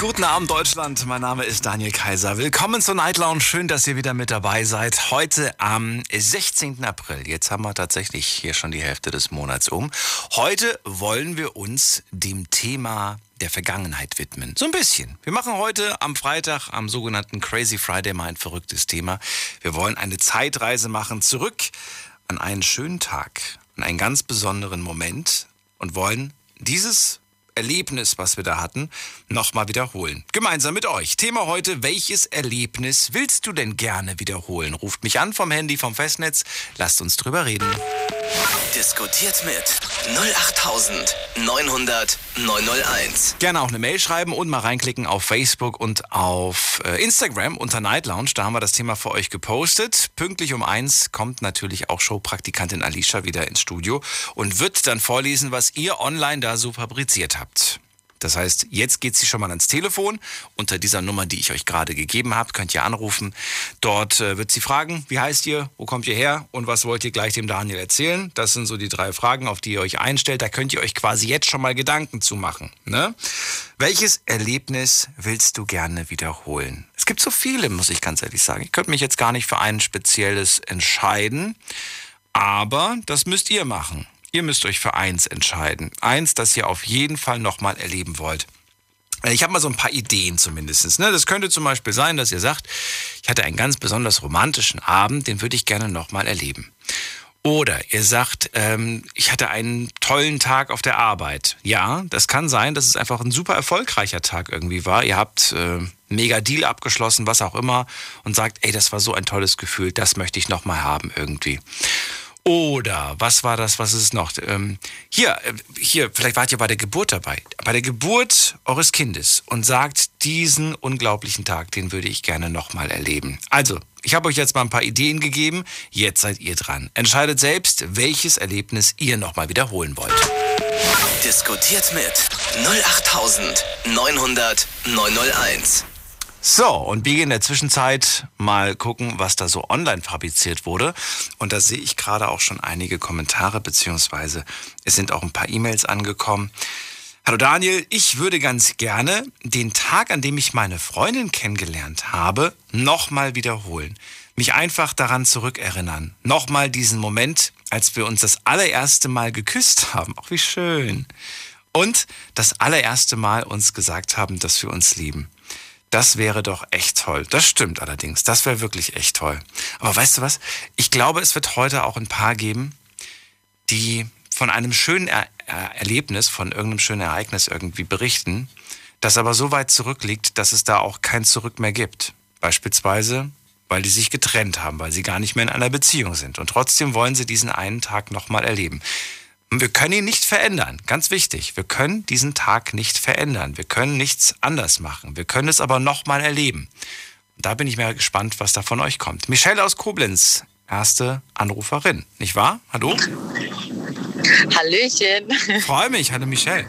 Guten Abend Deutschland, mein Name ist Daniel Kaiser. Willkommen zur Night Lounge, schön, dass ihr wieder mit dabei seid. Heute am 16. April, jetzt haben wir tatsächlich hier schon die Hälfte des Monats um. Heute wollen wir uns dem Thema der Vergangenheit widmen. So ein bisschen. Wir machen heute am Freitag, am sogenannten Crazy Friday, mal ein verrücktes Thema. Wir wollen eine Zeitreise machen zurück an einen schönen Tag, an einen ganz besonderen Moment und wollen dieses Erlebnis, was wir da hatten, nochmal wiederholen. Gemeinsam mit euch. Thema heute, welches Erlebnis willst du denn gerne wiederholen? Ruft mich an vom Handy, vom Festnetz. Lasst uns drüber reden. Diskutiert mit 08900 901. Gerne auch eine Mail schreiben und mal reinklicken auf Facebook und auf äh, Instagram unter Night Lounge. Da haben wir das Thema für euch gepostet. Pünktlich um eins kommt natürlich auch Showpraktikantin Alicia wieder ins Studio und wird dann vorlesen, was ihr online da so fabriziert habt. Das heißt, jetzt geht sie schon mal ans Telefon. Unter dieser Nummer, die ich euch gerade gegeben habe, könnt ihr anrufen. Dort äh, wird sie fragen, wie heißt ihr, wo kommt ihr her und was wollt ihr gleich dem Daniel erzählen? Das sind so die drei Fragen, auf die ihr euch einstellt. Da könnt ihr euch quasi jetzt schon mal Gedanken zu machen. Ne? Welches Erlebnis willst du gerne wiederholen? Es gibt so viele, muss ich ganz ehrlich sagen. Ich könnte mich jetzt gar nicht für ein spezielles entscheiden. Aber das müsst ihr machen. Ihr müsst euch für eins entscheiden. Eins, das ihr auf jeden Fall nochmal erleben wollt. Äh, Ich habe mal so ein paar Ideen zumindest. Ne? Das könnte zum Beispiel sein, dass ihr sagt, ich hatte einen ganz besonders romantischen Abend, den würde ich gerne nochmal erleben. Oder ihr sagt, ähm, ich hatte einen tollen Tag auf der Arbeit. Ja, das kann sein, dass es einfach ein super erfolgreicher Tag irgendwie war. Ihr habt äh, mega Deal abgeschlossen, was auch immer, und sagt, ey, das war so ein tolles Gefühl, das möchte ich nochmal haben irgendwie. Oder was war das, was ist es noch? Ähm, hier, äh, hier, vielleicht wart ihr bei der Geburt dabei. Bei der Geburt eures Kindes und sagt, diesen unglaublichen Tag, den würde ich gerne nochmal erleben. Also, ich habe euch jetzt mal ein paar Ideen gegeben. Jetzt seid ihr dran. Entscheidet selbst, welches Erlebnis ihr nochmal wiederholen wollt. Diskutiert mit 08900 901. So, und wir gehen in der Zwischenzeit mal gucken, was da so online fabriziert wurde. Und da sehe ich gerade auch schon einige Kommentare, beziehungsweise es sind auch ein paar E-Mails angekommen. Hallo Daniel, ich würde ganz gerne den Tag, an dem ich meine Freundin kennengelernt habe, nochmal wiederholen. Mich einfach daran zurückerinnern. Nochmal diesen Moment, als wir uns das allererste Mal geküsst haben. Ach, wie schön. Und das allererste Mal uns gesagt haben, dass wir uns lieben. Das wäre doch echt toll. Das stimmt allerdings. Das wäre wirklich echt toll. Aber weißt du was? Ich glaube, es wird heute auch ein paar geben, die von einem schönen er er Erlebnis, von irgendeinem schönen Ereignis irgendwie berichten, das aber so weit zurückliegt, dass es da auch kein Zurück mehr gibt. Beispielsweise, weil die sich getrennt haben, weil sie gar nicht mehr in einer Beziehung sind. Und trotzdem wollen sie diesen einen Tag nochmal erleben. Und wir können ihn nicht verändern. Ganz wichtig. Wir können diesen Tag nicht verändern. Wir können nichts anders machen. Wir können es aber nochmal erleben. Und da bin ich mal gespannt, was da von euch kommt. Michelle aus Koblenz, erste Anruferin. Nicht wahr? Hallo? Hallöchen. Freue mich. Hallo Michelle.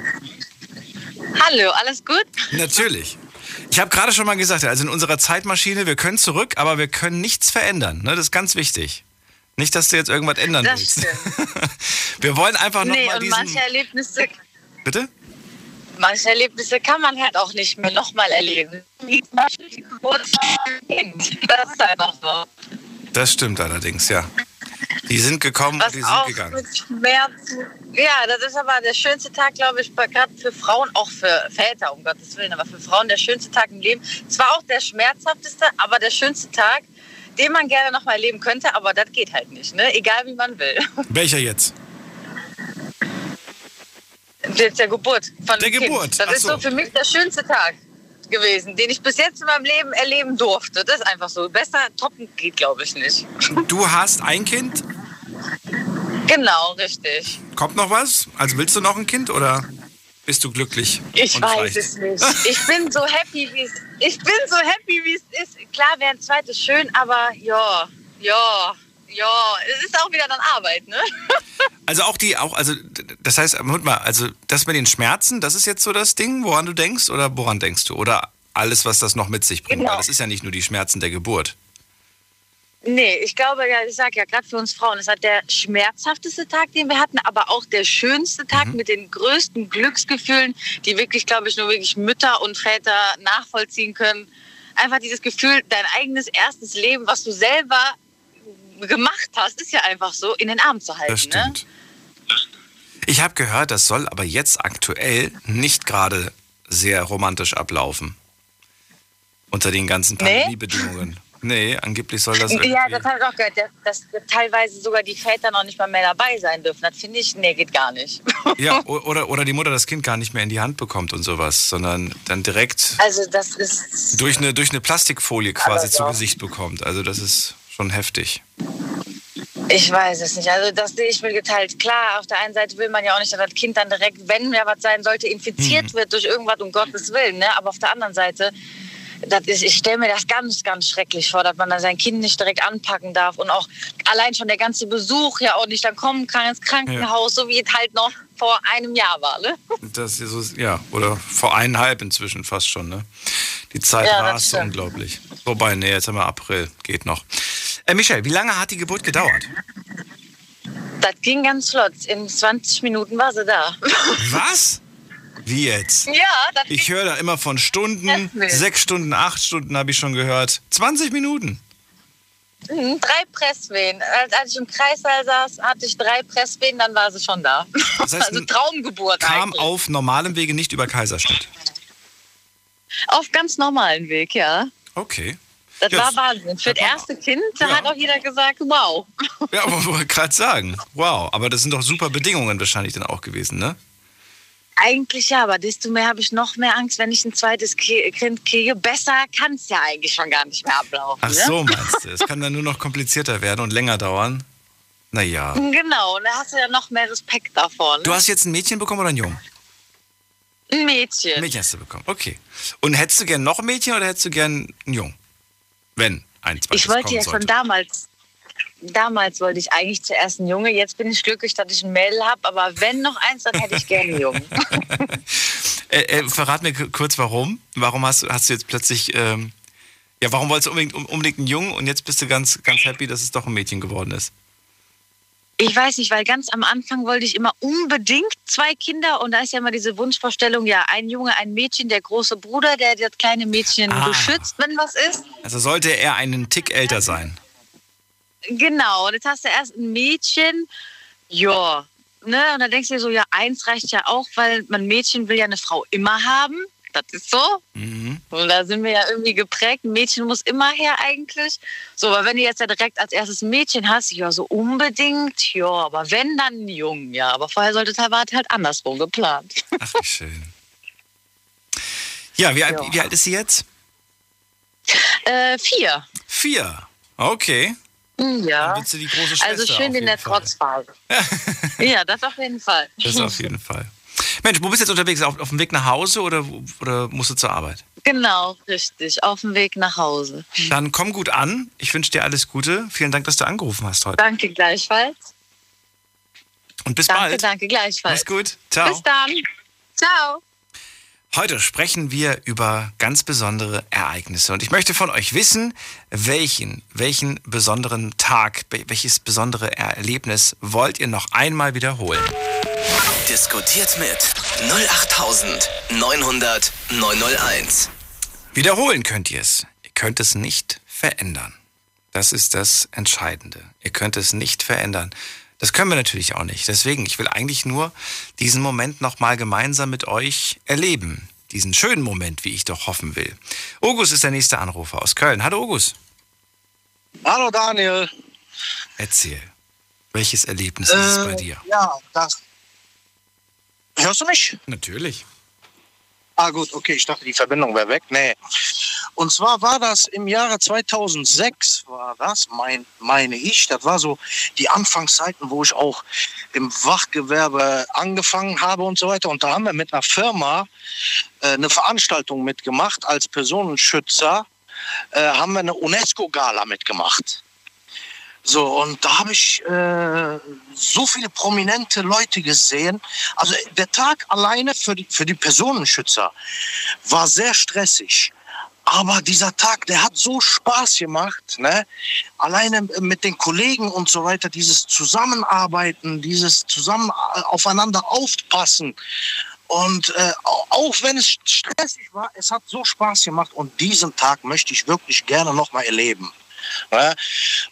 Hallo, alles gut? Natürlich. Ich habe gerade schon mal gesagt, also in unserer Zeitmaschine, wir können zurück, aber wir können nichts verändern. Ne? Das ist ganz wichtig. Nicht, dass du jetzt irgendwas ändern Das willst. wir wollen einfach Nee, nochmal und diesen... manche Erlebnisse, Bitte? manche Erlebnisse kann man halt auch nicht mehr nochmal erleben. Wie zum Beispiel die. Das ist einfach so. Das stimmt allerdings, ja. Die sind gekommen Was und die sind gegangen. Ja, das ist aber der schönste Tag, glaube ich, gerade für Frauen, auch für Väter, um Gottes Willen, aber für Frauen der schönste Tag im Leben. Zwar auch der schmerzhafteste, aber der schönste Tag, den man gerne nochmal erleben könnte, aber das geht halt nicht, ne? egal wie man will. Welcher jetzt? Jetzt der Geburt von Der Kind. Geburt, Das ach ist so. so für mich der schönste Tag gewesen, den ich bis jetzt in meinem Leben erleben durfte. Das ist einfach so. Besser toppen geht, glaube ich, nicht. Du hast ein Kind. Genau, richtig. Kommt noch was? Also willst du noch ein Kind oder bist du glücklich? Ich weiß es nicht. Ich bin so happy, wie es Ich bin so happy, wie es ist. Klar wäre ein zweites schön, aber ja, ja, ja. Es ist auch wieder dann Arbeit, ne? Also auch die, auch, also das heißt, Moment mal, also das mit den Schmerzen, das ist jetzt so das Ding, woran du denkst oder woran denkst du? Oder alles, was das noch mit sich bringt. Genau. Weil das ist ja nicht nur die Schmerzen der Geburt. Nee, ich glaube, ja, ich sag ja, gerade für uns Frauen, es hat der schmerzhafteste Tag, den wir hatten, aber auch der schönste Tag Mhm. mit den größten Glücksgefühlen, die wirklich, glaube ich, nur wirklich Mütter und Väter nachvollziehen können. Einfach dieses Gefühl, dein eigenes erstes Leben, was du selber gemacht hast, ist ja einfach so, in den Arm zu halten. Das Ne? stimmt. Ich habe gehört, das soll aber jetzt aktuell nicht gerade sehr romantisch ablaufen. Unter den ganzen? Pandemiebedingungen. Nee, angeblich soll das. Ja, das habe ich auch gehört, dass teilweise sogar die Väter noch nicht mal mehr dabei sein dürfen. Das finde ich, nee, geht gar nicht. Ja, oder, oder die Mutter das Kind gar nicht mehr in die Hand bekommt und sowas, sondern dann direkt Also das ist durch eine, durch eine Plastikfolie quasi zu. Gesicht bekommt. Also das ist schon heftig. Ich weiß es nicht. Also das sehe ich mir geteilt. Klar, auf der einen Seite will man ja auch nicht, dass das Kind dann direkt, wenn ja was sein sollte, infiziert Mhm. wird durch irgendwas, um Gottes Willen. Ne? Aber auf der anderen Seite, das ist, ich stelle mir das ganz, ganz schrecklich vor, dass man da sein Kind nicht direkt anpacken darf. Und auch allein schon der ganze Besuch ja auch nicht dann kommen kann ins Krankenhaus, so wie es halt noch vor einem Jahr war. Ne? Das ist so, ja, oder vor eineinhalb inzwischen fast schon, ne? Die Zeit Ja, rast stimmt. unglaublich. Wobei, nee, jetzt haben wir April, geht noch. Äh, Michel, wie lange hat die Geburt gedauert? Das ging ganz flott. In 20 Minuten war sie da. Was? Wie jetzt? ja, das Ich höre da immer von Stunden, sechs Stunden, acht Stunden habe ich schon gehört. 20 Minuten. Mhm, Drei Presswehen. Als, als ich im Kreissaal saß, hatte ich drei Presswehen, dann war sie schon da. Das heißt, also Traumgeburt Kam eigentlich. auf normalem Wege nicht über Kaiserschnitt. Auf ganz normalen Weg, ja. Okay. Das Ja, war das- Wahnsinn. Für das das- erste Kind, da Ja. hat auch jeder gesagt, wow. Ja, aber wollte gerade sagen. Wow, aber das sind doch super Bedingungen wahrscheinlich dann auch gewesen, ne? Eigentlich ja, aber desto mehr habe ich noch mehr Angst, wenn ich ein zweites Ki- Kind kriege. Besser kann es ja eigentlich schon gar nicht mehr ablaufen. Ach ne? so, meinst du. Es kann dann nur noch komplizierter werden und länger dauern. Naja. Genau, und da hast du ja noch mehr Respekt davor. Ne? Du hast jetzt ein Mädchen bekommen oder ein Jungen? ein Mädchen. Ein Mädchen hast du bekommen, okay. Und hättest du gern noch ein Mädchen oder hättest du gern einen Jungen? Wenn ein zweites Ich wollte ja schon sollte. damals, damals wollte ich eigentlich zuerst einen Junge. Jetzt bin ich glücklich, dass ich ein Mädel habe. Aber wenn noch eins, dann hätte ich gerne einen Jungen. Äh, äh, verrat mir kurz, warum. Warum hast, du- hast du jetzt plötzlich... Ähm, ja, warum wolltest du unbedingt, unbedingt einen Jungen und jetzt bist du ganz, ganz happy, dass es doch ein Mädchen geworden ist? Ich weiß nicht, weil ganz am Anfang wollte ich immer unbedingt zwei Kinder und da ist ja immer diese Wunschvorstellung, ja, ein Junge, ein Mädchen, der große Bruder, der das kleine Mädchen Ah. beschützt, wenn was ist. Also sollte er einen Tick älter sein. Genau, und jetzt hast du erst ein Mädchen, ja, ne, und dann denkst du dir so, ja, eins reicht ja auch, weil man Mädchen will ja eine Frau immer haben. Das ist so. Mhm. Und da sind wir ja irgendwie geprägt. Ein Mädchen muss immer her eigentlich. So, aber wenn du jetzt ja direkt als erstes ein Mädchen hast, ja, so unbedingt, ja, aber wenn, dann ein Jungen, ja. Aber vorher sollte es halt, halt andersrum geplant. Ach, wie schön. Ja, wie, alt, Ja. wie alt ist sie jetzt? Äh, vier. Vier. Okay. Dann Ja. wird sie die große Schwester. Also schön in der Fall. Trotzphase. ja, das auf jeden Fall. Das auf jeden Fall. Mensch, wo bist du jetzt unterwegs? Auf, auf dem Weg nach Hause oder, oder musst du zur Arbeit? Genau, richtig. Auf dem Weg nach Hause. Dann komm gut an. Ich wünsche dir alles Gute. Vielen Dank, dass du angerufen hast heute. Danke gleichfalls. Und bis Danke, bald. danke gleichfalls. Mach's gut. Ciao. Bis dann. Ciao. Heute sprechen wir über ganz besondere Ereignisse und ich möchte von euch wissen, welchen, welchen besonderen Tag, welches besondere Erlebnis wollt ihr noch einmal wiederholen? Diskutiert mit 08900 901. Wiederholen könnt ihr es. Ihr könnt es nicht verändern. Das ist das Entscheidende. Ihr könnt es nicht verändern. Das können wir natürlich auch nicht. Deswegen, ich will eigentlich nur diesen Moment nochmal gemeinsam mit euch erleben. Diesen schönen Moment, wie ich doch hoffen will. August ist der nächste Anrufer aus Köln. Hallo August. Hallo Daniel. Erzähl. Welches Erlebnis ist es bei Äh, dir? Ja, das. Hörst du mich? Natürlich. Ah, gut, okay, ich dachte, die Verbindung wäre weg. Nee. Und zwar war das im Jahre 2006, war das, mein, meine ich. Das war so die Anfangszeiten, wo ich auch im Wachgewerbe angefangen habe und so weiter. Und da haben wir mit einer Firma äh, eine Veranstaltung mitgemacht. Als Personenschützer äh, haben wir eine UNESCO-Gala mitgemacht. So, und da habe ich äh, so viele prominente Leute gesehen. Also der Tag alleine für die, für die Personenschützer war sehr stressig. aber dieser Tag, der hat so Spaß gemacht, ne? Alleine mit den Kollegen und so weiter, dieses Zusammenarbeiten, dieses zusammen äh, aufeinander aufpassen. Und äh, auch wenn es stressig war, es hat so Spaß gemacht und diesen Tag möchte ich wirklich gerne nochmal erleben. Ja?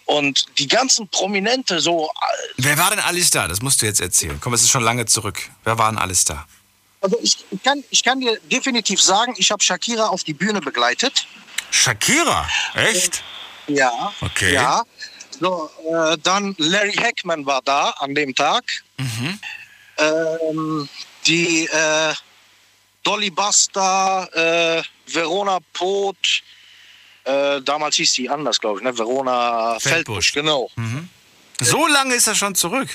Und die ganzen Prominente so. Äh, Wer war denn alles da? Das musst du jetzt erzählen. Komm, es ist schon lange zurück. Wer war denn alles da? Also ich kann, ich kann dir definitiv sagen, ich habe Shakira auf die Bühne begleitet. Shakira? Echt? Ja. Okay. Ja. So, äh, dann Larry Hackman war da an dem Tag. Mhm. Ähm, die äh, Dolly Buster, äh, Verona Pot, äh, damals hieß sie anders, glaube ich, ne? Verona Feldbusch. Feldbusch, genau. So lange ist er schon zurück.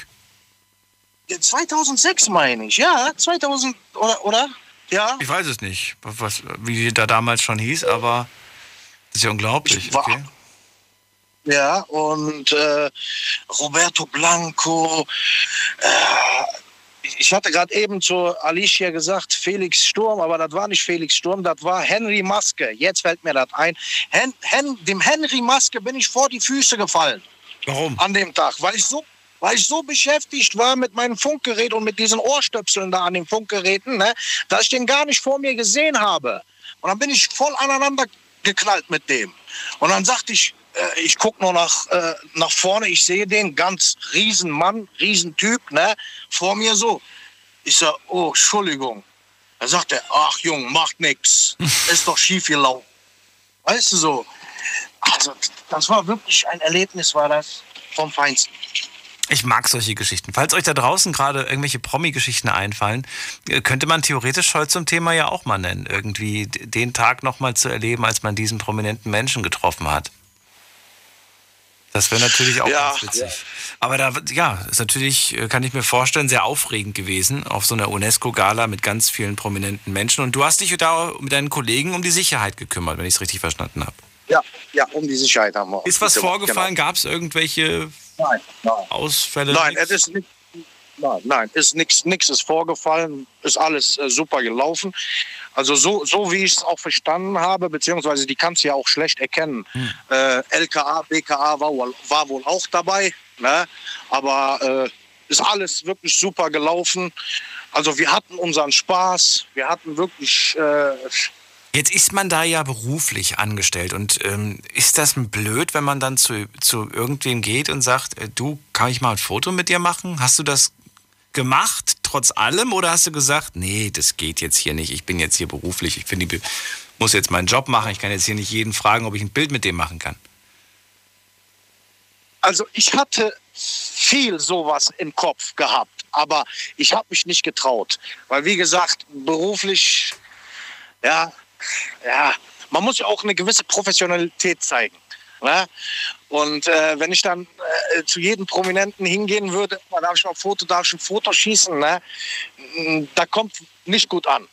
2006 meine ich, ja, 2000 oder, oder? Ja. Ich weiß es nicht, was, wie die da damals schon hieß, aber das ist ja unglaublich. Ich war- Okay. Ja, und äh, Roberto Blanco. Äh, ich- hatte gerade eben zu Alicia gesagt, Felix Sturm, aber das war nicht Felix Sturm, das war Henry Maske. Jetzt fällt mir das ein. Hen, Hen, dem Henry Maske bin ich vor die Füße gefallen Warum? an dem Tag, weil ich so weil ich so beschäftigt war mit meinem Funkgerät und mit diesen Ohrstöpseln da an den Funkgeräten, ne, dass ich den gar nicht vor mir gesehen habe. Und dann bin ich voll aneinander geknallt mit dem. Und dann sagte ich, äh, ich gucke nur nach, äh, nach vorne, ich sehe den ganz riesen Mann, riesen Typ, ne, vor mir so. Ich sag, oh, Entschuldigung. Da sagt er, ach Jung, macht nix. Ist doch schief gelaufen. Weißt du so? Also, das war wirklich ein Erlebnis, war das vom Feinsten. Ich mag solche Geschichten. Falls euch da draußen gerade irgendwelche Promi-Geschichten einfallen, äh, könnte man theoretisch heute zum Thema ja auch mal nennen. Irgendwie den Tag nochmal zu erleben, als man diesen prominenten Menschen getroffen hat. Das wäre natürlich auch Ja, ganz witzig. Aber da, ja, ist natürlich, äh, kann ich mir vorstellen, sehr aufregend gewesen auf so einer UNESCO-Gala mit ganz vielen prominenten Menschen. Und du hast dich da mit deinen Kollegen um die Sicherheit gekümmert, wenn ich es richtig verstanden habe. Ja, ja, um die Sicherheit haben wir. Ist was Genau. vorgefallen? Gab es irgendwelche Nein, nein. Ausfälle? Nein, Nix? es ist nicht. Nein, nein, ist nichts nix ist vorgefallen, ist alles äh, super gelaufen. Also so, so wie ich es auch verstanden habe, beziehungsweise die kannst du ja auch schlecht erkennen. Äh, LKA, BKA war, wohl- war wohl auch dabei, ne? aber äh, ist alles wirklich super gelaufen. Also wir hatten unseren Spaß, wir hatten wirklich äh, Jetzt ist man da ja beruflich angestellt und ähm, ist das blöd, wenn man dann zu, zu irgendwem geht und sagt, äh, du, kann ich mal ein Foto mit dir machen? Hast du das gemacht, trotz allem, oder hast du gesagt, nee, das geht jetzt hier nicht, ich bin jetzt hier beruflich, ich bin die, muss jetzt meinen Job machen, ich kann jetzt hier nicht jeden fragen, ob ich ein Bild mit dem machen kann. Also ich hatte viel sowas im Kopf gehabt, aber ich habe mich nicht getraut, weil wie gesagt beruflich, ja, ja, man muss ja auch eine gewisse Professionalität zeigen. Ne? Und äh, wenn ich dann äh, zu jedem Prominenten hingehen würde, "Oh, darf ich mal ein Foto, darf ich ein Foto schießen, ne? Mm, da kommt nicht gut an.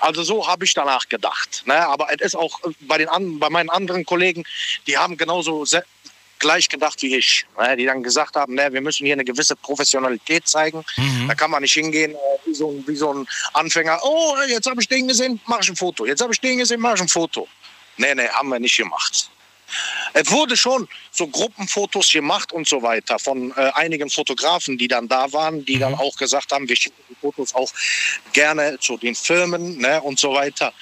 Also so habe ich danach gedacht. Ne? Aber es ist auch bei, den bei meinen anderen Kollegen, die haben genauso gleich gedacht wie ich. Ne? Die dann gesagt haben, ne, wir müssen hier eine gewisse Professionalität zeigen. Da kann man nicht hingehen äh, wie, so ein, wie so ein Anfänger. Oh, jetzt habe ich den gesehen, mache ich ein Foto. Jetzt habe ich den gesehen, mache ich ein Foto. Nee, nee, haben wir nicht gemacht. Es wurde schon so Gruppenfotos gemacht und so weiter von äh, einigen Fotografen, die dann da waren, die dann auch gesagt haben, wir schicken die Fotos auch gerne zu den Firmen ne, und so weiter.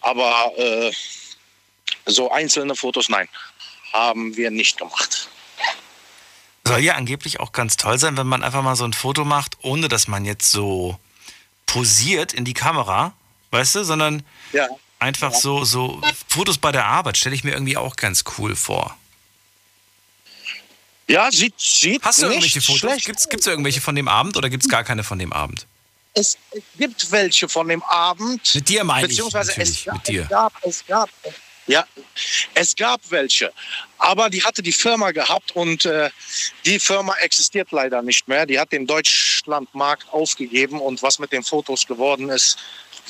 Aber äh, so einzelne Fotos, nein, haben wir nicht gemacht. Soll ja angeblich auch ganz toll sein, wenn man einfach mal so ein Foto macht, ohne dass man jetzt so posiert in die Kamera, weißt du, sondern Ja. einfach so, so Fotos bei der Arbeit stelle ich mir irgendwie auch ganz cool vor. Ja, sieht, sieht Hast du irgendwelche Fotos? Gibt's, gibt's irgendwelche von dem Abend oder gibt's gar keine von dem Abend? es, es gibt welche von dem Abend. Mit dir meine ich beziehungsweise es, gab- mit dir. es gab, es gab, ja, es gab welche. Aber die hatte die Firma gehabt und äh, die Firma existiert leider nicht mehr. Die hat den Deutschlandmarkt aufgegeben und was mit den Fotos geworden ist,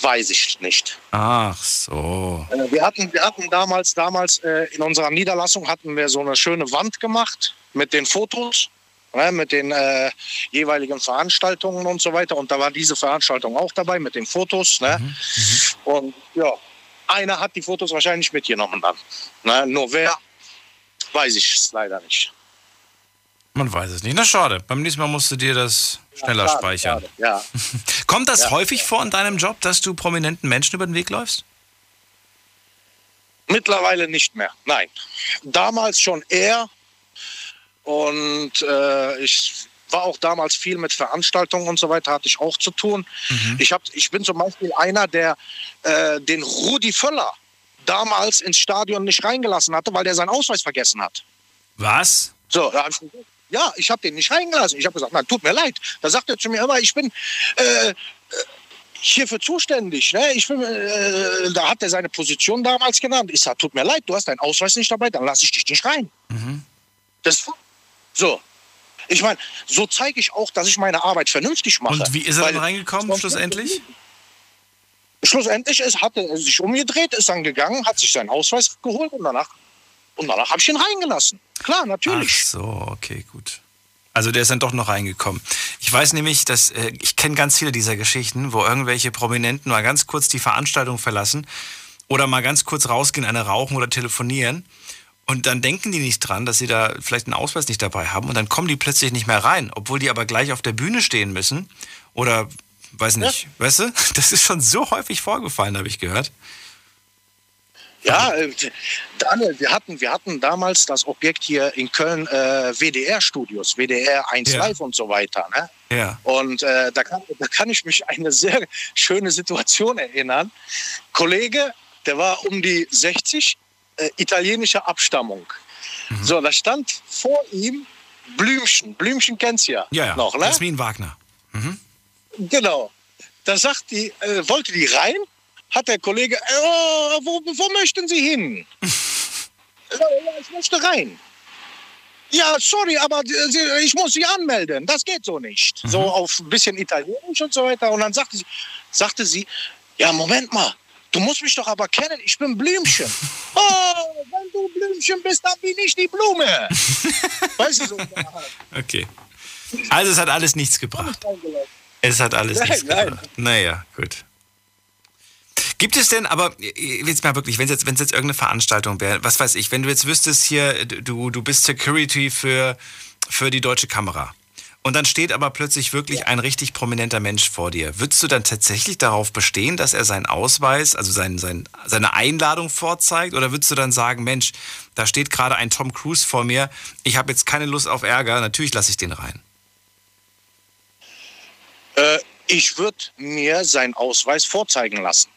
weiß ich nicht. Ach so. Äh, Wir hatten, wir hatten damals, damals äh, in unserer Niederlassung hatten wir so eine schöne Wand gemacht mit den Fotos, ne, mit den äh, jeweiligen Veranstaltungen und so weiter. Und da war diese Veranstaltung auch dabei mit den Fotos. Ne? Und ja, einer hat die Fotos wahrscheinlich mitgenommen dann. Na, nur wer, weiß ich leider nicht. Man weiß es nicht. Na schade. Beim nächsten Mal musst du dir das schneller Ja, schade, speichern. schade, Ja. Kommt das Ja. häufig vor in deinem Job, dass du prominenten Menschen über den Weg läufst? Mittlerweile nicht mehr. Nein. Damals schon eher. Und äh, ich war auch damals viel mit Veranstaltungen und so weiter, hatte ich auch zu tun. Ich, hab, ich bin zum Beispiel einer, der äh, den Rudi Völler damals ins Stadion nicht reingelassen hatte, weil der seinen Ausweis vergessen hat. Was? So, da hab ich gesagt, ja, ich habe den nicht reingelassen. Ich habe gesagt, nein, tut mir leid. Da sagt er zu mir immer, ich bin äh, äh, hierfür zuständig. Ne? Ich bin, äh, da hat er seine Position damals genannt. Ich sage, tut mir leid, du hast deinen Ausweis nicht dabei, dann lasse ich dich nicht rein. Das, so. Ich meine, so zeige ich auch, dass ich meine Arbeit vernünftig mache. Und wie ist er dann reingekommen schlussendlich? Schlussendlich ist, hat er sich umgedreht, ist dann gegangen, hat sich seinen Ausweis geholt und danach, und danach habe ich ihn reingelassen. Klar, Ach natürlich. so, okay, gut. Also der ist dann doch noch reingekommen. Ich weiß nämlich, dass äh, ich kenne ganz viele dieser Geschichten, wo irgendwelche Prominenten mal ganz kurz die Veranstaltung verlassen oder mal ganz kurz rausgehen, eine rauchen oder telefonieren. Und dann denken die nicht dran, dass sie da vielleicht einen Ausweis nicht dabei haben. Und dann kommen die plötzlich nicht mehr rein, obwohl die aber gleich auf der Bühne stehen müssen. Oder, weiß nicht, weißt du? Das ist schon so häufig vorgefallen, habe ich gehört. Ja, äh, Daniel, wir hatten, wir hatten damals das Objekt hier in Köln, äh, WDR-Studios, WDR 1 Ja. Live und so weiter. Ne? Ja. Und äh, da, kann, da kann ich mich eine sehr schöne Situation erinnern. Kollege, der war um die 60, äh, italienischer Abstammung. Mhm. So, da stand vor ihm Blümchen. Blümchen kennst du ja, Ja, ja. noch, ne? Jasmin Wagner. Genau. Da sagt die, äh, wollte die rein, hat der Kollege, äh, wo, wo möchten Sie hin? ich möchte rein. Ja, sorry, aber äh, ich muss Sie anmelden. Das geht so nicht. So auf ein bisschen Italienisch und so weiter. Und dann sagte sie, sagte sie, ja, Moment mal, du musst mich doch aber kennen, ich bin Blümchen. oh, wenn du Blümchen bist, dann bin ich die Blume. weißt du so? Okay. Also es hat alles nichts gebracht. Es hat alles Nein, nichts nein. gebracht. Naja, gut. Gibt es denn, aber äh, jetzt mal wirklich, wenn es jetzt, jetzt irgendeine Veranstaltung wäre, was weiß ich, wenn du jetzt wüsstest hier, du, du bist Security für, für die deutsche Kamera. Und dann steht aber plötzlich wirklich ein richtig prominenter Mensch vor dir. Würdest du dann tatsächlich darauf bestehen, dass er seinen Ausweis, also sein, sein, seine Einladung vorzeigt? Oder würdest du dann sagen, Mensch, da steht gerade ein Tom Cruise vor mir, ich habe jetzt keine Lust auf Ärger, natürlich lasse ich den rein. Äh, ich würde mir seinen Ausweis vorzeigen lassen.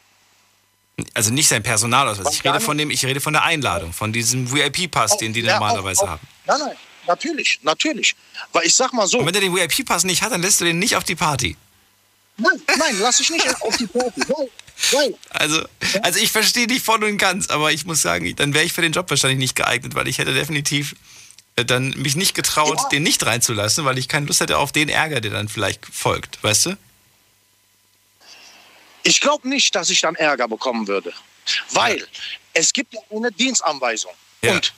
Also nicht sein Personalausweis. Ich rede von dem, ich rede von der Einladung, von diesem VIP-Pass, den die Ja, normalerweise auch- auch- haben. Nein, nein, natürlich, natürlich. Weil ich sag mal so, Und wenn er den VIP-Pass nicht hat, dann lässt du den nicht auf die Party. nein, nein, lass ich nicht auf die Party. Weil, weil, Also, also ich verstehe dich voll und ganz, aber ich muss sagen, dann wäre ich für den Job wahrscheinlich nicht geeignet, weil ich hätte definitiv äh, dann mich nicht getraut, Ja. den nicht reinzulassen, weil ich keine Lust hätte auf den Ärger, der dann vielleicht folgt, weißt du? ich glaube nicht, dass ich dann Ärger bekommen würde. Weil es gibt ja eine Dienstanweisung. Ja. Und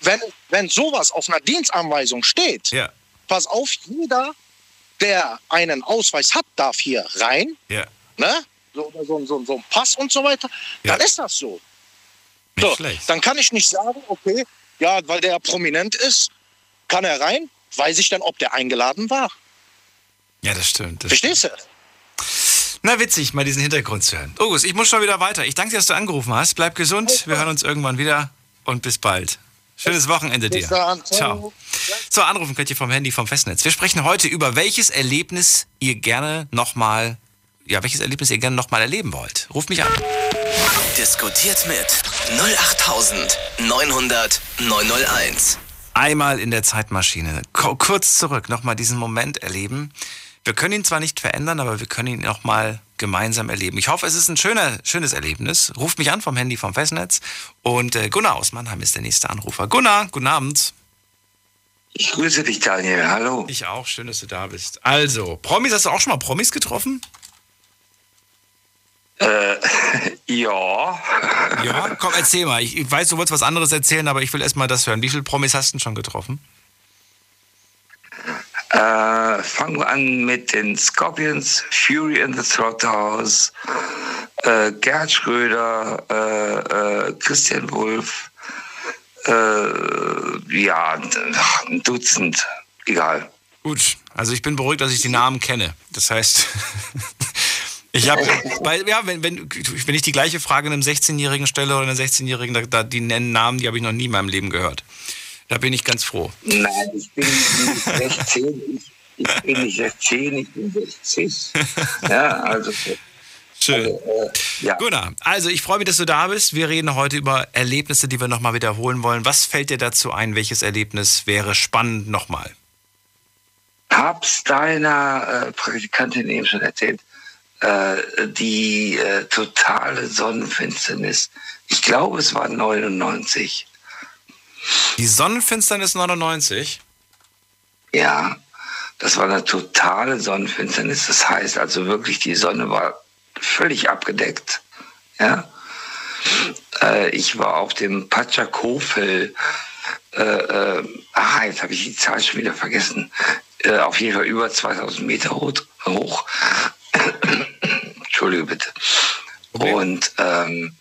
wenn, wenn sowas auf einer Dienstanweisung steht, Ja, pass auf, jeder, der einen Ausweis hat, darf hier rein, ja. ne? So, oder so, so, so ein Pass und so weiter, Ja. dann ist das so. So, dann kann ich nicht sagen, okay, ja, weil der prominent ist, kann er rein. Weiß ich dann, ob der eingeladen war? Ja, das stimmt. Das Verstehst du? Na, witzig, mal diesen Hintergrund zu hören. August, ich muss schon wieder weiter. Ich danke dir, dass du angerufen hast. Bleib gesund. Wir hören uns irgendwann wieder und bis bald. Schönes Wochenende dir. Bis dann. Ciao. So, anrufen könnt ihr vom Handy, vom Festnetz. Wir sprechen heute über welches Erlebnis ihr gerne nochmal, ja, welches Erlebnis ihr gerne nochmal erleben wollt. Ruft mich an. Diskutiert mit 08900 901. Einmal in der Zeitmaschine. Kurz zurück, nochmal diesen Moment erleben. Wir können ihn zwar nicht verändern, aber wir können ihn nochmal gemeinsam erleben. Ich hoffe, es ist ein schöner, schönes Erlebnis. Ruft mich an vom Handy vom Festnetz. Und äh, Gunnar aus Mannheim ist der nächste Anrufer. Gunnar, guten Abend. Ich grüße dich, Daniel. Hallo. Ich auch, schön, dass du da bist. Also, Promis, hast du auch schon mal Promis getroffen? Äh, ja, Ja, komm, erzähl mal. Ich, ich weiß, du wolltest was anderes erzählen, aber ich will erst mal das hören. Wie viele Promis hast du denn schon getroffen? Äh, fangen wir an mit den Scorpions, Fury in the Slaughterhouse, äh, Gerd Schröder, äh, äh, Christian Wulff, äh, ja, ein Dutzend, egal. Gut, also ich bin beruhigt, dass ich die Namen kenne. Das heißt, ich habe, ja, wenn, wenn, wenn ich die gleiche Frage einem 16-Jährigen stelle oder einer 16-Jährigen, da, da, die nennen Namen, die habe ich noch nie in meinem Leben gehört. Da bin ich ganz froh. Nein, ich bin nicht 16, ich, ich bin nicht 16, ich bin 60. Ja, also Schön. Also, äh, ja. Gunnar, also ich freue mich, dass du da bist. Wir reden heute über Erlebnisse, die wir nochmal wiederholen wollen. Was fällt dir dazu ein? Welches Erlebnis wäre spannend nochmal? Hab's deiner äh, Praktikantin eben schon erzählt. Äh, die äh, totale Sonnenfinsternis. Ich glaube, es war 99. Die Sonnenfinsternis 99? Ja, das war eine totale Sonnenfinsternis. Das heißt also wirklich, die Sonne war völlig abgedeckt. Ja? Äh, ich war auf dem Pachakofel. Äh, äh, ah, jetzt habe ich die Zahl schon wieder vergessen. Äh, auf jeden Fall über 2000 Meter hoch. Entschuldige bitte. Okay. Und ähm,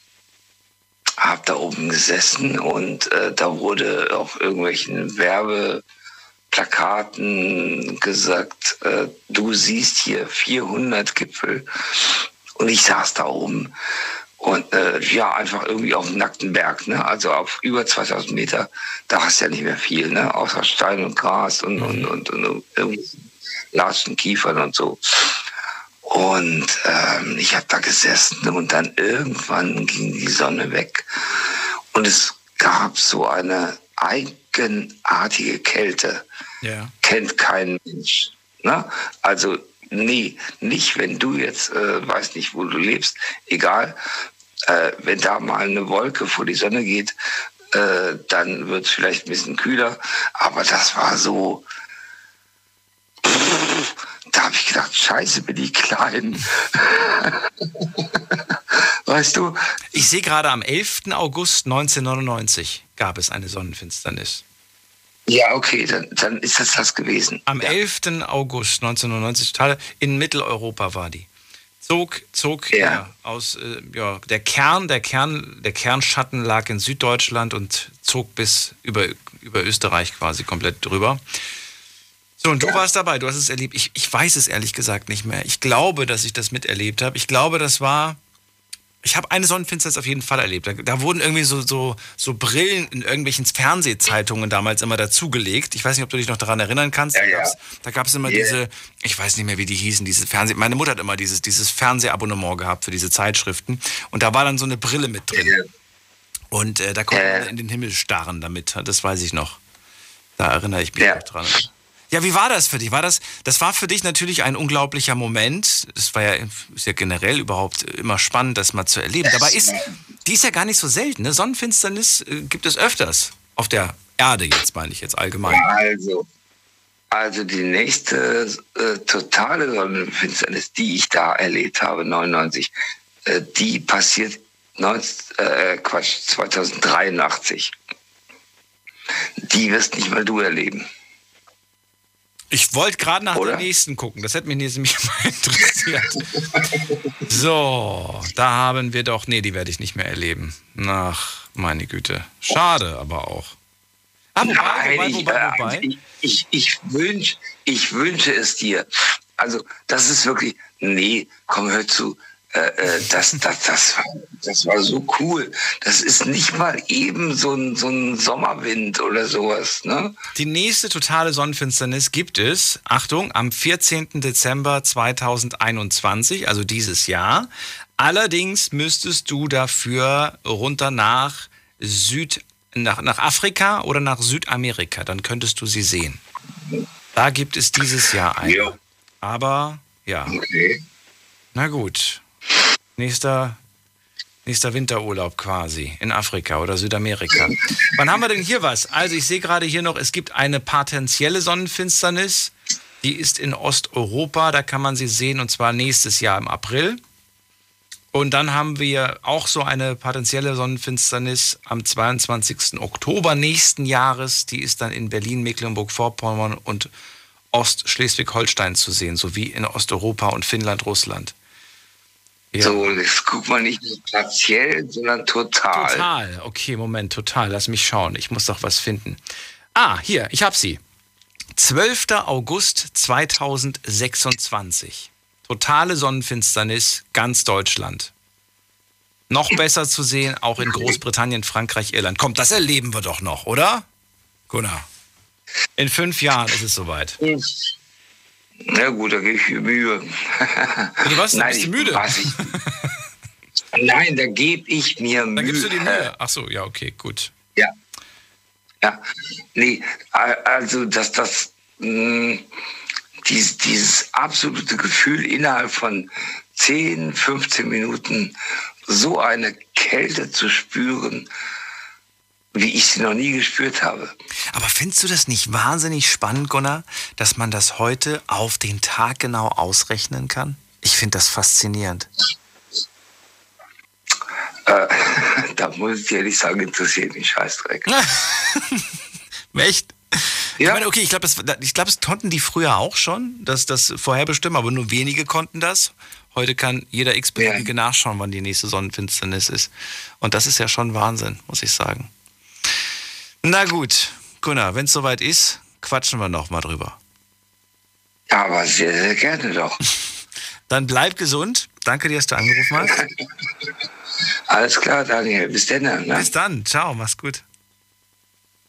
habe da oben gesessen und äh, da wurde auf irgendwelchen Werbeplakaten gesagt, äh, du siehst hier 400 Gipfel und ich saß da oben und äh, ja, einfach irgendwie auf dem nackten Berg, ne? also auf über 2000 Meter, da hast du ja nicht mehr viel, ne? außer Stein und Gras und, und, und, und irgendwie Latschen, Kiefern und so. Und ähm, ich habe da gesessen und dann irgendwann ging die Sonne weg und es gab so eine eigenartige Kälte. Ja. Kennt kein Mensch. Ne? Also nee, nicht wenn du jetzt äh, weißt nicht, wo du lebst, egal. Äh, wenn da mal eine Wolke vor die Sonne geht, äh, dann wird es vielleicht ein bisschen kühler. Aber das war so, da habe ich gedacht, scheiße, bin ich klein. weißt du? Ich sehe gerade am 11. August 1999 gab es eine Sonnenfinsternis. Ja, okay, dann, dann ist das das gewesen. Am ja. 11. August 1999, total, in Mitteleuropa war die. Zog, zog ja. ja aus, äh, ja, der Kern, der Kern, der Kernschatten lag in Süddeutschland und zog bis über, über Österreich quasi komplett drüber. So, und du ja. warst dabei, du hast es erlebt. Ich, ich weiß es ehrlich gesagt nicht mehr. Ich glaube, dass ich das miterlebt habe. Ich glaube, das war. Ich habe eine Sonnenfinsternis auf jeden Fall erlebt. Da, da, wurden irgendwie so, so, so Brillen in irgendwelchen Fernsehzeitungen damals immer dazugelegt. Ich weiß nicht, ob du dich noch daran erinnern kannst. Ja. Da gab es immer yeah. diese, ich weiß nicht mehr, wie die hießen, diese Fernseh. Meine Mutter hat immer dieses, dieses Fernsehabonnement gehabt für diese Zeitschriften. Und da war dann so eine Brille mit drin. Yeah. Und äh, da konnte man äh. in den Himmel starren damit. Das weiß ich noch. Da erinnere ich mich ja. noch dran. Ja, wie war das für dich? War das, das war für dich natürlich ein unglaublicher Moment. Das war ja, ist ja generell überhaupt immer spannend, das mal zu erleben. Dabei ist, die ist ja gar nicht so selten. Ne? Sonnenfinsternis äh, gibt es öfters. Auf der Erde jetzt, meine ich jetzt allgemein. Also, also die nächste äh, totale Sonnenfinsternis, die ich da erlebt habe, 99, äh, die passiert 19, äh, Quatsch, 2083. Die wirst nicht mal du erleben. Ich wollte gerade nach Oder? der nächsten gucken. Das hätte mich nämlich mal interessiert. so, da haben wir doch. Nee, die werde ich nicht mehr erleben. Ach, meine Güte. Schade, aber auch. Ah, wobei, Nein, wobei, wobei, wobei. Ich, ich, ich, wünsch, ich wünsche es dir. Also, das ist wirklich. Nee, komm, hör zu. Äh, äh, das, das, das, war, das war so cool. Das ist nicht mal eben so ein, so ein Sommerwind oder sowas. Ne? Die nächste totale Sonnenfinsternis gibt es, Achtung, am 14. Dezember 2021, also dieses Jahr. Allerdings müsstest du dafür runter nach Süd, nach, nach Afrika oder nach Südamerika. Dann könntest du sie sehen. Da gibt es dieses Jahr eine. Ja. Aber ja. Okay. Na gut. Nächster, nächster Winterurlaub quasi in Afrika oder Südamerika. Wann haben wir denn hier was? Also ich sehe gerade hier noch, es gibt eine potenzielle Sonnenfinsternis. Die ist in Osteuropa, da kann man sie sehen und zwar nächstes Jahr im April. Und dann haben wir auch so eine potenzielle Sonnenfinsternis am 22. Oktober nächsten Jahres. Die ist dann in Berlin, Mecklenburg-Vorpommern und Ostschleswig-Holstein zu sehen, sowie in Osteuropa und Finnland, Russland. Ja. So, das guckt man nicht partiell, sondern total. Total, okay, Moment, total. Lass mich schauen. Ich muss doch was finden. Ah, hier, ich hab sie. 12. August 2026. Totale Sonnenfinsternis, ganz Deutschland. Noch besser zu sehen, auch in Großbritannien, Frankreich, Irland. Kommt, das erleben wir doch noch, oder? Gunnar. In fünf Jahren ist es soweit. Na gut, da gebe ich mir Mühe. Du was? Nein, bist du müde? Ich, nein, da gebe ich mir Mühe. Da gibst du dir Mühe. Ach so, ja, okay, gut. Ja. Ja, nee, also dass das mh, hm, dies, dieses absolute Gefühl innerhalb von 10, 15 Minuten so eine Kälte zu spüren, wie ich sie noch nie gespürt habe. Aber findest du das nicht wahnsinnig spannend, Gunnar, dass man das heute auf den Tag genau ausrechnen kann? Ich finde das faszinierend. Äh, da muss ich ehrlich sagen, interessiert mich Scheißdreck. Echt? Ja. Ich meine, okay, ich glaube, das, glaub, das konnten die früher auch schon, dass das vorherbestimmen, aber nur wenige konnten das. Heute kann jeder x-beliebige ja. nachschauen, wann die nächste Sonnenfinsternis ist. Und das ist ja schon Wahnsinn, muss ich sagen. Na gut, Gunnar, wenn es soweit ist, quatschen wir nochmal drüber. Aber sehr, sehr gerne doch. Dann bleib gesund. Danke dir, dass du angerufen hast. Alles klar, Daniel. Bis dann. Ne? Bis dann. Ciao, mach's gut.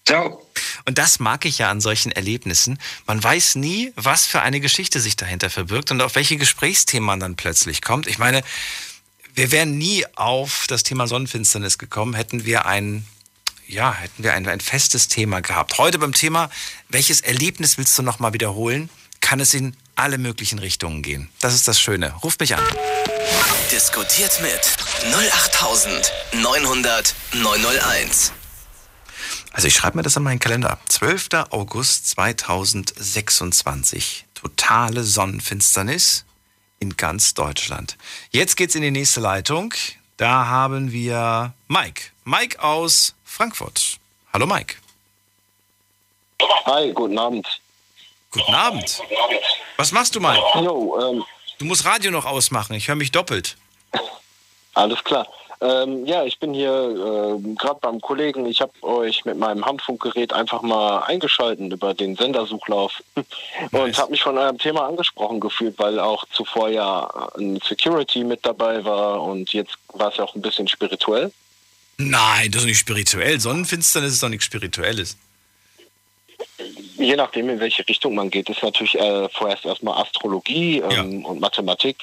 Ciao. Und das mag ich ja an solchen Erlebnissen. Man weiß nie, was für eine Geschichte sich dahinter verbirgt und auf welche Gesprächsthemen man dann plötzlich kommt. Ich meine, wir wären nie auf das Thema Sonnenfinsternis gekommen, hätten wir ein ja, hätten wir ein, ein festes Thema gehabt. Heute beim Thema, welches Erlebnis willst du nochmal wiederholen? Kann es in alle möglichen Richtungen gehen. Das ist das Schöne. Ruft mich an. Diskutiert mit 08900 901. Also ich schreibe mir das an meinen Kalender. 12. August 2026. Totale Sonnenfinsternis in ganz Deutschland. Jetzt geht's in die nächste Leitung. Da haben wir Mike. Mike aus Frankfurt. Hallo Mike. Hi, guten Abend. Guten Abend. Was machst du, Mike? Jo, ähm, du musst Radio noch ausmachen. Ich höre mich doppelt. Alles klar. Ähm, ja, ich bin hier äh, gerade beim Kollegen. Ich habe euch mit meinem Handfunkgerät einfach mal eingeschalten über den Sendersuchlauf und nice. habe mich von eurem Thema angesprochen gefühlt, weil auch zuvor ja ein Security mit dabei war und jetzt war es ja auch ein bisschen spirituell. Nein, das ist nicht spirituell. Sonnenfinsternis ist doch nichts Spirituelles. Je nachdem, in welche Richtung man geht, ist natürlich äh, vorerst erstmal Astrologie ähm, ja. und Mathematik.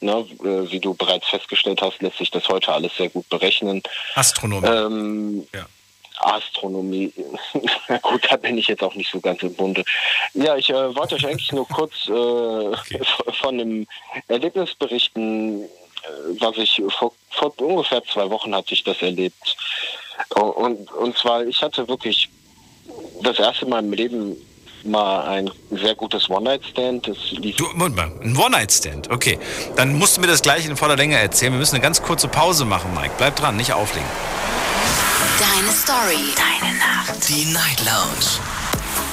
Ne? Äh, wie du bereits festgestellt hast, lässt sich das heute alles sehr gut berechnen. Astronomie. Ähm, ja. Astronomie, gut, da bin ich jetzt auch nicht so ganz im Bunde. Ja, ich äh, wollte euch eigentlich nur kurz äh, okay. von dem Erlebnis berichten, was ich vor, vor ungefähr zwei Wochen hatte ich das erlebt. Und, und zwar, ich hatte wirklich das erste Mal im Leben mal ein sehr gutes One-Night-Stand. Du, Moment mal, ein One-Night-Stand, okay. Dann musst du mir das gleich in voller Länge erzählen. Wir müssen eine ganz kurze Pause machen, Mike. Bleib dran, nicht auflegen. Deine Story, deine Nacht. Die Night Lounge.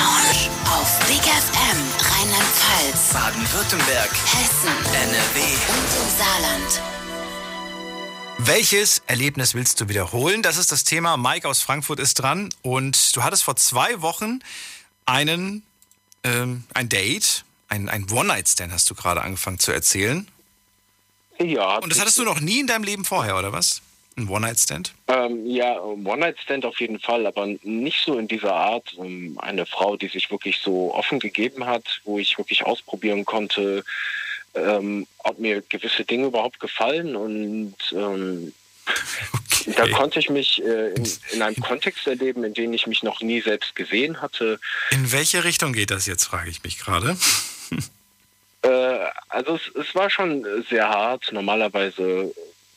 Lounge auf Big FM Rheinland-Pfalz, Baden-Württemberg, Hessen, NRW und im Saarland. Welches Erlebnis willst du wiederholen? Das ist das Thema. Mike aus Frankfurt ist dran und du hattest vor zwei Wochen einen ähm, ein Date, ein, ein One-Night-Stand hast du gerade angefangen zu erzählen. Ja. Und das hattest du noch nie in deinem Leben vorher, oder was? Ein One-Night-Stand? Ähm, ja, One-Night-Stand auf jeden Fall, aber nicht so in dieser Art. Ähm, eine Frau, die sich wirklich so offen gegeben hat, wo ich wirklich ausprobieren konnte, ähm, ob mir gewisse Dinge überhaupt gefallen und ähm, okay. da konnte ich mich äh, in, in, einem Kontext erleben, in dem ich mich noch nie selbst gesehen hatte. In welche Richtung geht das jetzt, frage ich mich gerade. Äh, also es, es war schon sehr hart. Normalerweise,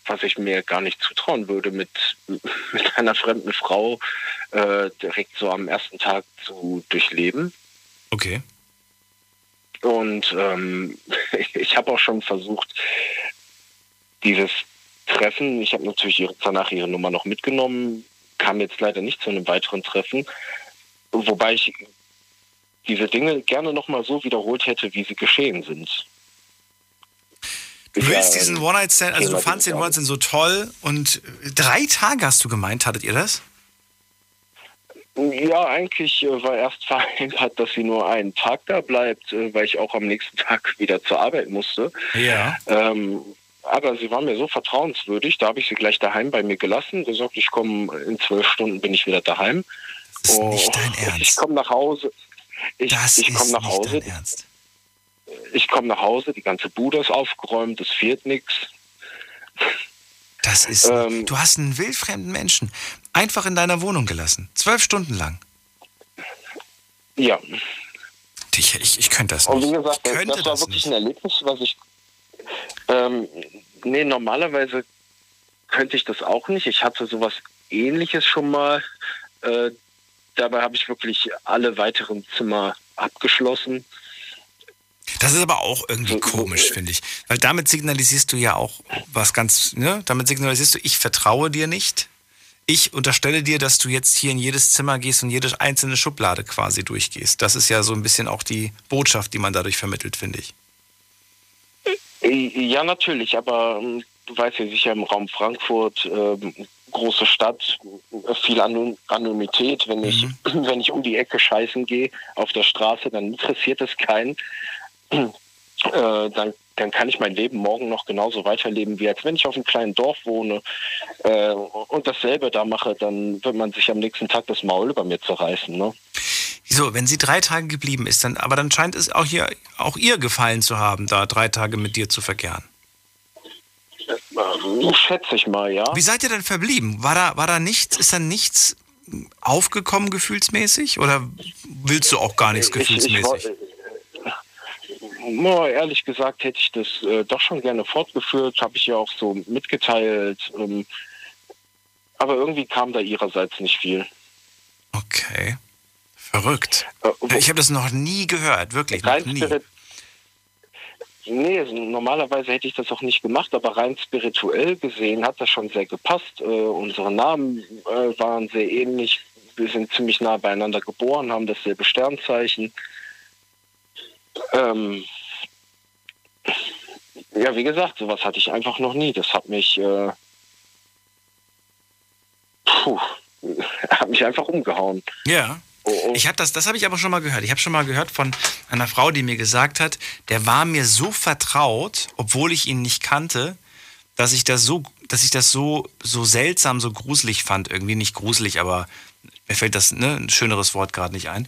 was ich mir gar nicht zutrauen würde, mit, mit einer fremden Frau äh, direkt so am ersten Tag zu durchleben. Okay. Und ähm, ich habe auch schon versucht, dieses Treffen, ich habe natürlich ihre, danach ihre Nummer noch mitgenommen, kam jetzt leider nicht zu einem weiteren Treffen, wobei ich diese Dinge gerne nochmal so wiederholt hätte, wie sie geschehen sind. Du willst diesen ähm, One-Night-Stand, also du fandst den. One-Night-Stand so toll und drei Tage hast du gemeint, hattet ihr das? Ja, eigentlich äh, war erst vereinbart, dass sie nur einen Tag da bleibt, äh, weil ich auch am nächsten Tag wieder zur Arbeit musste. Ja. Ähm, aber sie war mir so vertrauenswürdig, da habe ich sie gleich daheim bei mir gelassen, gesagt, ich komme in zwölf Stunden bin ich wieder daheim. Das ist nicht Oh, dein Ich Ernst. komme nach Hause. Ich, Das ich ist komme nach nicht Hause. dein Ernst. Ich komme nach Hause, die ganze Bude ist aufgeräumt, es fehlt nichts. Das ist. Ähm, du hast einen wildfremden Menschen einfach in deiner Wohnung gelassen. Zwölf Stunden lang. Ja, Ich, ich, ich könnte das und nicht. wie gesagt, ich das, könnte das war wirklich nicht. ein Erlebnis, was ich. Ähm, nee, normalerweise könnte ich das auch nicht. Ich hatte sowas ähnliches schon mal. Äh, dabei habe ich wirklich alle weiteren Zimmer abgeschlossen. Das ist aber auch irgendwie komisch, finde ich. Weil damit signalisierst du ja auch was ganz, ne? Damit signalisierst du, ich vertraue dir nicht. Ich unterstelle dir, dass du jetzt hier in jedes Zimmer gehst und jede einzelne Schublade quasi durchgehst. Das ist ja so ein bisschen auch die Botschaft, die man dadurch vermittelt, finde ich. Äh, Ja, natürlich, aber ähm, du weißt ja sicher im Raum Frankfurt, ähm, große Stadt, äh, viel Anon Anonymität. Wenn ich, wenn ich um die Ecke scheißen gehe auf der Straße, dann interessiert es keinen. Äh, dann, dann kann ich mein Leben morgen noch genauso weiterleben, wie als wenn ich auf einem kleinen Dorf wohne äh, und dasselbe da mache, dann wird man sich am nächsten Tag das Maul über mir zerreißen. Ne? So, wenn sie drei Tage geblieben ist, dann, aber dann scheint es auch hier, auch ihr gefallen zu haben, da drei Tage mit dir zu verkehren. Ähm, schätze ich mal, ja. Wie seid ihr denn verblieben? War da, war da nichts, ist da nichts aufgekommen gefühlsmäßig? Oder willst du auch gar nichts gefühlsmäßig? No, ehrlich gesagt hätte ich das äh, doch schon gerne fortgeführt, habe ich ja auch so mitgeteilt. Ähm, aber irgendwie kam da ihrerseits nicht viel. Okay. Verrückt. Äh, Ich habe das noch nie gehört, wirklich noch rein nie. spirit Nee, also normalerweise hätte ich das auch nicht gemacht, aber rein spirituell gesehen hat das schon sehr gepasst. Äh, unsere Namen äh, waren sehr ähnlich. Wir sind ziemlich nah beieinander geboren, haben dasselbe Sternzeichen. Ähm, ja, wie gesagt, sowas hatte ich einfach noch nie. Das hat mich, äh, puh, hat mich einfach umgehauen. Ja. Oh, oh. Ich habe das, das habe ich aber schon mal gehört. Ich habe schon mal gehört von einer Frau, die mir gesagt hat, der war mir so vertraut, obwohl ich ihn nicht kannte, dass ich das so, dass ich das so, so seltsam, so gruselig fand. Irgendwie nicht gruselig, aber mir fällt das, ne, ein schöneres Wort gerade nicht ein,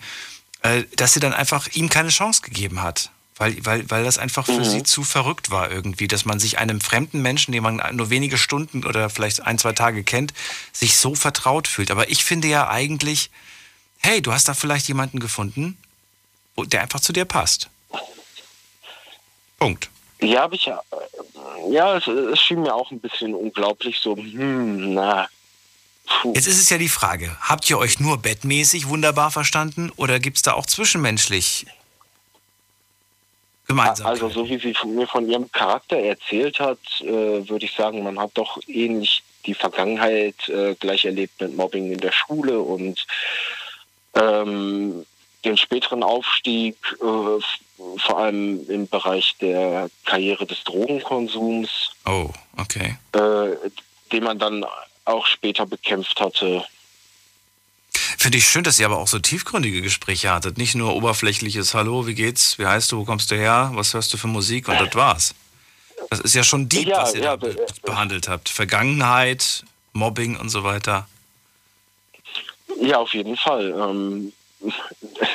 dass sie dann einfach ihm keine Chance gegeben hat. Weil, weil, weil das einfach für sie zu verrückt war irgendwie, dass man sich einem fremden Menschen, den man nur wenige Stunden oder vielleicht ein, zwei Tage kennt, sich so vertraut fühlt. Aber ich finde ja eigentlich, hey, du hast da vielleicht jemanden gefunden, der einfach zu dir passt. Punkt. Ja, habe ich ja. äh, Ja, es, es schien mir auch ein bisschen unglaublich so, hm, na. Puh. Jetzt ist es ja die Frage, habt ihr euch nur bettmäßig wunderbar verstanden oder gibt es da auch zwischenmenschlich gemeinsam? Also so wie sie mir von ihrem Charakter erzählt hat, äh, würde ich sagen, man hat doch ähnlich die Vergangenheit äh, gleich erlebt mit Mobbing in der Schule und ähm, den späteren Aufstieg, äh, vor allem im Bereich der Karriere des Drogenkonsums, oh, okay. äh, den man dann auch später bekämpft hatte. Finde ich schön, dass ihr aber auch so tiefgründige Gespräche hattet. Nicht nur oberflächliches Hallo, wie geht's, wie heißt du, wo kommst du her, was hörst du für Musik und das war's. Das ist ja schon deep, Ja, was ihr ja, da be be- behandelt habt. Vergangenheit, Mobbing und so weiter. Ja, auf jeden Fall. Ähm,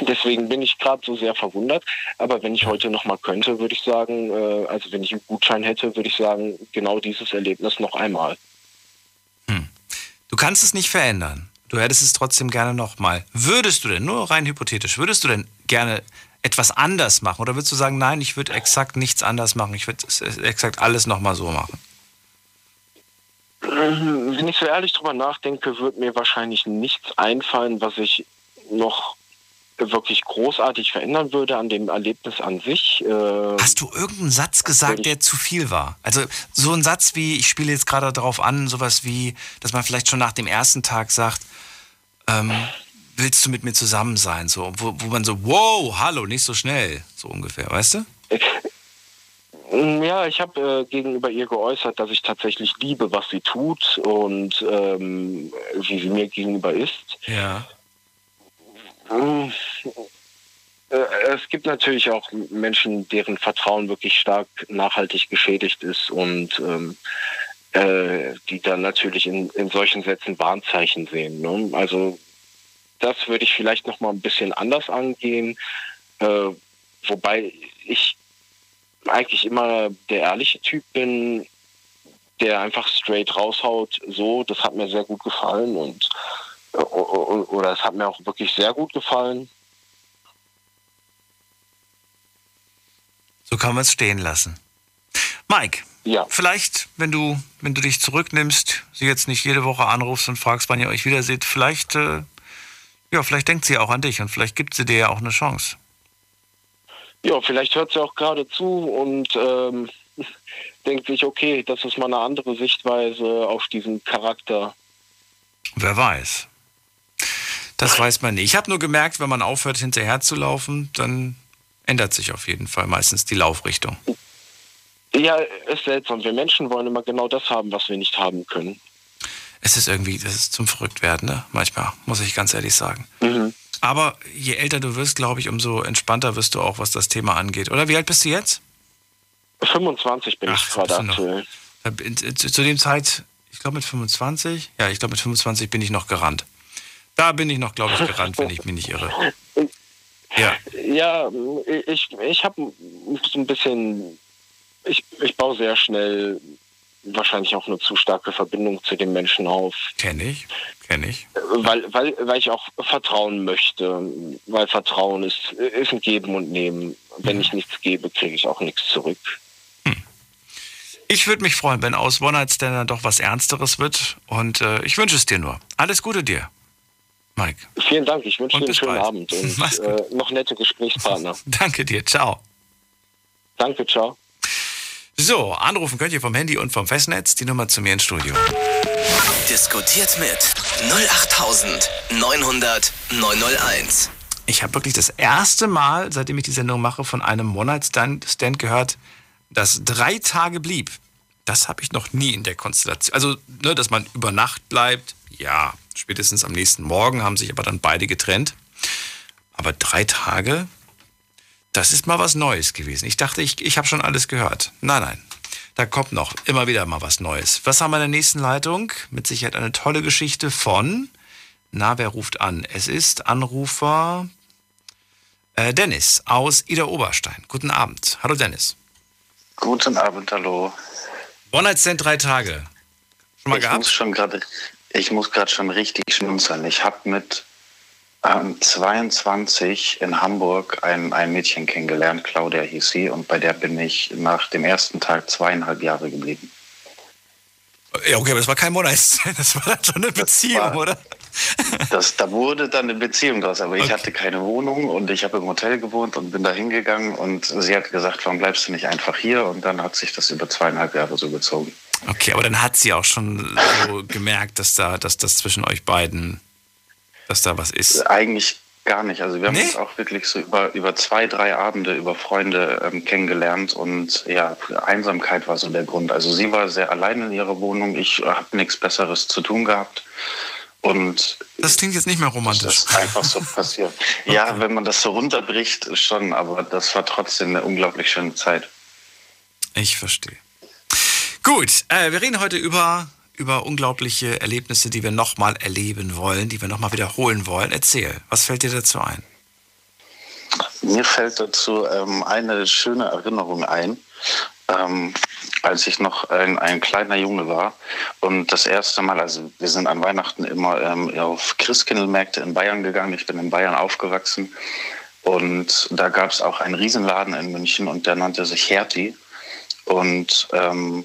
deswegen bin ich gerade so sehr verwundert. Aber wenn ich heute noch mal könnte, würde ich sagen, äh, also wenn ich einen Gutschein hätte, würde ich sagen, genau dieses Erlebnis noch einmal. Du kannst es nicht verändern. Du hättest es trotzdem gerne nochmal. Würdest du denn, nur rein hypothetisch, würdest du denn gerne etwas anders machen? Oder würdest du sagen, nein, ich würde exakt nichts anders machen, ich würde exakt alles nochmal so machen? Wenn ich so ehrlich drüber nachdenke, wird mir wahrscheinlich nichts einfallen, was ich noch wirklich großartig verändern würde an dem Erlebnis an sich. Äh, Hast du irgendeinen Satz gesagt, der zu viel war? Also so ein Satz wie, ich spiele jetzt gerade darauf an, sowas wie, dass man vielleicht schon nach dem ersten Tag sagt, ähm, willst du mit mir zusammen sein? So, wo, wo man so, wow, hallo, nicht so schnell, so ungefähr, weißt du? Ja, ich habe äh, gegenüber ihr geäußert, dass ich tatsächlich liebe, was sie tut und ähm, wie sie mir gegenüber ist. Ja. Äh, Es gibt natürlich auch Menschen, deren Vertrauen wirklich stark nachhaltig geschädigt ist und ähm, äh, die dann natürlich in, in solchen Sätzen Warnzeichen sehen. Ne? Also das würde ich vielleicht noch mal ein bisschen anders angehen, äh, wobei ich eigentlich immer der ehrliche Typ bin, der einfach straight raushaut. So, das hat mir sehr gut gefallen und oder es hat mir auch wirklich sehr gut gefallen. So kann man es stehen lassen. Mike, Ja. vielleicht, wenn du, wenn du dich zurücknimmst, sie jetzt nicht jede Woche anrufst und fragst, wann ihr euch wieder seht, vielleicht, äh, ja, vielleicht denkt sie auch an dich und vielleicht gibt sie dir ja auch eine Chance. Ja, vielleicht hört sie auch gerade zu und ähm, denkt sich, okay, das ist mal eine andere Sichtweise auf diesen Charakter. Wer weiß. Das weiß man nicht. Ich habe nur gemerkt, wenn man aufhört, hinterher zu laufen, dann ändert sich auf jeden Fall meistens die Laufrichtung. Ja, ist seltsam. Wir Menschen wollen immer genau das haben, was wir nicht haben können. Es ist irgendwie, das ist zum Verrücktwerden, ne? Manchmal, muss ich ganz ehrlich sagen. Mhm. Aber je älter du wirst, glaube ich, umso entspannter wirst du auch, was das Thema angeht. Oder wie alt bist du jetzt? 25 bin Ach, ich gerade aktuell. Äh, zu dem Zeit, ich glaube mit 25, ja, ich glaube mit 25 bin ich noch gerannt. Da bin ich noch, glaube ich, gerannt, wenn ich mich nicht irre. Ja, Ja, ich, ich habe so ein bisschen, ich, ich baue sehr schnell wahrscheinlich auch eine zu starke Verbindung zu den Menschen auf, kenne ich, kenne ich. weil, weil, weil ich auch vertrauen möchte, weil Vertrauen ist, ist ein Geben und Nehmen. Wenn ich nichts gebe, kriege ich auch nichts zurück. Ich würde mich freuen, wenn aus One Night Stand dann doch was Ernsteres wird. Und äh, ich wünsche es dir nur. Alles Gute dir, Mike. Vielen Dank, ich wünsche dir einen schönen bald. Abend und Mach's äh, noch nette Gesprächspartner. Danke dir, ciao. Danke, ciao. So, anrufen könnt ihr vom Handy und vom Festnetz. Die Nummer zu mir ins Studio. Diskutiert mit 08900 901. Ich habe wirklich das erste Mal, seitdem ich die Sendung mache, von einem One-Night-Stand Stand gehört, das drei Tage blieb. Das habe ich noch nie in der Konstellation. Also, ne, dass man über Nacht bleibt, ja, spätestens am nächsten Morgen haben sich aber dann beide getrennt. Aber drei Tage, das ist mal was Neues gewesen. Ich dachte, ich, ich habe schon alles gehört. Nein, nein. Da kommt noch immer wieder mal was Neues. Was haben wir in der nächsten Leitung? Mit Sicherheit eine tolle Geschichte von. Na, wer ruft an? Es ist Anrufer äh, Dennis aus Ida Oberstein. Guten Abend. Hallo Dennis. Guten Abend, hallo. One Night Stand drei Tage. Schon mal ich muss gehabt? schon gerade, ich muss gerade schon richtig schmunzeln. Ich habe mit ähm, 22 in Hamburg ein, ein Mädchen kennengelernt, Claudia hieß sie, und bei der bin ich nach dem ersten Tag zweieinhalb Jahre geblieben. Ja, okay, aber das war kein Stand. Das war dann schon eine Beziehung, war- oder? Das, da wurde dann eine Beziehung draus, aber ich Okay. hatte keine Wohnung und ich habe im Hotel gewohnt und bin da hingegangen und sie hat gesagt, warum bleibst du nicht einfach hier? Und dann hat sich das über zweieinhalb Jahre so gezogen. Okay, aber dann hat sie auch schon so gemerkt, dass da, dass das zwischen euch beiden, dass da was ist. Eigentlich gar nicht. Also wir haben Nee? uns auch wirklich so über, über zwei, drei Abende über Freunde ähm, kennengelernt und ja, Einsamkeit war so der Grund. Also sie war sehr allein in ihrer Wohnung, ich habe nichts Besseres zu tun gehabt und Das klingt jetzt nicht mehr das romantisch. ist einfach so passiert. Ja, wenn man das so runterbricht, schon, aber das war trotzdem eine unglaublich schöne Zeit. Ich verstehe. Gut, äh, wir reden heute über, über unglaubliche Erlebnisse, die wir nochmal erleben wollen, die wir nochmal wiederholen wollen. Erzähl, was fällt dir dazu ein? Mir fällt dazu ähm, eine schöne Erinnerung ein, ähm, als ich noch ein, ein kleiner Junge war und das erste Mal, also wir sind an Weihnachten immer ähm, auf Christkindlmärkte in Bayern gegangen. Ich bin in Bayern aufgewachsen Und da gab es auch einen Riesenladen in München und der nannte sich Hertie. Und ähm,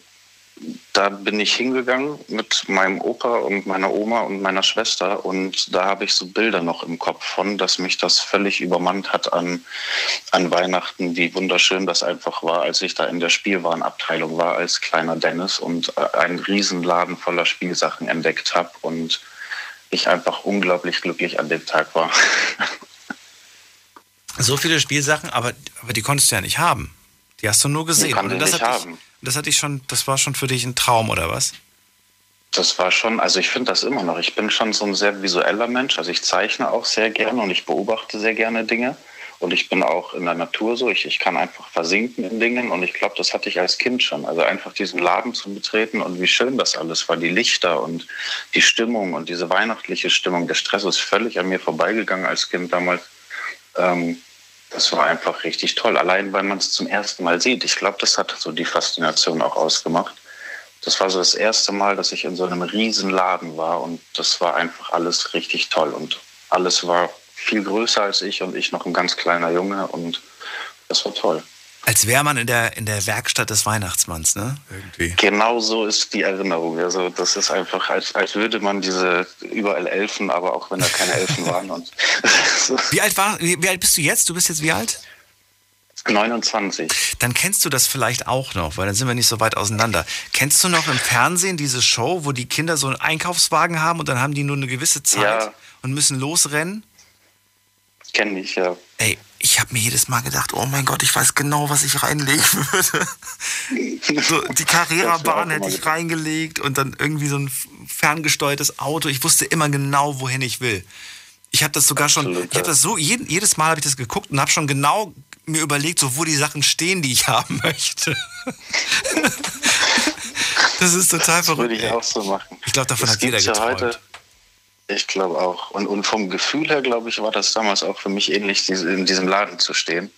da bin ich hingegangen mit meinem Opa und meiner Oma und meiner Schwester und da habe ich so Bilder noch im Kopf von, dass mich das völlig übermannt hat an, an Weihnachten, wie wunderschön das einfach war, als ich da in der Spielwarenabteilung war als kleiner Dennis und äh, einen Riesenladen voller Spielsachen entdeckt habe und ich einfach unglaublich glücklich an dem Tag war. So viele Spielsachen, aber, aber die konntest du ja nicht haben. Die hast du nur gesehen. Und das hat, dich, das hat dich schon, das war schon für dich ein Traum, oder was? Das war schon, also ich finde das immer noch. Ich bin schon so ein sehr visueller Mensch. Also ich zeichne auch sehr gerne und ich beobachte sehr gerne Dinge. Und ich bin auch in der Natur so. Ich, ich kann einfach versinken in Dingen. Und ich glaube, das hatte ich als Kind schon. Also einfach diesen Laden zu betreten und wie schön das alles war. Die Lichter und die Stimmung und diese weihnachtliche Stimmung. Der Stress ist völlig an mir vorbeigegangen als Kind damals. Ähm, das war einfach richtig toll. Allein, weil man es zum ersten Mal sieht. Ich glaube, das hat so die Faszination auch ausgemacht. Das war so das erste Mal, dass ich in so einem riesen Laden war und das war einfach alles richtig toll und alles war viel größer als ich und ich noch ein ganz kleiner Junge und das war toll. Als wäre man in der, in der Werkstatt des Weihnachtsmanns, ne? Irgendwie. Genau so ist die Erinnerung. Also das ist einfach, als, als würde man diese überall Elfen, aber auch wenn da keine Elfen waren. Und Wie alt, war, wie, wie alt bist du jetzt? Du bist jetzt wie alt? 29. Dann kennst du das vielleicht auch noch, weil dann sind wir nicht so weit auseinander. Kennst du noch im Fernsehen diese Show, wo die Kinder so einen Einkaufswagen haben und dann haben die nur eine gewisse Zeit Ja. und müssen losrennen? Kenne ich, ja. Ey, ich habe mir jedes Mal gedacht, oh mein Gott, ich weiß genau, was ich reinlegen würde. so, die Carrera-Bahn hätte ich reingelegt und dann irgendwie so ein ferngesteuertes Auto. Ich wusste immer genau, wohin ich will. Ich habe das sogar schon, Absolut, ich habe das so, jeden, jedes Mal habe ich das geguckt und habe schon genau mir überlegt, so wo die Sachen stehen, die ich haben möchte. das ist total Das verrückt. würde ich auch so machen. Ich glaube, davon Das hat jeder gibt's ja geträumt. heute. Ich glaube auch. Und, und vom Gefühl her, glaube ich, war das damals auch für mich ähnlich, in diesem Laden zu stehen.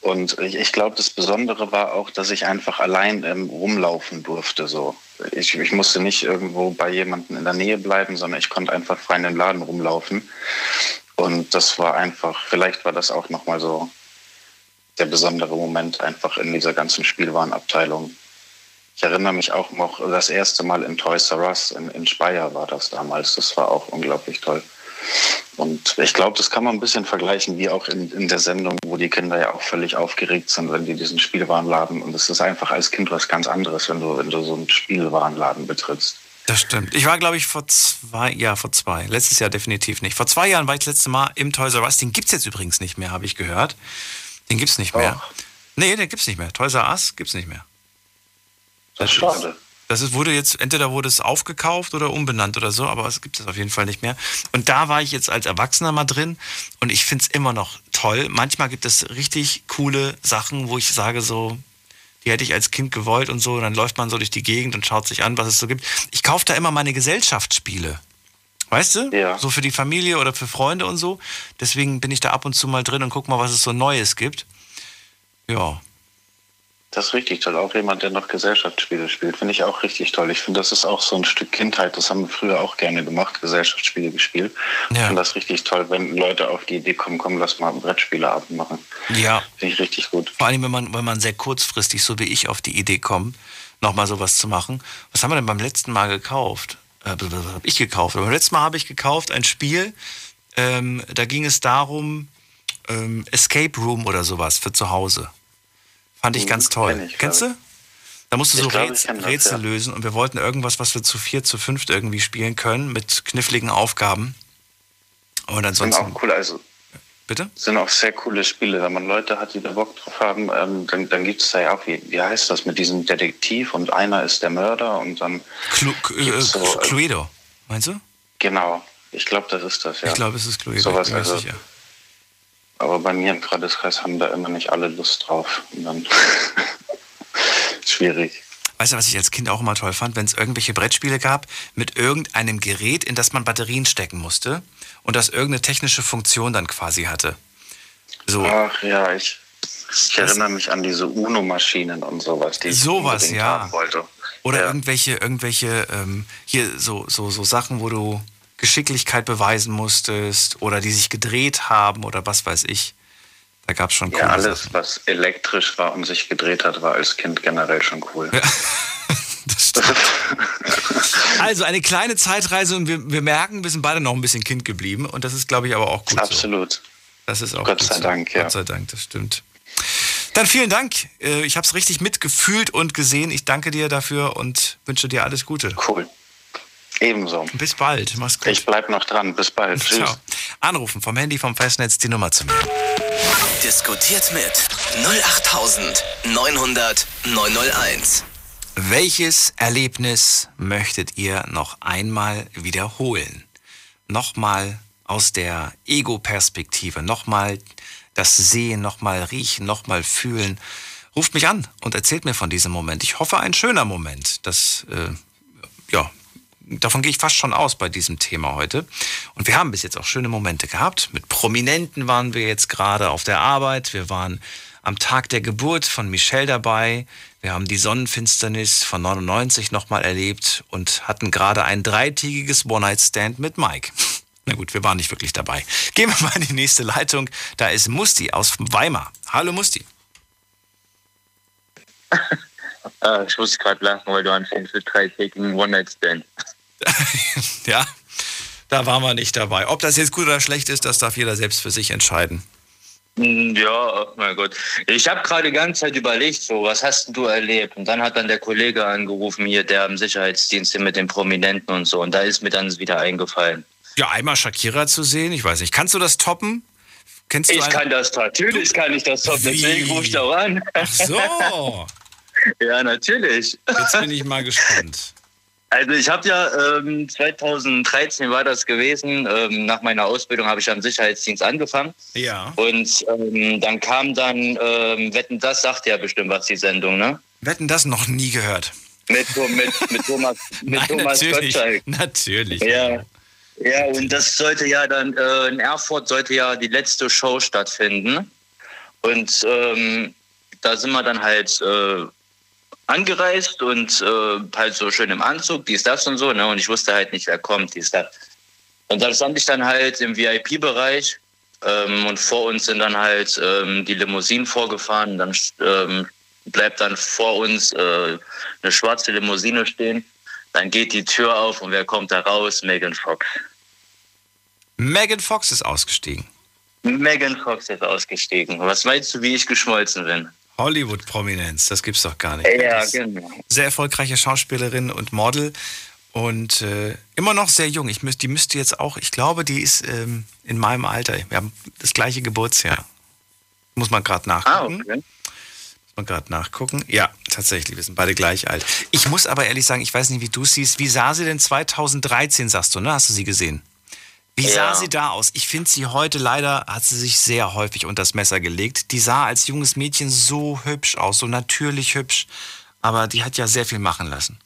Und ich, ich glaube, das Besondere war auch, dass ich einfach allein ähm, rumlaufen durfte. So. Ich, ich musste nicht irgendwo bei jemandem in der Nähe bleiben, sondern ich konnte einfach frei in den Laden rumlaufen. Und das war einfach, vielleicht war das auch nochmal so der besondere Moment einfach in dieser ganzen Spielwarenabteilung. Ich erinnere mich auch noch, das erste Mal in Toys R Us in, in Speyer war das damals. Das war auch unglaublich toll. Und ich glaube, das kann man ein bisschen vergleichen, wie auch in, in der Sendung, wo die Kinder ja auch völlig aufgeregt sind, wenn die diesen Spielwarenladen. Und es ist einfach als Kind was ganz anderes, wenn du, wenn du so einen Spielwarenladen betrittst. Das stimmt. Ich war, glaube ich, vor zwei, ja, vor zwei. Letztes Jahr definitiv nicht. Vor zwei Jahren war ich das letzte Mal im Toys R Us. Den gibt's jetzt übrigens nicht mehr, habe ich gehört. Den gibt's nicht mehr. Ach. Nee, den gibt's nicht mehr. Toys R Us gibt's nicht mehr. Das ist schade. Das ist, wurde jetzt, entweder wurde es aufgekauft oder umbenannt oder so, aber es gibt es auf jeden Fall nicht mehr. Und da war ich jetzt als Erwachsener mal drin und ich finde es immer noch toll. Manchmal gibt es richtig coole Sachen, wo ich sage so, die hätte ich als Kind gewollt und so. Und dann läuft man so durch die Gegend und schaut sich an, was es so gibt. Ich kaufe da immer meine Gesellschaftsspiele. Weißt du? Ja. So für die Familie oder für Freunde und so. Deswegen bin ich da ab und zu mal drin und guck mal, was es so Neues gibt. Ja. Das ist richtig toll. Auch jemand, der noch Gesellschaftsspiele spielt, finde ich auch richtig toll. Ich finde, das ist auch so ein Stück Kindheit. Das haben wir früher auch gerne gemacht, Gesellschaftsspiele gespielt. Ich Ja. finde das richtig toll, wenn Leute auf die Idee kommen, komm, lass mal Brettspieleabend machen. Ja. Finde ich richtig gut. Vor allem, wenn man, wenn man sehr kurzfristig, so wie ich, auf die Idee kommt, nochmal sowas zu machen. Was haben wir denn beim letzten Mal gekauft? Äh, was habe ich gekauft? Beim letzten Mal habe ich gekauft ein Spiel, ähm, da ging es darum, ähm, Escape Room oder sowas für zu Hause. Fand ich Mhm, ganz toll. ich, Kennst du? Da musst du so glaub, Rätsel, das, Rätsel ja. lösen und wir wollten irgendwas, was wir zu vier, zu fünft irgendwie spielen können, mit kniffligen Aufgaben. Und Sind ansonsten, auch cool, also bitte? sind auch sehr coole Spiele. Wenn man Leute hat, die da Bock drauf haben, ähm, dann, dann gibt es da ja auch, wie, wie heißt das, mit diesem Detektiv und einer ist der Mörder und dann, Clu äh, so, äh, Cluedo, meinst du? genau, ich glaube, das ist das, ja. Ich glaube, es ist Cluedo. Sowas, also- sicher. Aber bei mir im Freundeskreis haben da immer nicht alle Lust drauf. Und dann schwierig. Weißt du, was ich als Kind auch immer toll fand, wenn es irgendwelche Brettspiele gab mit irgendeinem Gerät, in das man Batterien stecken musste und das irgendeine technische Funktion dann quasi hatte. So, Ach ja, ich, ich erinnere mich an diese UNO-Maschinen und sowas, die ich Sowas, ja. haben wollte. oder ja. irgendwelche, irgendwelche, ähm, hier so, so, so Sachen, wo du Geschicklichkeit beweisen musstest oder die sich gedreht haben oder was weiß ich. Da gab es schon Ja, alles, Sachen. was elektrisch war und sich gedreht hat, war als Kind generell schon cool. Ja. also eine kleine Zeitreise und wir, wir merken, wir sind beide noch ein bisschen Kind geblieben und das ist, glaube ich, aber auch gut. Absolut. So. Das ist auch Gott sei so. Dank, ja. Gott sei Dank, das stimmt. Dann vielen Dank. Äh, ich habe es richtig mitgefühlt und gesehen. Ich danke dir dafür und wünsche dir alles Gute. Cool. Ebenso. Bis bald. Mach's gut. Ich bleib noch dran. Bis bald. Tschüss. Ciao. Anrufen vom Handy vom Festnetz die Nummer zu mir. Diskutiert mit 08900 901. Welches Erlebnis möchtet ihr noch einmal wiederholen? Nochmal aus der Ego-Perspektive, nochmal das Sehen, nochmal riechen, nochmal fühlen. Ruft mich an und erzählt mir von diesem Moment. Ich hoffe, ein schöner Moment. Das, äh, ja, davon gehe ich fast schon aus bei diesem Thema heute. Und wir haben bis jetzt auch schöne Momente gehabt. Mit Prominenten waren wir jetzt gerade auf der Arbeit. Wir waren am Tag der Geburt von Michelle dabei. Wir haben die Sonnenfinsternis von 99 nochmal erlebt und hatten gerade ein dreitägiges One-Night-Stand mit Mike. Na gut, wir waren nicht wirklich dabei. Gehen wir mal in die nächste Leitung. Da ist Musti aus Weimar. Hallo Musti. äh, ich muss gerade lachen, weil du anfängst mit dreitägigen One-Night-Stand. ja, da waren wir nicht dabei. Ob das jetzt gut oder schlecht ist, das darf jeder selbst für sich entscheiden. Hm, ja, oh mein Gott. Ich habe gerade die ganze Zeit überlegt, so, was hast du erlebt? Und dann hat dann der Kollege angerufen hier, der im Sicherheitsdienst mit den Prominenten und so. Und da ist mir dann wieder eingefallen. Ja, einmal Shakira zu sehen, ich weiß nicht. Kannst du das toppen? Kennst du ich eine? kann das, natürlich kann ich das toppen, Wie? deswegen rufe ich auch an. Ach so. ja, natürlich. Jetzt bin ich mal gespannt. Also ich habe ja ähm, 2013 war das gewesen. Ähm, nach meiner Ausbildung habe ich am Sicherheitsdienst angefangen. Ja. Und ähm, dann kam dann ähm, Wetten das sagt ja bestimmt was die Sendung, ne? Wetten das noch nie gehört. Mit, mit, mit Thomas, mit Nein, Thomas natürlich, Gottschalk. Natürlich. Ja. Ja, und das sollte ja dann, äh, in Erfurt sollte ja die letzte Show stattfinden. Und ähm, da sind wir dann halt äh, angereist und äh, halt so schön im Anzug, dies, das und so. Ne? Und ich wusste halt nicht, wer kommt, dies, das. Und da stand ich dann halt im VIP-Bereich ähm, und vor uns sind dann halt ähm, die Limousinen vorgefahren. Dann ähm, bleibt dann vor uns äh, eine schwarze Limousine stehen. Dann geht die Tür auf und wer kommt da raus? Megan Fox. Megan Fox ist ausgestiegen. Megan Fox ist ausgestiegen. Was meinst du, wie ich geschmolzen bin? Hollywood-Prominenz, das gibt's doch gar nicht. Ja, genau. Sehr erfolgreiche Schauspielerin und Model und äh, immer noch sehr jung. Ich müß, die müsste jetzt auch, ich glaube, die ist ähm, in meinem Alter. Wir haben das gleiche Geburtsjahr. Muss man gerade nachgucken. Ah, okay man gerade nachgucken. Ja, tatsächlich, wir sind beide gleich alt. Ich muss aber ehrlich sagen, ich weiß nicht, wie du siehst. Wie sah sie denn 2013, sagst du, ne? Hast du sie gesehen? Wie ja. sah sie da aus? Ich finde sie heute leider, hat sie sich sehr häufig unter das Messer gelegt. Die sah als junges Mädchen so hübsch aus, so natürlich hübsch. Aber die hat ja sehr viel machen lassen.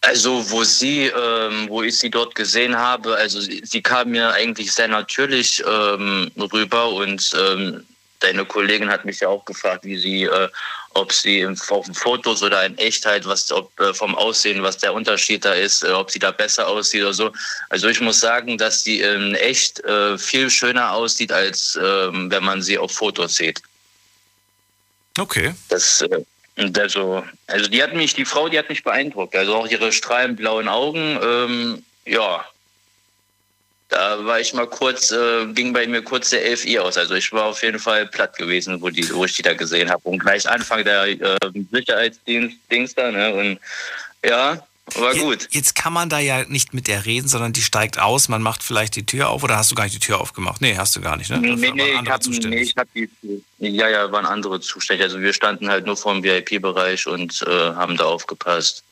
Also wo sie, ähm, wo ich sie dort gesehen habe, also sie, sie kam mir eigentlich sehr natürlich ähm, rüber und ähm, deine Kollegin hat mich ja auch gefragt, wie sie, äh, ob sie auf den Fotos oder in Echtheit, was ob, äh, vom Aussehen, was der Unterschied da ist, äh, ob sie da besser aussieht oder so. Also ich muss sagen, dass sie in echt äh, viel schöner aussieht, als ähm, wenn man sie auf Fotos sieht. Okay. Das, also, also die hat mich, die Frau, die hat mich beeindruckt. Also auch ihre strahlend blauen Augen, ähm, ja, da war ich mal kurz, äh, ging bei mir kurz der LFI aus. Also ich war auf jeden Fall platt gewesen, wo, die, wo ich die da gesehen habe. Und gleich Anfang der äh, Sicherheitsdienst-Dings da, ne? Und ja, war gut. Jetzt kann man da ja nicht mit der reden, sondern die steigt aus, man macht vielleicht die Tür auf oder hast du gar nicht die Tür aufgemacht? Nee, hast du gar nicht, ne? Nee, nee, nee, ich hab, nee, ich hab die, ja, ja, waren andere Zustände. Also wir standen halt nur vor dem VIP-Bereich und äh, haben da aufgepasst.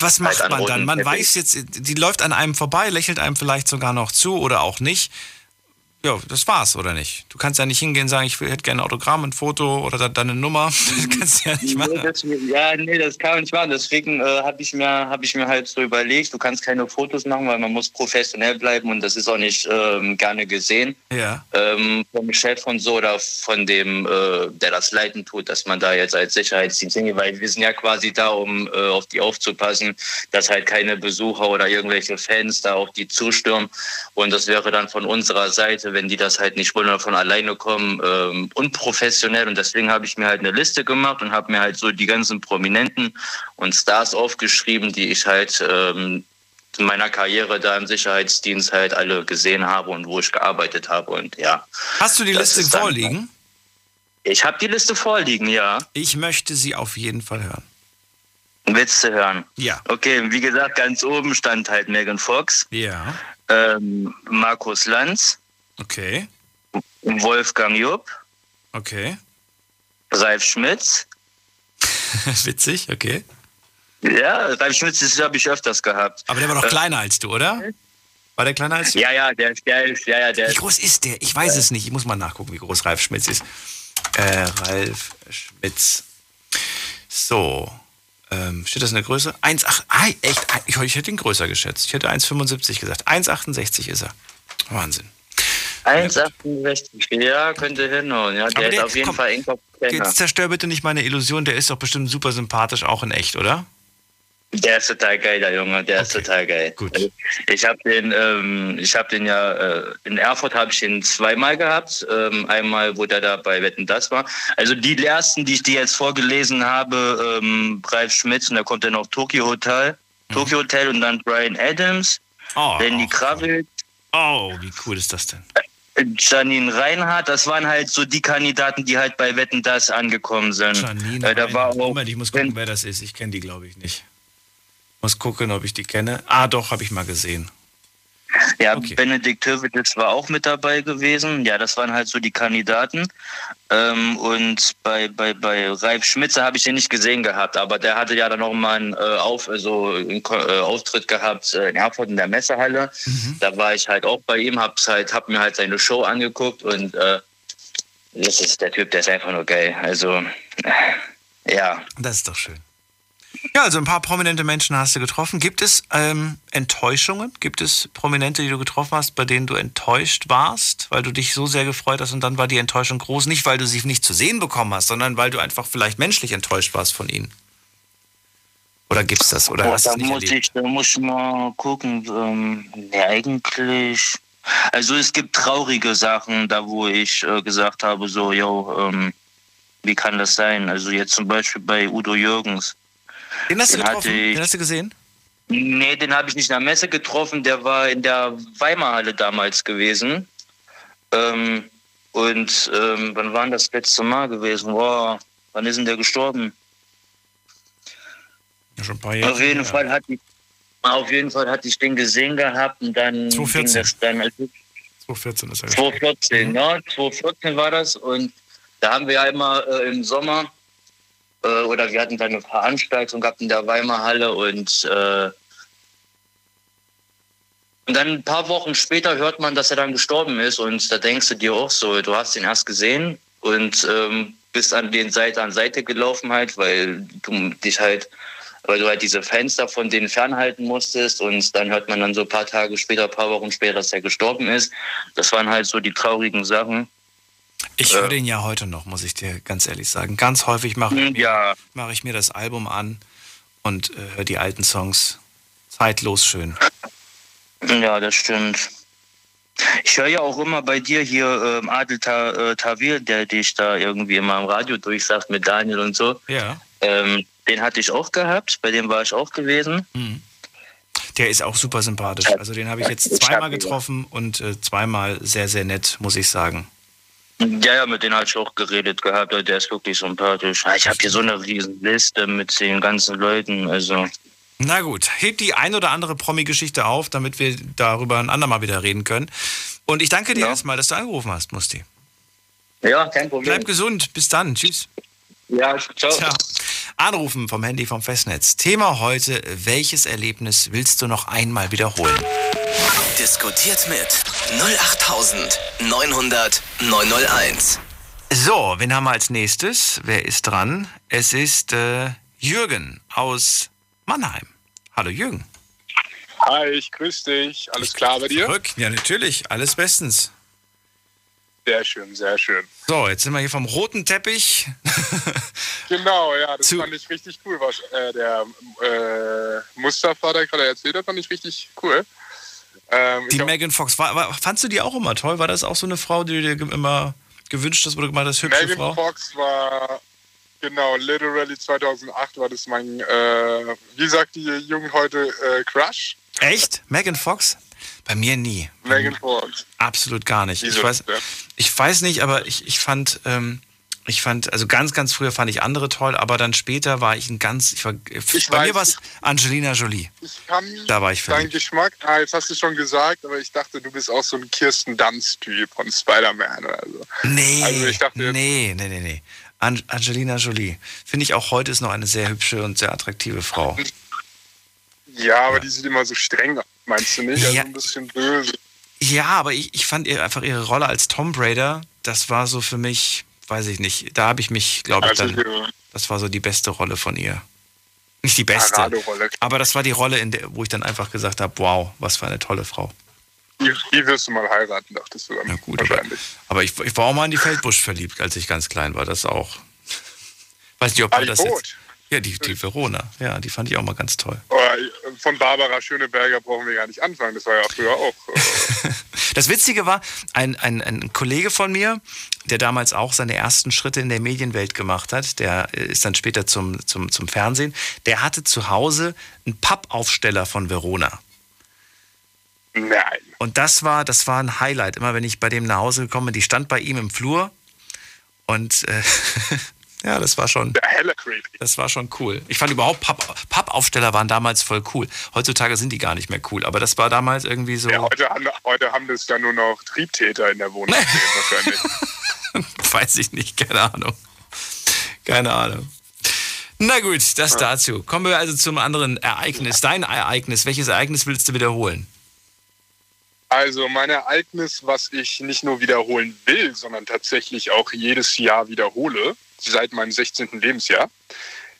Was macht halt man dann? Man weiß jetzt, die läuft an einem vorbei, lächelt einem vielleicht sogar noch zu oder auch nicht. Ja, das war's, oder nicht? Du kannst ja nicht hingehen und sagen, ich hätte gerne ein Autogramm, ein Foto oder deine Nummer. Das kannst du ja nicht machen. Nee, das, ja, nee, das kann man nicht machen. Deswegen äh, habe ich, mir, hab ich mir halt so überlegt, du kannst keine Fotos machen, weil man muss professionell bleiben und das ist auch nicht ähm, gerne gesehen. Ja. Ähm, vom Chef und so oder von dem, äh, der das leiten tut, dass man da jetzt als Sicherheitsdienst hingeht, weil wir sind ja quasi da, um äh, auf die aufzupassen, dass halt keine Besucher oder irgendwelche Fans da auf die zustürmen. Und das wäre dann von unserer Seite wenn die das halt nicht wollen oder von alleine kommen, ähm, unprofessionell. Und deswegen habe ich mir halt eine Liste gemacht und habe mir halt so die ganzen Prominenten und Stars aufgeschrieben, die ich halt ähm, in meiner Karriere da im Sicherheitsdienst halt alle gesehen habe und wo ich gearbeitet habe. Und ja. Hast du die Liste vorliegen? Ich habe die Liste vorliegen, ja. Ich möchte sie auf jeden Fall hören. Willst du hören? Ja. Okay, wie gesagt, ganz oben stand halt Megan Fox, Ja. ähm, Markus Lanz, Okay. Wolfgang Jupp, Okay. Ralf Schmitz. Witzig, okay. Ja, Ralf Schmitz habe ich öfters gehabt. Aber der war doch Äh, kleiner als du, oder? War der kleiner als du? Ja, ja, der, der ist, ja, ja, der Wie groß ist der? Ich weiß es nicht. Ich muss mal nachgucken, wie groß Ralf Schmitz ist. Äh, Ralf Schmitz. So. Ähm, steht das in der Größe? 1,8. Ei, echt? Ich, ich hätte ihn größer geschätzt. Ich hätte 1,75 gesagt. 1,68 ist er. Wahnsinn. 1,68. Ja, könnte hinhauen. Ja, der, Aber ist der- auf jeden komm, Fall kleiner. Jetzt zerstör bitte nicht meine Illusion. Der ist doch bestimmt super sympathisch, auch in echt, oder? Der ist total geil, der Junge. Der ist total geil. Gut. Ich habe den, ähm, ich habe den ja äh, in Erfurt habe ich ihn zweimal gehabt. Ähm, einmal, wo der da bei Wetten das war. Also die ersten, die ich dir jetzt vorgelesen habe, ähm, Ralf Schmitz und da kommt dann noch Tokyo Hotel, Tokyo Hotel und dann Brian Adams, Mhm. Oh, Lenny Kravitz, oh, wie cool ist das denn? Janine Reinhardt. Das waren halt so die Kandidaten, die halt bei Wetten das angekommen sind. Janine äh, da war auch Moment, ich muss gucken, wer das ist. Ich kenne die, glaube ich, nicht. Muss gucken, ob ich die kenne. Ah, doch, habe ich mal gesehen. Ja, Okay. Benedikt Höwedes war auch mit dabei gewesen. Ja, das waren halt so die Kandidaten. Ähm, und bei, bei, bei Ralf Schmitzer habe ich den nicht gesehen gehabt, aber der hatte ja dann noch mal einen, äh, Auf, also einen äh, Auftritt gehabt äh, in Erfurt in der Messehalle. Da war ich halt auch bei ihm, hab's halt, hab mir halt seine Show angeguckt und äh, das ist der Typ, der ist einfach nur geil. Also, äh, ja. Das ist doch schön. Ja, also ein paar prominente Menschen hast du getroffen. Gibt es ähm, Enttäuschungen? Gibt es Prominente, die du getroffen hast, bei denen du enttäuscht warst, weil du dich so sehr gefreut hast und dann war die Enttäuschung groß? Nicht, weil du sie nicht zu sehen bekommen hast, sondern weil du einfach vielleicht menschlich enttäuscht warst von ihnen. Oder gibt's das? Oder Boah, hast da es muss erlebt? ich, da muss ich mal gucken. Ähm, ja, eigentlich. Also es gibt traurige Sachen, da wo ich äh, gesagt habe, so, yo, ähm, wie kann das sein? Also jetzt zum Beispiel bei Udo Jürgens. Den hast du Den getroffen? hatte ich- Den hast du gesehen? Nee, den habe ich nicht in der Messe getroffen. Der war in der Weimarhalle damals gewesen. Ähm, und ähm, wann war das letzte Mal gewesen? Boah, wann ist denn der gestorben? Ja, schon ein paar Jahre. Auf jeden her. Fall hatte ich, auf jeden Fall hatte ich den gesehen gehabt und dann 2014. ging das dann also 2014 ist er gestorben. 2014, ja, 2014 war das und da haben wir ja immer äh, im Sommer äh, oder wir hatten dann eine Veranstaltung gehabt in der Weimarhalle und äh, und dann ein paar Wochen später hört man, dass er dann gestorben ist und da denkst du dir auch so, du hast ihn erst gesehen und ähm, bist an den Seite an Seite gelaufen halt, weil du dich halt, weil du halt diese Fenster von denen fernhalten musstest und dann hört man dann so ein paar Tage später, ein paar Wochen später, dass er gestorben ist. Das waren halt so die traurigen Sachen. Ich höre den ja heute noch, muss ich dir ganz ehrlich sagen. Ganz häufig mache ich, mir- Ja, mache ich mir das Album an und äh, höre die alten Songs. Zeitlos schön. ja, das stimmt. Ich höre ja auch immer bei dir hier ähm, Adel Ta äh, Tawil, der dich da irgendwie immer im Radio durchsagt mit Daniel und so. Ja. Ähm, den hatte ich auch gehabt, bei dem war ich auch gewesen. Der ist auch super sympathisch. Also den habe ich jetzt zweimal getroffen und äh, zweimal sehr, sehr nett, muss ich sagen. Ja, ja, mit denen hatte ich auch geredet gehabt. Der ist wirklich sympathisch. Ah, Ich habe hier so eine riesen Liste mit den ganzen Leuten. Also, Na gut, heb die ein oder andere Promi-Geschichte auf, damit wir darüber ein andermal wieder reden können. Und ich danke dir Ja. erstmal, dass du angerufen hast, Musti. ja, kein Problem. Bleib gesund. Bis dann. Tschüss. Ja, ciao. Ciao. Anrufen vom Handy vom Festnetz. Thema heute, welches Erlebnis willst du noch einmal wiederholen? Diskutiert mit 08900 901. So, wen haben wir als nächstes? Wer ist dran? Es ist äh, Jürgen aus Mannheim. Hallo Jürgen. Hi, ich grüße dich. Alles klar bei dir? Zurück? Ja, natürlich. Alles bestens. Sehr schön, sehr schön. So, jetzt sind wir hier vom roten Teppich. Genau, ja, das Zu- fand ich richtig cool. Was, äh, der äh, Mustafa, der gerade erzählt hat, fand ich richtig cool. Ähm, Die Megan Fox, war, war, fandst du die auch immer toll? War das auch so eine Frau, die du dir immer gewünscht hast, oder gemeint hast, hübsche Megan Frau? Fox war, genau, literally 2008 war das mein, äh, wie sagt die Jungen heute, äh, Crush? Echt? Megan Fox? Bei mir nie. Megan Fox. Absolut gar nicht. Ich weiß, ich weiß nicht, aber ich, ich fand, ähm, ich fand, also ganz, ganz früher fand ich andere toll, aber dann später war ich ein ganz, ich war, bei mir war es Angelina Jolie. Ich kann Da war ich deinen verliebt. Geschmack, ah, jetzt hast du schon gesagt, aber ich dachte, du bist auch so ein Kirsten Dunst-Typ von Spider-Man oder so. Nee, Also ich dachte nee, nee, nee, nee. An Angelina Jolie. Finde ich auch heute ist noch eine sehr hübsche und sehr attraktive Frau. Ja, aber die sieht immer so streng aus, meinst du nicht? Also Ja. ein bisschen böse. Ja, aber ich, ich fand ihr einfach ihre Rolle als Tomb Raider, das war so für mich, weiß ich nicht, da habe ich mich, glaube ich, Also, dann, ja. das war so die beste Rolle von ihr. Nicht die beste, aber das war die Rolle, in der, wo ich dann einfach gesagt habe, wow, was für eine tolle Frau. Die, die wirst du mal heiraten, dachtest du dann. Na gut, aber, wahrscheinlich. aber ich, ich war auch mal in die Feldbusch verliebt, als ich ganz klein war, das auch. Weiß nicht, ob Ah, man die das jetzt... Ja, die, die Verona, ja, die fand ich auch mal ganz toll. Oh, von Barbara Schöneberger brauchen wir gar nicht anfangen. Das war ja früher auch. äh, Das Witzige war, ein, ein, ein Kollege von mir, der damals auch seine ersten Schritte in der Medienwelt gemacht hat, der ist dann später zum, zum, zum Fernsehen, der hatte zu Hause einen Pappaufsteller von Verona. Nein. Und das war, das war ein Highlight. Immer wenn ich bei dem nach Hause gekommen bin, die stand bei ihm im Flur und äh, ja, das war schon. Hella creepy. Das war schon cool. Ich fand überhaupt Papp, Pappaufsteller waren damals voll cool. Heutzutage sind die gar nicht mehr cool, aber das war damals irgendwie so. Ja, heute, haben, heute haben das dann nur noch Triebtäter in der Wohnung stehen, wahrscheinlich. Weiß ich nicht, keine Ahnung. Keine Ahnung. Na gut, das dazu. Kommen wir also zum anderen Ereignis. Dein Ereignis. Welches Ereignis willst du wiederholen? Also mein Ereignis, was ich nicht nur wiederholen will, sondern tatsächlich auch jedes Jahr wiederhole, seit meinem 16. Lebensjahr,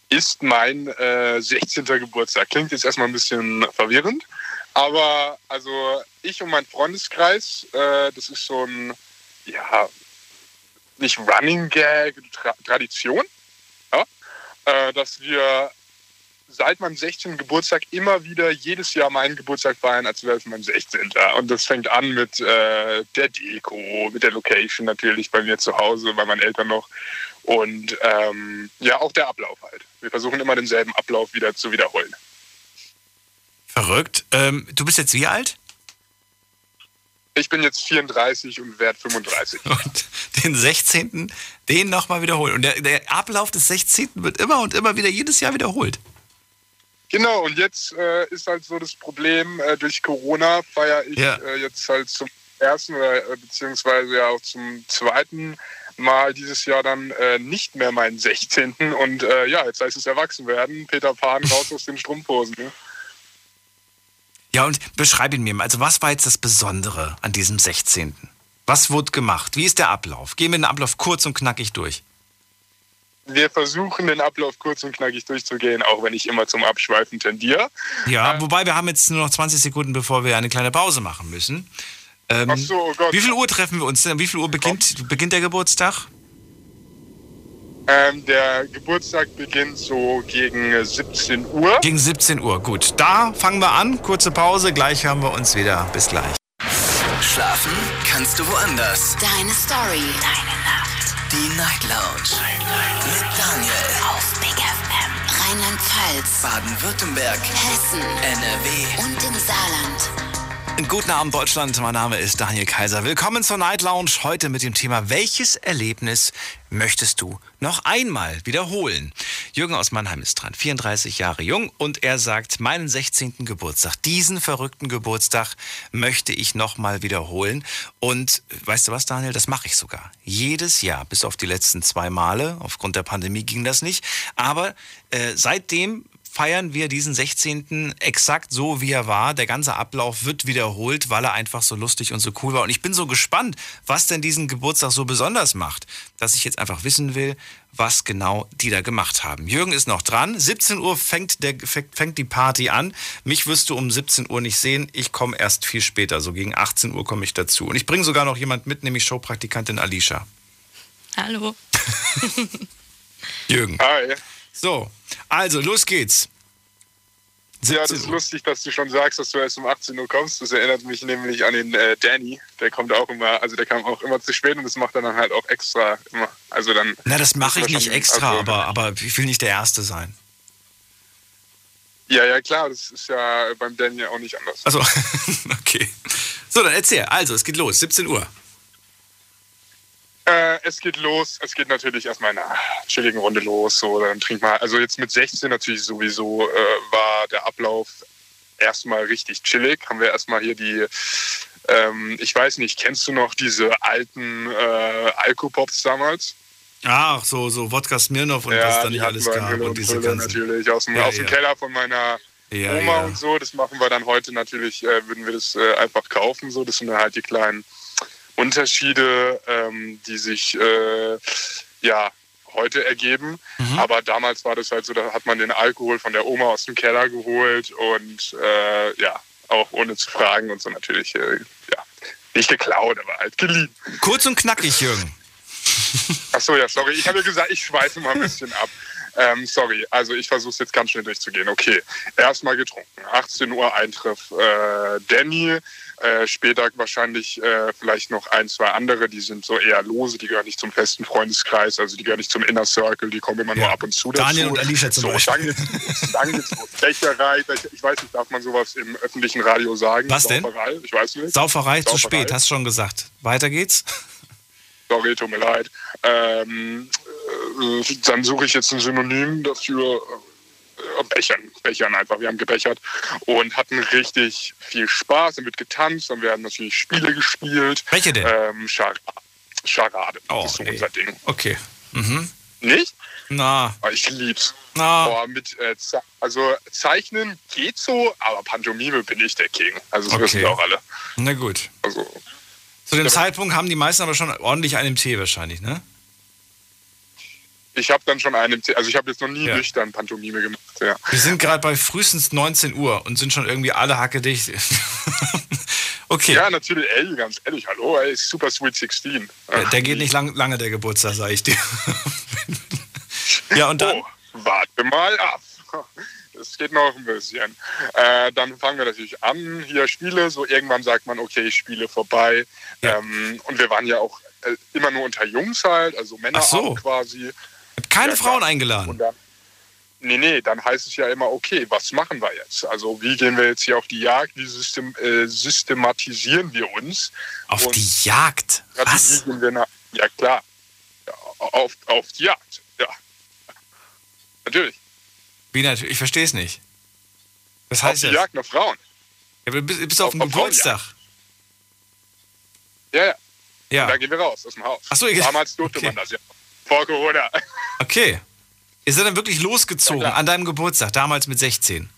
ist mein äh, 16. Geburtstag. Klingt jetzt erstmal ein bisschen verwirrend, aber also ich und mein Freundeskreis, äh, das ist so ein, ja, nicht Running Gag, Tra Tradition, ja, äh, dass wir seit meinem 16. Geburtstag immer wieder jedes Jahr meinen Geburtstag feiern, als wäre es mein 16. Und das fängt an mit äh, der Deko, mit der Location natürlich bei mir zu Hause, bei meinen Eltern noch. Und ähm, ja, auch der Ablauf halt. Wir versuchen immer denselben Ablauf wieder zu wiederholen. Verrückt. Ähm, du bist jetzt wie alt? Ich bin jetzt 34 und werde 35. Und den 16. den nochmal wiederholen. Und der, der Ablauf des 16. wird immer und immer wieder jedes Jahr wiederholt. Genau, und jetzt äh, ist halt so das Problem, äh, durch Corona feiere ich Ja. äh, jetzt halt zum ersten oder äh, beziehungsweise ja auch zum zweiten Mal dieses Jahr dann äh, nicht mehr meinen 16. Und äh, ja, jetzt heißt es erwachsen werden. Peter Pan raus aus den Strumpfhosen. Ne? Ja, und beschreib ihn mir mal. Also, was war jetzt das Besondere an diesem 16.? Was wurde gemacht? Wie ist der Ablauf? Gehen wir den Ablauf kurz und knackig durch. Wir versuchen den Ablauf kurz und knackig durchzugehen, auch wenn ich immer zum Abschweifen tendiere. Ja, wobei wir haben jetzt nur noch 20 Sekunden, bevor wir eine kleine Pause machen müssen. Ähm, Ach so, oh Gott. Wie viel Uhr treffen wir uns denn? Wie viel Uhr beginnt, beginnt der Geburtstag? Ähm, der Geburtstag beginnt so gegen äh, 17 Uhr. Gegen 17 Uhr. Gut, da fangen wir an. Kurze Pause, gleich hören wir uns wieder. Bis gleich. Schlafen kannst du woanders. Deine Story. Deine Nacht. Die Night Lounge. Mit Daniel. Auf Big FM. Rheinland-Pfalz. Baden-Württemberg. Hessen. NRW. Und im Saarland. Guten Abend, Deutschland. Mein Name ist Daniel Kaiser. Willkommen zur Night Lounge. Heute mit dem Thema, welches Erlebnis möchtest du noch einmal wiederholen? Jürgen aus Mannheim ist dran, 34 Jahre jung und er sagt, meinen 16. Geburtstag, diesen verrückten Geburtstag möchte ich noch mal wiederholen. Und weißt du was, Daniel, das mache ich sogar. Jedes Jahr, bis auf die letzten zwei Male. Aufgrund der Pandemie ging das nicht. Aber äh, seitdem feiern wir diesen 16. exakt so, wie er war. Der ganze Ablauf wird wiederholt, weil er einfach so lustig und so cool war. Und ich bin so gespannt, was denn diesen Geburtstag so besonders macht, dass ich jetzt einfach wissen will, was genau die da gemacht haben. Jürgen ist noch dran. 17 Uhr fängt, der, fängt die Party an. Mich wirst du um 17 Uhr nicht sehen. Ich komme erst viel später. So gegen 18 Uhr komme ich dazu. Und ich bringe sogar noch jemand mit, nämlich Showpraktikantin Alicia. Hallo. Jürgen. Hi. So, also los geht's. Ja, das 17 ist lustig, dass du schon sagst, dass du erst um 18 Uhr kommst. Das erinnert mich nämlich an den äh, Danny. Der kommt auch immer, also der kam auch immer zu spät und das macht er dann halt auch extra immer. Also dann. Na, das mache ich nicht schon- extra, also- aber, aber ich will nicht der Erste sein. Ja, ja, klar, das ist ja beim Danny auch nicht anders. Also, okay. So, dann erzähl. Also, es geht los. 17 Uhr. Äh, es geht los. Es geht natürlich erstmal in einer chilligen Runde los. So, dann trinkt man. Also jetzt mit 16 natürlich sowieso äh, war der Ablauf erstmal richtig chillig. Haben wir erstmal hier die. Ähm, ich weiß nicht, kennst du noch diese alten äh, Alkopops damals? Ach, so, so Wodka Smirnoff und was da nicht alles gab und und diese ganzen. natürlich aus dem, Ja, aus dem ja. Keller von meiner Ja, Oma ja. und so. Das machen wir dann heute natürlich, äh, würden wir das äh, einfach kaufen. So, das sind dann halt die kleinen Unterschiede, ähm, die sich äh, ja heute ergeben. Mhm. Aber damals war das halt so, da hat man den Alkohol von der Oma aus dem Keller geholt und äh, ja, auch ohne zu fragen und so natürlich, äh, ja, nicht geklaut, aber halt geliehen. Kurz und knackig, Jürgen. Ach so, ja, sorry. Ich habe ja gesagt, ich schweife mal ein bisschen ab. Ähm, sorry, also ich versuche es jetzt ganz schnell durchzugehen. Okay, erstmal getrunken. 18 Uhr Eintreff. Äh, Danny, äh, später wahrscheinlich äh, vielleicht noch ein, zwei andere, die sind so eher lose, die gehören nicht zum festen Freundeskreis, also die gehören nicht zum Inner Circle, die kommen immer nur ab und zu dazu. Daniel und Alicia zum so, Beispiel. Dann. Becherei, Becher, ich weiß nicht, darf man sowas im öffentlichen Radio sagen? Was denn? Sauferei? Ich weiß nicht. Sauferei zu Sauferei. spät, hast schon gesagt. Weiter geht's. Sorry, tut mir leid. Ähm, äh, dann suche ich jetzt ein Synonym dafür. Bechern, Bechern einfach. Wir haben gebechert und hatten richtig viel Spaß. Dann wird getanzt, dann werden natürlich Spiele gespielt. Welche denn? Ähm, Char Charade. Oh, das ist so ey. unser Ding. Okay. Mhm. Nicht? Na, Aber ich lieb's. na. Boah, mit, äh, also Zeichnen geht so, aber Pantomime bin ich der King. Also das Okay. wissen wir auch alle. Na gut. Also Zu dem Zeitpunkt haben die meisten aber schon ordentlich einen Tee wahrscheinlich, ne? Ich habe dann schon einen, also ich habe jetzt noch nie Ja. nüchtern Pantomime gemacht. Ja. Wir sind gerade bei frühestens 19 Uhr und sind schon irgendwie alle hackedicht. okay. Ja, natürlich, ey, ganz ehrlich, hallo, ey, Super Sweet 16. Der, der geht nicht lang, lange, der Geburtstag, sag ich dir. ja, und dann? Oh, warte mal ab. Das geht noch ein bisschen. Äh, dann fangen wir natürlich an, hier Spiele. So irgendwann sagt man, okay, Spiele vorbei. Ja. Ähm, und wir waren ja auch äh, immer nur unter Jungs halt, also Männer so. quasi. Keine Ja, Frauen eingeladen. Und dann, nee, nee, dann heißt es ja immer, okay, was machen wir jetzt? Also wie gehen wir jetzt hier auf die Jagd? Wie system, äh, systematisieren wir uns? Auf Und die Jagd. Was? nach, ja klar, ja, auf, auf die Jagd, ja. Natürlich. Wie natürlich? Ich verstehe es nicht. Was Auf heißt die das? Jagd nach Frauen. Ja, du bist, bist auf dem Auf- auf Geburtstag. Ja, ja. Ja. Da gehen wir raus aus dem Haus. Ach so, Damals durfte okay. man das ja. Vor Corona. Okay. Ihr seid dann wirklich losgezogen Ja, an deinem Geburtstag, damals mit 16.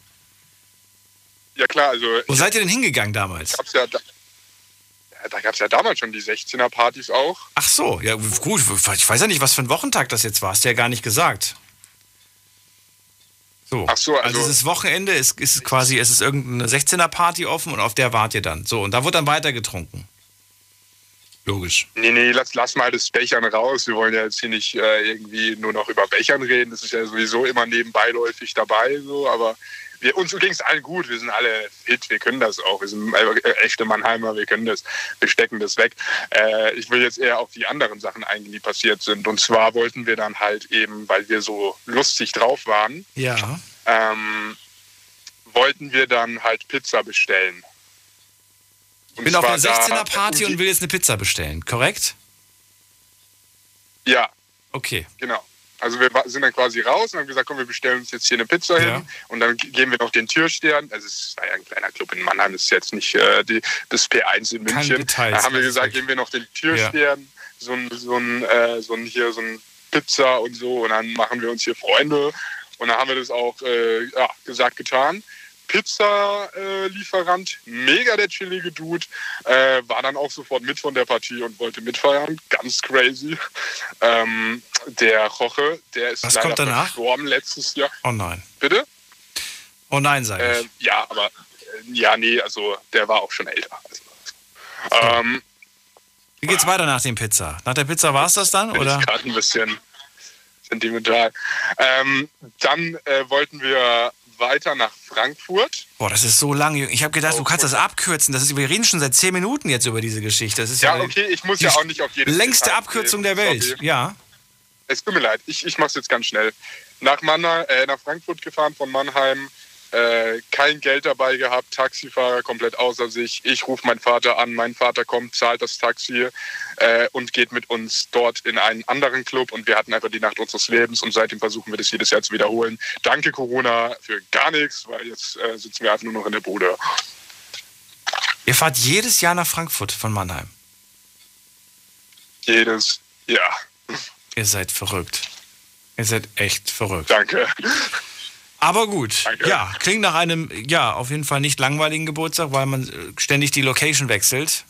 Ja klar, also Wo seid ihr denn hingegangen damals? gab's ja, da, da gab es ja damals schon die 16er-Partys auch. Ach so, ja gut. Ich weiß ja nicht, was für ein Wochentag das jetzt war. Hast du ja gar nicht gesagt. So. Ach so, also, also- es ist Wochenende, es ist quasi, es ist irgendeine 16er-Party offen und auf der wart ihr dann. So, und da wird dann weiter getrunken. Logisch. Nee, nee, lass, lass mal das Bechern raus. Wir wollen ja jetzt hier nicht äh, irgendwie nur noch über Bechern reden. Das ist ja sowieso immer nebenbeiläufig dabei. So. Aber wir, uns ging es allen gut. Wir sind alle fit. Wir können das auch. Wir sind äh, echte Mannheimer. Wir können das. Wir stecken das weg. Äh, ich will jetzt eher auf die anderen Sachen eingehen, die passiert sind. Und zwar wollten wir dann halt eben, weil wir so lustig drauf waren, Ja. ähm, wollten wir dann halt Pizza bestellen. Ich bin auf einer zwar da- 16er-Party und will jetzt eine Pizza bestellen, korrekt? Ja, Okay. Genau. Also wir sind dann quasi raus und haben gesagt, komm, wir bestellen uns jetzt hier eine Pizza Ja. hin und dann gehen wir noch den Türstern. Also es war ja ein kleiner Club in Mannheim, das ist jetzt nicht äh, die, das P1 in München. Details, da haben wir ist gesagt, gehen wir noch den Türstern, so ein, so ein, äh, so ein hier so ein Pizza und so und dann machen wir uns hier Freunde und dann haben wir das auch äh, ja, gesagt, getan. Pizza-Lieferant, mega der chillige Dude, äh, war dann auch sofort mit von der Partie und wollte mitfeiern. Ganz crazy. Ähm, der Roche, der ist Was leider kommt danach? verstorben letztes Jahr. Oh nein. Bitte? Oh nein, sag ich. Äh, ja, aber äh, ja, nee, also der war auch schon älter. Also, ähm, Wie geht's weiter nach dem Pizza? Nach der Pizza war es das dann, oder? ich gerade ein bisschen sentimental. Ähm, dann äh, wollten wir weiter nach Frankfurt. Boah, das ist so lang. Ich habe gedacht, du kannst das abkürzen. Das ist, wir reden schon seit zehn Minuten jetzt über diese Geschichte. Das ist Ja, ja, okay, ich muss ja auch nicht auf jedes längste Detail Abkürzung gehen. der Welt. Sorry. Ja. Es tut mir leid, ich, ich mache es jetzt ganz schnell. Nach, Mannheim, äh, nach Frankfurt gefahren von Mannheim, äh, kein Geld dabei gehabt, Taxifahrer komplett außer sich. Ich rufe meinen Vater an, mein Vater kommt, zahlt das Taxi äh, und geht mit uns dort in einen anderen Club und wir hatten einfach die Nacht unseres Lebens und seitdem versuchen wir das jedes Jahr zu wiederholen. Danke Corona für gar nichts, weil jetzt äh, sitzen wir einfach nur noch in der Bude. Ihr fahrt jedes Jahr nach Frankfurt von Mannheim. Jedes Jahr. Ihr seid verrückt. Ihr seid echt verrückt. Danke. Aber gut, ja, klingt nach einem, ja, auf jeden Fall nicht langweiligen Geburtstag, weil man äh, ständig die Location wechselt.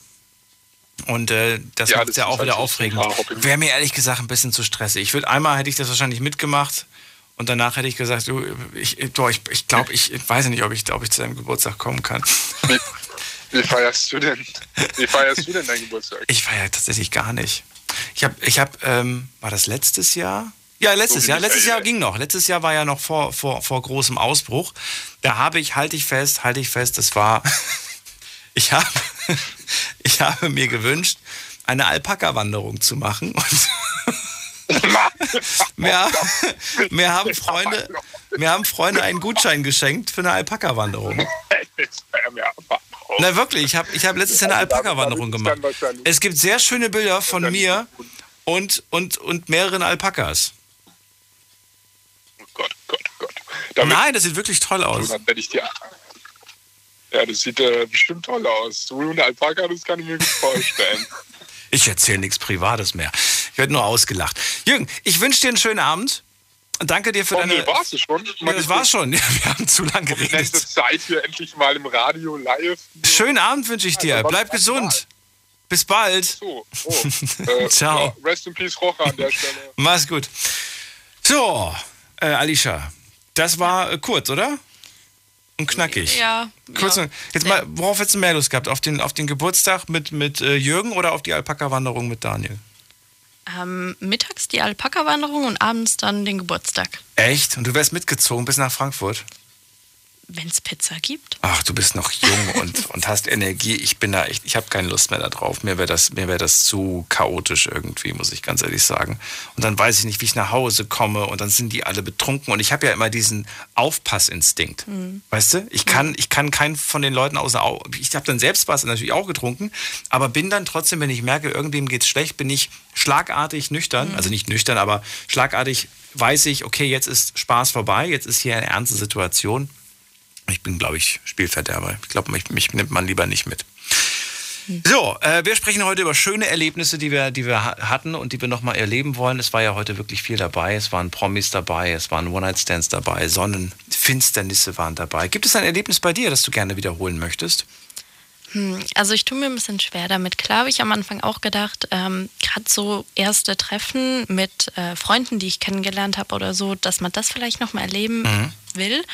Und äh, das Ja, macht das ja auch halt wieder so aufregend. Wäre mir ehrlich gesagt ein bisschen zu stressig. Ich würde einmal hätte ich das wahrscheinlich mitgemacht und danach hätte ich gesagt, du, ich, du, ich, ich glaube, ich, ich weiß nicht, ob ich, ob ich zu deinem Geburtstag kommen kann. Wie, wie feierst du denn? Wie feierst du denn deinen Geburtstag? Ich feiere tatsächlich gar nicht. Ich habe, ich habe, ähm, war das letztes Jahr? Ja, letztes So Jahr. Letztes Jahr ging noch. Letztes Jahr war ja noch vor, vor, vor großem Ausbruch. Da habe ich, halte ich fest, halte ich fest, das war, ich habe, ich habe mir gewünscht, eine Alpaka-Wanderung zu machen. Und mir, mir, haben Freunde, mir haben Freunde einen Gutschein geschenkt für eine Alpaka-Wanderung. Na wirklich, ich habe ich hab letztes Jahr eine Alpaka-Wanderung gemacht. Es gibt sehr schöne Bilder von mir und, und, und mehreren Alpakas. Nein, das sieht wirklich toll aus. Dann werde ich dir. Ja, das sieht äh, bestimmt toll aus. Du und Alpaka, das kann ich mir gut vorstellen. Ich erzähle nichts Privates mehr. Ich werde nur ausgelacht. Jürgen, ich wünsche dir einen schönen Abend. Danke dir für oh, deine. nee, war's es schon? Ja, das war's schon. Ja, wir haben zu lange geredet. nächste Zeit hier endlich mal im Radio live. Schönen Abend wünsche ich dir. Also, Bleib gesund. Bis bald. So, oh, äh, Ciao. Ja, rest in peace, Rocha an der Stelle. Mach's gut. So, äh, Alicia, das war äh, kurz, oder? Und knackig. Ja. Kurz, ja. jetzt mal, worauf hättest du mehr Lust gehabt? Auf den, auf den Geburtstag mit, mit äh, Jürgen oder auf die Alpaka-Wanderung mit Daniel? Ähm, mittags die Alpaka-Wanderung und abends dann den Geburtstag. Echt? Und du wärst mitgezogen bis nach Frankfurt? Wenn es Pizza gibt. Ach, du bist noch jung und, und hast Energie. Ich bin da echt, ich habe keine Lust mehr darauf. Mir wäre das, mir wär das zu chaotisch irgendwie, muss ich ganz ehrlich sagen. Und dann weiß ich nicht, wie ich nach Hause komme und dann sind die alle betrunken. Und ich habe ja immer diesen Aufpassinstinkt. Weißt du? Ich kann, ich kann keinen von den Leuten außer Au- Ich habe dann selbst was natürlich auch getrunken, aber bin dann trotzdem, wenn ich merke, irgendwem geht's schlecht, bin ich schlagartig nüchtern. Also nicht nüchtern, aber schlagartig weiß ich, okay, jetzt ist Spaß vorbei, jetzt ist hier eine ernste Situation. Ich bin, glaube ich, Spielverderber. Ich glaube, mich, mich nimmt man lieber nicht mit. So, äh, wir sprechen heute über schöne Erlebnisse, die wir, die wir ha- hatten und die wir nochmal erleben wollen. Es war ja heute wirklich viel dabei. Es waren Promis dabei, es waren One-Night-Stands dabei, Sonnenfinsternisse waren dabei. Gibt es ein Erlebnis bei dir, das du gerne wiederholen möchtest? Hm, also ich tue mir ein bisschen schwer damit. Klar habe ich am Anfang auch gedacht, ähm, gerade so erste Treffen mit äh, Freunden, die ich kennengelernt habe oder so, dass man das vielleicht nochmal erleben Mhm. Will.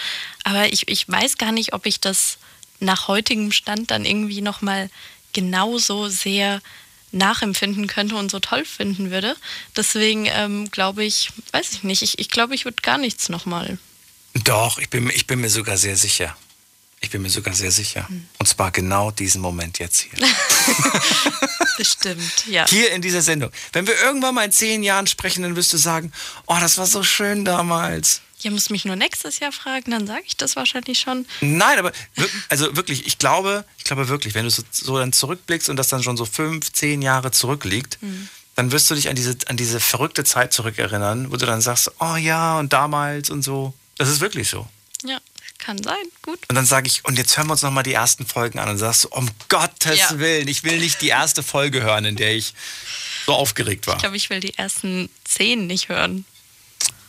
Aber ich, ich weiß gar nicht, ob ich das nach heutigem Stand dann irgendwie nochmal genauso sehr nachempfinden könnte und so toll finden würde. Deswegen ähm, glaube ich, weiß ich nicht, ich, ich glaube, ich würde gar nichts nochmal. Doch, ich bin, mir- ich bin mir sogar sehr sicher. Ich bin mir sogar sehr sicher. Und zwar genau diesen Moment jetzt hier. Bestimmt, ja. Hier in dieser Sendung. Wenn wir irgendwann mal in zehn Jahren sprechen, dann wirst du sagen, oh, das war so schön damals. Ihr müsst mich nur nächstes Jahr fragen, dann sage ich das wahrscheinlich schon. Nein, aber also wirklich, ich glaube, ich glaube wirklich, wenn du so, so dann zurückblickst und das dann schon so fünf, zehn Jahre zurückliegt, Mhm. dann wirst du dich an diese, an diese verrückte Zeit zurückerinnern, wo du dann sagst, oh ja, und damals und so. Das ist wirklich so. Ja, kann sein, gut. Und dann sage ich, und jetzt hören wir uns nochmal die ersten Folgen an und sagst du, um Gottes Ja. Willen, ich will nicht die erste Folge hören, in der ich so aufgeregt war. Ich glaube, ich will die ersten zehn nicht hören.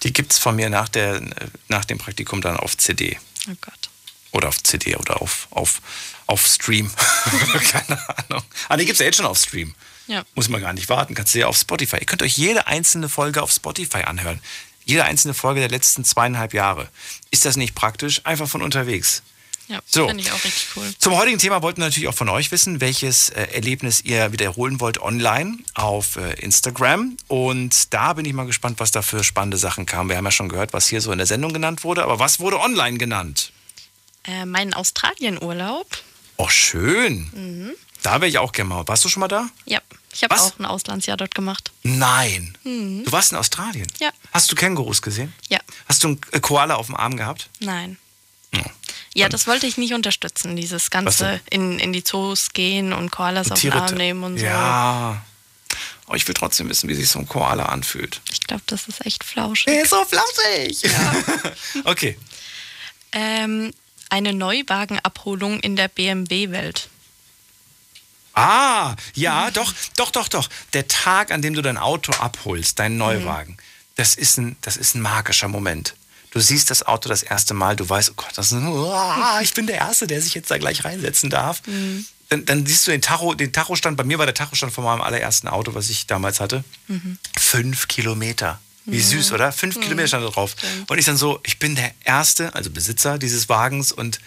Die gibt es von mir nach, der, nach dem Praktikum dann auf CD. Oh Gott. Oder auf CD oder auf, auf, auf Stream. Keine Ahnung. Ah, die gibt es ja jetzt schon auf Stream. Ja. Muss man gar nicht warten. Kannst du ja auf Spotify. Ihr könnt euch jede einzelne Folge auf Spotify anhören. Jede einzelne Folge der letzten zweieinhalb Jahre. Ist das nicht praktisch? Einfach von unterwegs. Ja, So. finde ich auch richtig cool. Zum heutigen Thema wollten wir natürlich auch von euch wissen, welches äh, Erlebnis ihr wiederholen wollt online auf äh, Instagram. Und da bin ich mal gespannt, was da für spannende Sachen kamen. Wir haben ja schon gehört, was hier so in der Sendung genannt wurde, aber was wurde online genannt? Äh, meinen Australien-Urlaub. Oh, schön. Mhm. Da wäre ich auch gerne mal. Warst du schon mal da? Ja, ich habe auch ein Auslandsjahr dort gemacht. Nein. Mhm. Du warst in Australien? Ja. Hast du Kängurus gesehen? Ja, Hast du einen Koala auf dem Arm gehabt? nein. Ja, das wollte ich nicht unterstützen, dieses ganze in, in die Zoos gehen und Koalas auf den Arm nehmen und so. Ja. Oh, ich will trotzdem wissen, wie sich so ein Koala anfühlt. Ich glaube, das ist echt flauschig. Der ist so flauschig. okay. Ähm, eine Neuwagenabholung in der BMW-Welt. Ah, ja, doch, doch, doch, doch. Der Tag, an dem du dein Auto abholst, deinen Neuwagen, das, ist ein, das ist ein magischer Moment. Du siehst das Auto das erste Mal, du weißt, oh Gott, das ist ein, oh, ich bin der Erste, der sich jetzt da gleich reinsetzen darf. Mhm. Dann, dann siehst du den Tacho, den Tachostand, bei mir war der Tachostand von meinem allerersten Auto, was ich damals hatte, Mhm. fünf Kilometer. Wie süß, oder? Fünf Mhm. Kilometer stand da drauf. Und ich dann so, ich bin der Erste, also Besitzer dieses Wagens und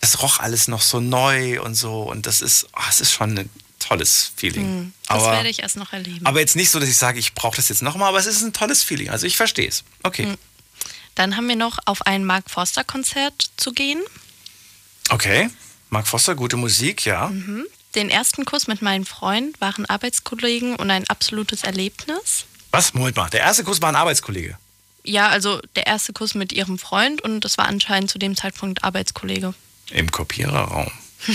das roch alles noch so neu und so. Und das ist, oh, es ist schon ein tolles Feeling. Mhm. Das aber, werde ich erst noch erleben. aber jetzt nicht so, dass ich sage, ich brauche das jetzt nochmal, aber es ist ein tolles Feeling. Also ich verstehe es. Okay. Mhm. Dann haben wir noch auf ein Mark Forster Konzert zu gehen. Okay. Mark Foster, gute Musik, ja. Mhm. Den ersten Kuss mit meinem Freund waren Arbeitskollegen und ein absolutes Erlebnis. Was? Moment mal. Der erste Kuss war ein Arbeitskollege. Ja, also der erste Kuss mit ihrem Freund und das war anscheinend zu dem Zeitpunkt Arbeitskollege. Im Kopiererraum.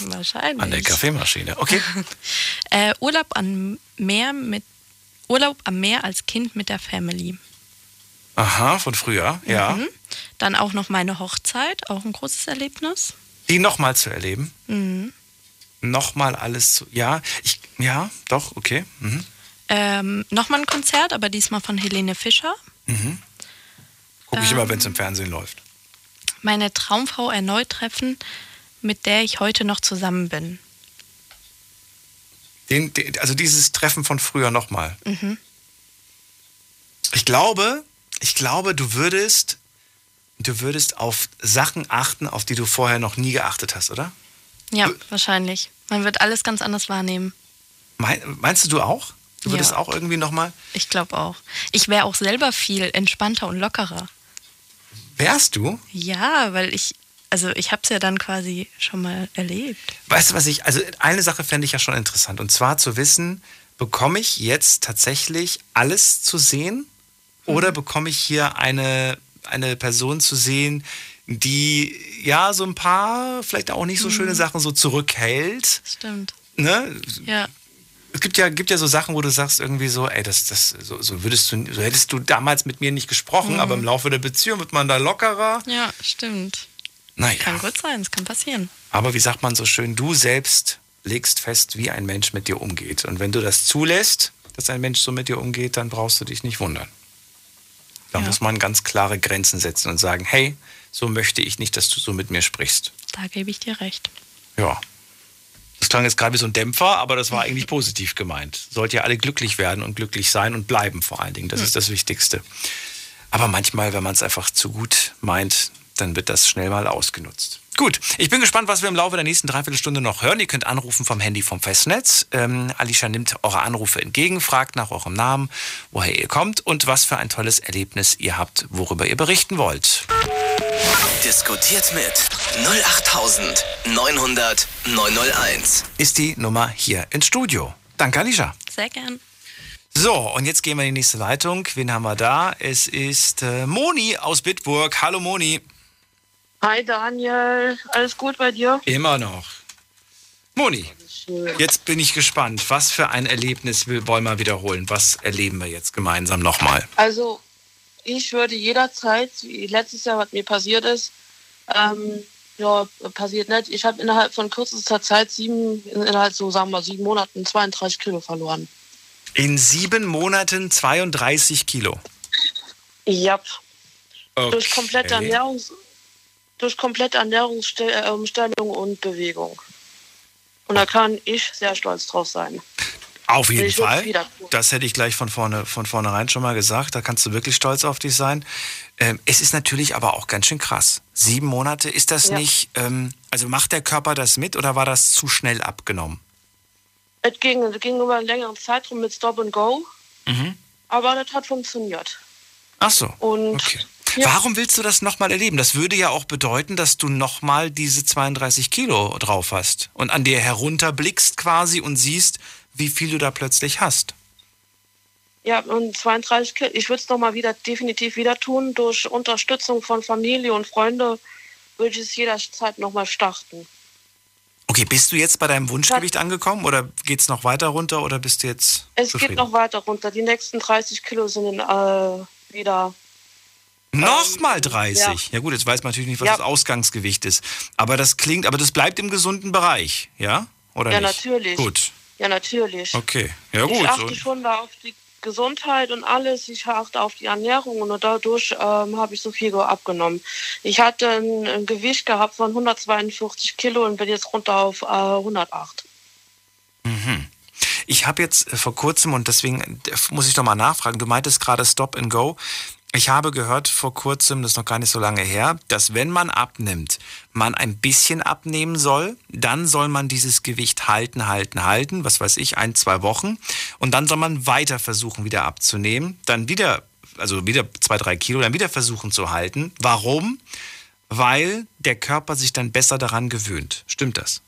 Wahrscheinlich. An der Kaffeemaschine. Okay. Äh, Urlaub am Meer mit Urlaub am Meer als Kind mit der Family. Aha, von früher, ja. Mhm. Dann auch noch meine Hochzeit, auch ein großes Erlebnis. Die nochmal zu erleben. Mhm. Nochmal alles zu. Ja, ich. Ja, doch, okay. Mhm. Ähm, Nochmal ein Konzert, aber diesmal von Helene Fischer. Mhm. Gucke ich Ähm. immer, wenn es im Fernsehen läuft. Meine Traumfrau erneut treffen, mit der ich heute noch zusammen bin. Den, den, also dieses Treffen von früher nochmal. Mhm. Ich glaube, ich glaube, du würdest, du würdest auf Sachen achten, auf die du vorher noch nie geachtet hast, oder? Ja, wahrscheinlich. Man wird alles ganz anders wahrnehmen. Mein, meinst du du auch? Du würdest Ja. auch irgendwie nochmal. Ich glaube auch. Ich wäre auch selber viel entspannter und lockerer. Wärst du? Ja, weil ich, also ich habe es ja dann quasi schon mal erlebt. Weißt du, was ich, also eine Sache fände ich ja schon interessant. Und zwar zu wissen, bekomme ich jetzt tatsächlich alles zu sehen? Oder bekomme ich hier eine, eine Person zu sehen, die ja so ein paar, vielleicht auch nicht so schöne Mhm. Sachen so zurückhält? Stimmt. Ne? Ja. Es gibt ja, gibt ja so Sachen, wo du sagst irgendwie so, ey, das, das, so, so würdest du, so hättest du damals mit mir nicht gesprochen, Mhm. aber im Laufe der Beziehung wird man da lockerer. Ja, stimmt. Naja. Kann gut sein, es kann passieren. Aber wie sagt man so schön, du selbst legst fest, wie ein Mensch mit dir umgeht. Und wenn du das zulässt, dass ein Mensch so mit dir umgeht, dann brauchst du dich nicht wundern. Da Ja. muss man ganz klare Grenzen setzen und sagen, hey, so möchte ich nicht, dass du so mit mir sprichst. Da gebe ich dir recht. Ja. Das klang jetzt gerade wie so ein Dämpfer, aber das war eigentlich positiv gemeint. Sollt ihr alle glücklich werden und glücklich sein und bleiben vor allen Dingen. Das ist das Wichtigste. Aber manchmal, wenn man es einfach zu gut meint, dann wird das schnell mal ausgenutzt. Gut, ich bin gespannt, was wir im Laufe der nächsten Dreiviertelstunde noch hören. Ihr könnt anrufen vom Handy vom Festnetz. Ähm, Alicia nimmt eure Anrufe entgegen, fragt nach eurem Namen, woher ihr kommt und was für ein tolles Erlebnis ihr habt, worüber ihr berichten wollt. Diskutiert mit 08900 901. Ist die Nummer hier ins Studio. Danke, Alicia. Sehr gern. So, und jetzt gehen wir in die nächste Leitung. Wen haben wir da? Es ist äh, Moni aus Bitburg. Hallo Moni. Hi Daniel, alles gut bei dir? Immer noch. Moni, jetzt bin ich gespannt. Was für ein Erlebnis will- wollen wir wiederholen? Was erleben wir jetzt gemeinsam nochmal? Also, ich würde jederzeit, wie letztes Jahr, was mir passiert ist, ähm, ja, passiert nicht. Ich habe innerhalb von kürzester Zeit sieben, innerhalb so sagen wir sieben Monaten 32 Kilo verloren. In sieben Monaten 32 Kilo. Ja, Okay. durch komplette Ernährungs durch komplette Ernährungsumstellung und Bewegung. Und da kann ich sehr stolz drauf sein. Auf jeden Fall. Das hätte ich gleich von, vorne, von vornherein schon mal gesagt. Da kannst du wirklich stolz auf dich sein. Ähm, es ist natürlich aber auch ganz schön krass. Sieben Monate, ist das Ja. nicht, ähm, also macht der Körper das mit oder war das zu schnell abgenommen? Es ging, es ging über einen längeren Zeitraum mit Stop and Go, Mhm. aber das hat funktioniert. Ach so. Und ja, Warum willst du das nochmal erleben? Das würde ja auch bedeuten, dass du nochmal diese 32 Kilo drauf hast und an dir herunterblickst quasi und siehst, wie viel du da plötzlich hast. ja, und 32 Kilo. Ich würde es nochmal wieder definitiv wieder tun. Durch Unterstützung von Familie und Freunde würde ich es jederzeit nochmal starten. Okay, bist du jetzt bei deinem Wunschgewicht angekommen oder geht es noch weiter runter oder bist du jetzt Es geht noch weiter runter. Die nächsten 30 Kilo sind äh, wieder. Nochmal 30. Ja. ja. gut, jetzt weiß man natürlich nicht, was Ja. das Ausgangsgewicht ist. Aber das klingt, aber das bleibt im gesunden Bereich, ja? Oder ja, nicht? natürlich. Gut, Ja, natürlich. okay. Ja Ich gut. achte So. schon da auf die Gesundheit und alles. Ich achte auf die Ernährung und dadurch ähm, habe ich so viel abgenommen. Ich hatte ein, ein Gewicht gehabt von 142 Kilo und bin jetzt runter auf äh, 108. Mhm. Ich habe jetzt äh, vor kurzem, und deswegen äh, muss ich doch mal nachfragen, du meintest gerade Stop and Go. Ich habe gehört vor kurzem, das ist noch gar nicht so lange her, dass wenn man abnimmt, man ein bisschen abnehmen soll, dann soll man dieses Gewicht halten, halten, halten, was weiß ich, ein, zwei Wochen. Und dann soll man weiter versuchen, wieder abzunehmen. Dann wieder, also wieder zwei, drei Kilo, dann wieder versuchen zu halten. Warum? Weil der Körper sich dann besser daran gewöhnt. Stimmt das?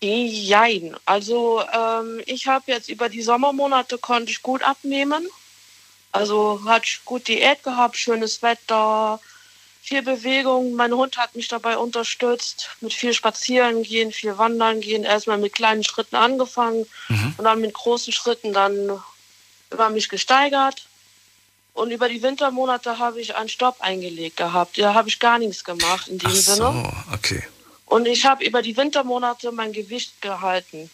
Jein. Also ähm, ich habe jetzt über die Sommermonate konnte ich gut abnehmen. Also ich gut Diät gehabt, schönes Wetter, viel Bewegung. Mein Hund hat mich dabei unterstützt, mit viel Spazieren gehen, viel Wandern gehen. Erstmal mit kleinen Schritten angefangen und dann mit großen Schritten dann über mich gesteigert. Und über die Wintermonate habe ich einen Stopp eingelegt gehabt. Da habe ich gar nichts gemacht in dem Ach Sinne. so, okay. Und ich habe über die Wintermonate mein Gewicht gehalten.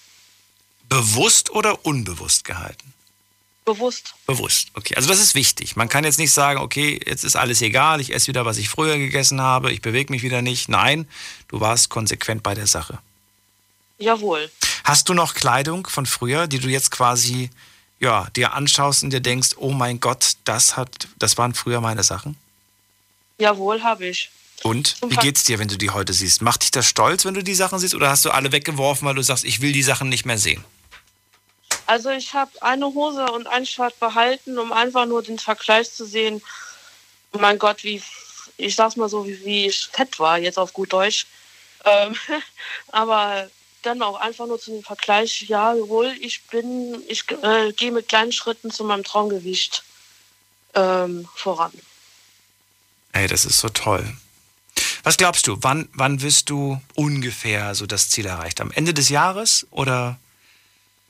Bewusst oder unbewusst gehalten? Bewusst. Bewusst, okay. Also das ist wichtig. Man kann jetzt nicht sagen, okay, jetzt ist alles egal, ich esse wieder, was ich früher gegessen habe, ich bewege mich wieder nicht. Nein, du warst konsequent bei der Sache. Jawohl. Hast du noch Kleidung von früher, die du jetzt quasi ja, dir anschaust und dir denkst, oh mein Gott, das hat, das waren früher meine Sachen? Jawohl, habe ich. Und wie geht's dir, wenn du die heute siehst? Macht dich das stolz, wenn du die Sachen siehst, oder hast du alle weggeworfen, weil du sagst, ich will die Sachen nicht mehr sehen? Also ich habe eine Hose und ein Shirt behalten, um einfach nur den Vergleich zu sehen. Oh mein Gott, wie ich sag's mal so, wie, wie ich fett war, jetzt auf gut Deutsch. Ähm, aber dann auch einfach nur zu dem Vergleich, ja, jawohl, ich bin, ich äh, gehe mit kleinen Schritten zu meinem Traumgewicht ähm, voran. Ey, das ist so toll. Was glaubst du, wann, wann wirst du ungefähr so das Ziel erreicht? Am Ende des Jahres oder?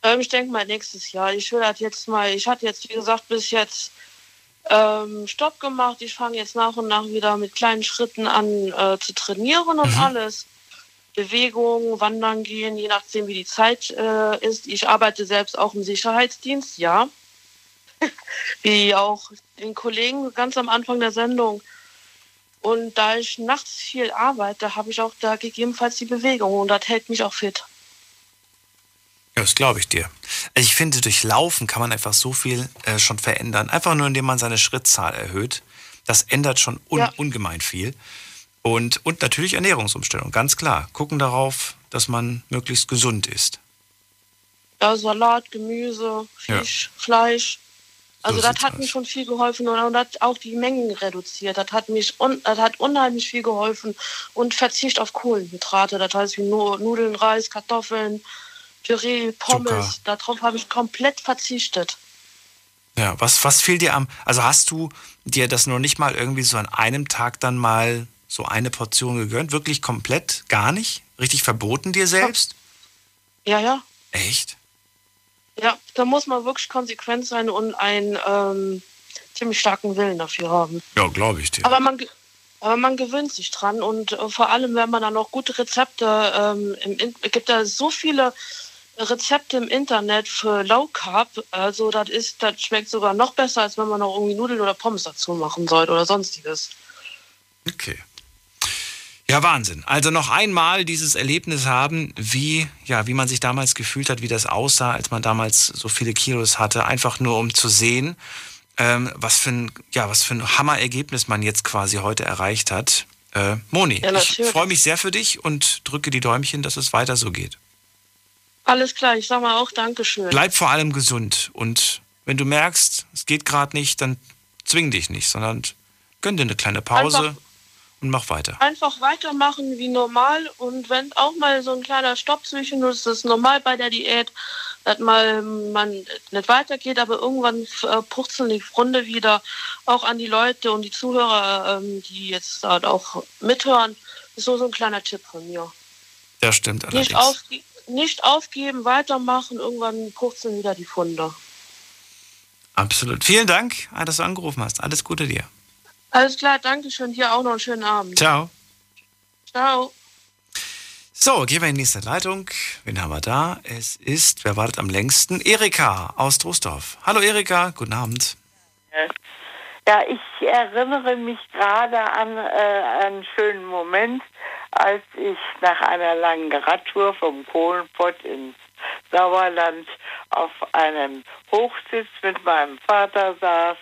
Ähm, ich denke mal nächstes Jahr. Ich will das jetzt mal, ich hatte jetzt, wie gesagt, bis jetzt ähm, Stopp gemacht. Ich fange jetzt nach und nach wieder mit kleinen Schritten an äh, zu trainieren und alles. Bewegung, Wandern gehen, je nachdem, wie die Zeit äh, ist. Ich arbeite selbst auch im Sicherheitsdienst, ja. wie auch den Kollegen ganz am Anfang der Sendung. Und da ich nachts viel arbeite, habe ich auch da gegebenenfalls die Bewegung und das hält mich auch fit. Ja, das glaube ich dir. Also ich finde, durch Laufen kann man einfach so viel äh, schon verändern. Einfach nur, indem man seine Schrittzahl erhöht. Das ändert schon un Ja. ungemein viel. Und, und natürlich Ernährungsumstellung, ganz klar. Gucken darauf, dass man möglichst gesund ist. Ja, Salat, Gemüse, Fisch, Fleisch. Also So das hat mir schon viel geholfen und, das auch die Mengen reduziert. Das hat mich un, das hat unheimlich viel geholfen und Verzicht auf Kohlenhydrate. Das heißt wie Nu- Nudeln, Reis, Kartoffeln, Püree, Pommes. Darauf habe ich komplett verzichtet. Ja, was, was fehlt dir am. Also hast du dir das noch nicht mal irgendwie so an einem Tag dann mal so eine Portion gegönnt? Wirklich komplett? Gar nicht? Richtig verboten dir selbst? Ja, ja. Echt? Ja, da muss man wirklich konsequent sein und einen ähm, ziemlich starken Willen dafür haben. Ja, glaube ich dir. Aber man, aber man gewöhnt sich dran und äh, vor allem, wenn man dann noch gute Rezepte, ähm, im, gibt da so viele Rezepte im Internet für Low Carb, also das ist, das schmeckt sogar noch besser, als wenn man noch irgendwie Nudeln oder Pommes dazu machen sollte oder sonstiges. Okay. Ja, Wahnsinn. Also noch einmal dieses Erlebnis haben, wie, ja, wie man sich damals gefühlt hat, wie das aussah, als man damals so viele Kilos hatte, einfach nur um zu sehen, ähm, was für ein, ja, was für ein Hammerergebnis man jetzt quasi heute erreicht hat. Äh, Moni, Ja, ich freue mich sehr für dich und drücke die Däumchen, dass es weiter so geht. Alles klar, ich sag mal auch Dankeschön. Bleib vor allem gesund und wenn du merkst, es geht gerade nicht, dann zwing dich nicht, sondern gönn dir eine kleine Pause Einfach- und mach weiter. Einfach weitermachen wie normal und wenn auch mal so ein kleiner Stopp zwischendurch ist, das ist normal bei der Diät, dass mal man nicht weitergeht, aber irgendwann äh, purzeln die Runde wieder auch an die Leute und die Zuhörer, ähm, die jetzt auch mithören. ist so, so ein kleiner Tipp von mir. Das stimmt allerdings. Nicht, aufge nicht aufgeben, weitermachen, irgendwann purzeln wieder die Funde. Absolut. Vielen Dank, dass du angerufen hast. Alles Gute dir. Alles klar, danke schön. Dir auch noch einen schönen Abend. Ciao. Ciao. So, gehen wir in die nächste Leitung. Wen haben wir da? Es ist, wer wartet am längsten? Erika aus Troisdorf. Hallo Erika, guten Abend. Ja, ich erinnere mich gerade an äh, einen schönen Moment, als ich nach einer langen Radtour vom Kohlenpott ins Sauerland auf einem Hochsitz mit meinem Vater saß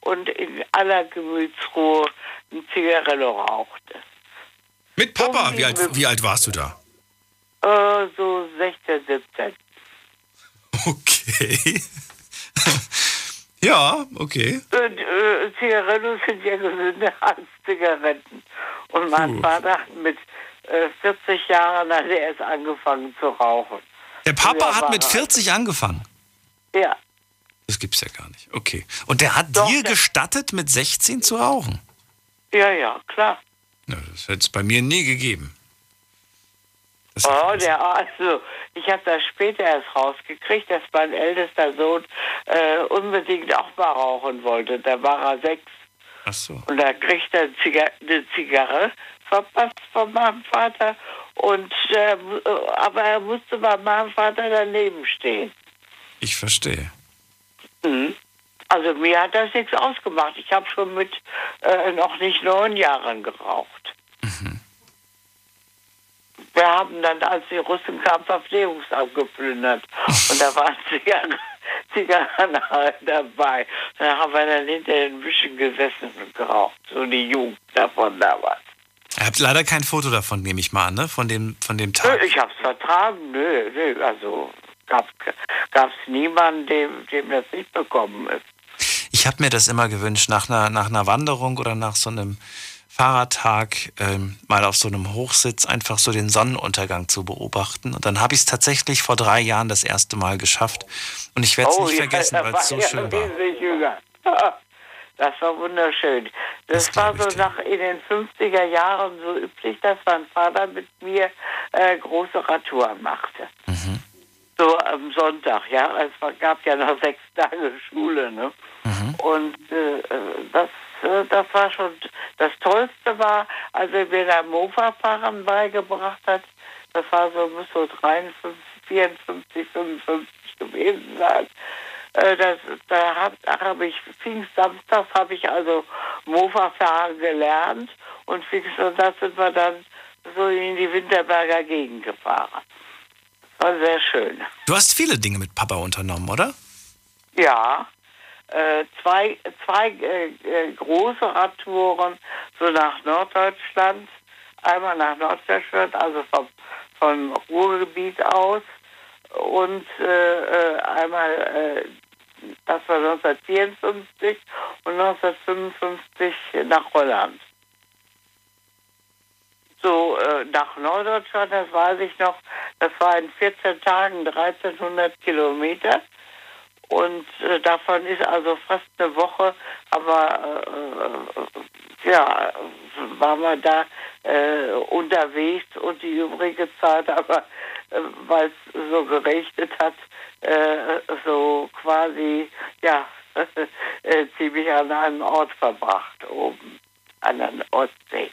und in aller Gemütsruhe ein Zigarillo rauchte. Mit Papa, wie alt, wie alt warst du da? Äh, so 16, 17. Okay. Ja, okay. Und, äh, Zigarillos sind ja gesünder als Zigaretten. Und mein Vater hat mit äh, 40 Jahren hat er erst angefangen zu rauchen. Der Papa hat mit er. 40 angefangen. Ja, Das gibt's ja gar nicht. Okay. Und der hat dir gestattet, mit 16 zu rauchen? ja, ja, klar. Na, das hätte es bei mir nie gegeben. Oh, der, also, ich habe das später erst rausgekriegt, dass mein ältester Sohn äh, unbedingt auch mal rauchen wollte. Da war er sechs. Ach so. Und da kriegt er eine Zigarre verpasst von meinem Vater. Und, äh, äh, aber er musste bei meinem Vater daneben stehen. Ich verstehe. Mhm. Also mir hat das nichts ausgemacht. Ich habe schon mit äh, noch nicht neun Jahren geraucht. Wir haben dann, als die Russen kamen, Verpflegungsamt geplündert. Und da waren Zigarren, Zigarren dabei. Da haben wir dann hinter den Büschen gesessen und geraucht. So die Jugend davon damals. Ihr habt leider kein Foto davon, nehme ich mal an, ne? Von dem, von dem Tag. Nö, ich hab's vertragen. Nö, nö. Also gab es niemanden, dem, dem das nicht bekommen ist. Ich habe mir das immer gewünscht, nach einer, nach einer Wanderung oder nach so einem Fahrradtag ähm, mal auf so einem Hochsitz einfach so den Sonnenuntergang zu beobachten. Und dann habe ich es tatsächlich vor drei Jahren das erste Mal geschafft. Und ich werde es nicht Oh, ja, vergessen, weil es so ja schön war. wesentlich jünger. Das war wunderschön. Das, war so nach in den 50er Jahren so üblich, dass mein Vater mit mir äh, große Radtouren machte. Mhm. So am Sonntag, ja. Es gab ja noch sechs Tage Schule, ne? Mhm. Und äh, das, äh, das war schon das Tollste war, als er mir da Mofa-Fahren beigebracht hat. Das war so, muss so 53, 54, 55 gewesen sein. Äh, das, da habe hab ich Pfingstsamstags habe ich also Mofa-Fahren gelernt und Pfingstsamstags sind wir dann so in die Winterberger Gegend gefahren. Das war sehr schön. Du hast viele Dinge mit Papa unternommen, oder? Ja, äh, zwei, zwei äh, äh, große Radtouren so nach Norddeutschland. Einmal nach Norddeutschland, also vom, vom Ruhrgebiet aus. Und äh, äh, einmal, äh, das war 1954 und 1955 nach Holland. So äh, nach Norddeutschland, das weiß ich noch, das war in 14 Tagen 1300 Kilometer. Und äh, davon ist also fast eine Woche, aber äh, ja, waren wir da äh, unterwegs und die übrige Zeit, aber äh, weil es so geregnet hat, äh, so quasi, ja, äh, ziemlich an einem Ort verbracht, oben an der Ostsee.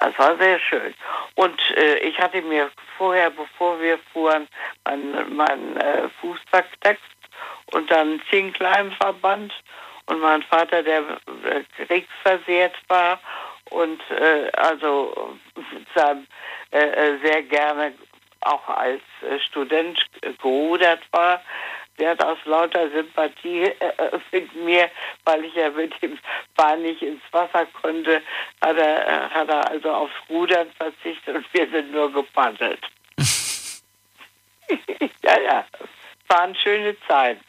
Das war sehr schön. Und äh, ich hatte mir vorher, bevor wir fuhren, meinen mein, äh, Fußballtext und dann Zinkleimverband und mein Vater, der äh, kriegsversehrt war und äh, also äh, äh, sehr gerne auch als äh, Student gerudert war. Der hat aus lauter Sympathie äh, mit mir, weil ich ja mit dem Bahn nicht ins Wasser konnte, hat er, äh, hat er also aufs Rudern verzichtet und wir sind nur gepaddelt. ja, ja, waren schöne Zeiten.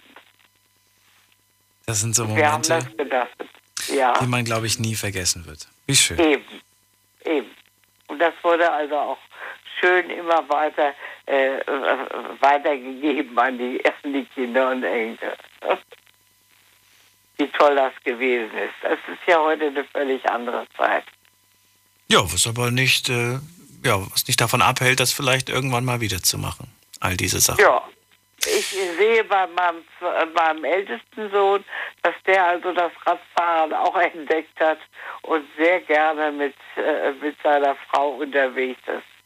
Das sind so Momente. Ja. die man, glaube ich, nie vergessen wird. Wie schön. Eben, eben. Und das wurde also auch schön immer weiter äh, äh, weitergegeben an die, die Kinder und Enkel. Wie toll das gewesen ist. Das ist ja heute eine völlig andere Zeit. Ja, was aber nicht, äh, ja, was nicht davon abhält, das vielleicht irgendwann mal wieder zu machen. All diese Sachen. Ja. Ich sehe bei meinem, äh, meinem ältesten Sohn, dass der also das Radfahren auch entdeckt hat und sehr gerne mit, äh, mit seiner Frau unterwegs ist.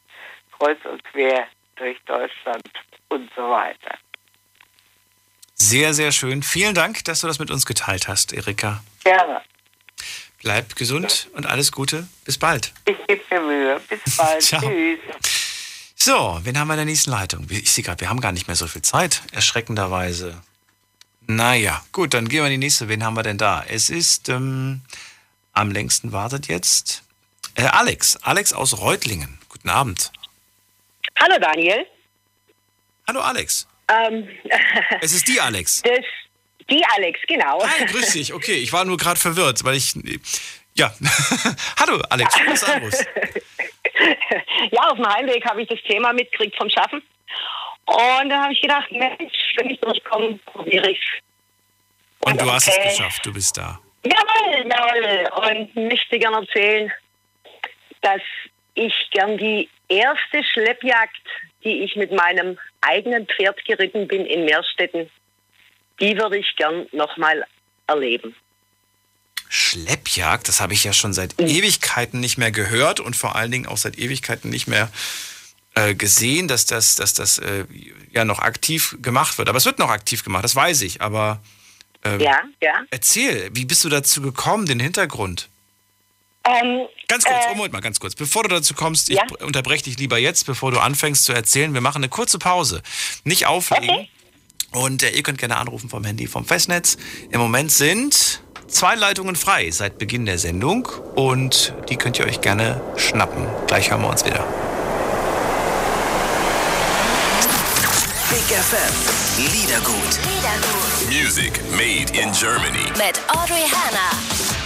Kreuz und quer durch Deutschland und so weiter. Sehr, sehr schön. Vielen Dank, dass du das mit uns geteilt hast, Erika. Gerne. Bleib gesund und alles Gute. Bis bald. Ich gebe mir Mühe. Bis bald. Tschüss. So, wen haben wir in der nächsten Leitung? Ich sehe gerade, wir haben gar nicht mehr so viel Zeit, erschreckenderweise. Naja, gut, dann gehen wir in die nächste. Wen haben wir denn da? Es ist, ähm, am längsten wartet jetzt äh, Alex. Alex aus Reutlingen. Guten Abend. Hallo Daniel. Hallo Alex. Ähm, Es ist die Alex. das, die Alex, genau. Hi, grüß dich. Okay, ich war nur gerade verwirrt, weil ich. Ja. Hallo Alex, schön, dass du anrufst. ja, auf dem Heimweg habe ich das Thema mitgekriegt vom Schaffen. Und da habe ich gedacht, Mensch, wenn ich durchkomme, probiere ich Und du hast es Okay. geschafft, du bist da. Jawohl, jawohl. Und möchte gerne erzählen, dass ich gern die erste Schleppjagd, die ich mit meinem eigenen Pferd geritten bin in Meerstetten, die würde ich gern nochmal erleben. Schleppjagd, das habe ich ja schon seit Ewigkeiten nicht mehr gehört und vor allen Dingen auch seit Ewigkeiten nicht mehr äh, gesehen, dass das, dass das äh, ja noch aktiv gemacht wird. Aber es wird noch aktiv gemacht, das weiß ich. Aber ähm, Ja, ja. erzähl, wie bist du dazu gekommen, den Hintergrund? Ähm, Ganz kurz, oh, Moment mal, ganz kurz. Bevor du dazu kommst, ich Ja. unterbreche dich lieber jetzt, bevor du anfängst zu erzählen. Wir machen eine kurze Pause. Nicht auflegen. Und äh, ihr könnt gerne anrufen vom Handy vom Festnetz. Im Moment sind zwei Leitungen frei seit Beginn der Sendung und die könnt ihr euch gerne schnappen. Gleich hören wir uns wieder. Big FM. Liedergut. Music made in Germany. Mit Audrey Hanna.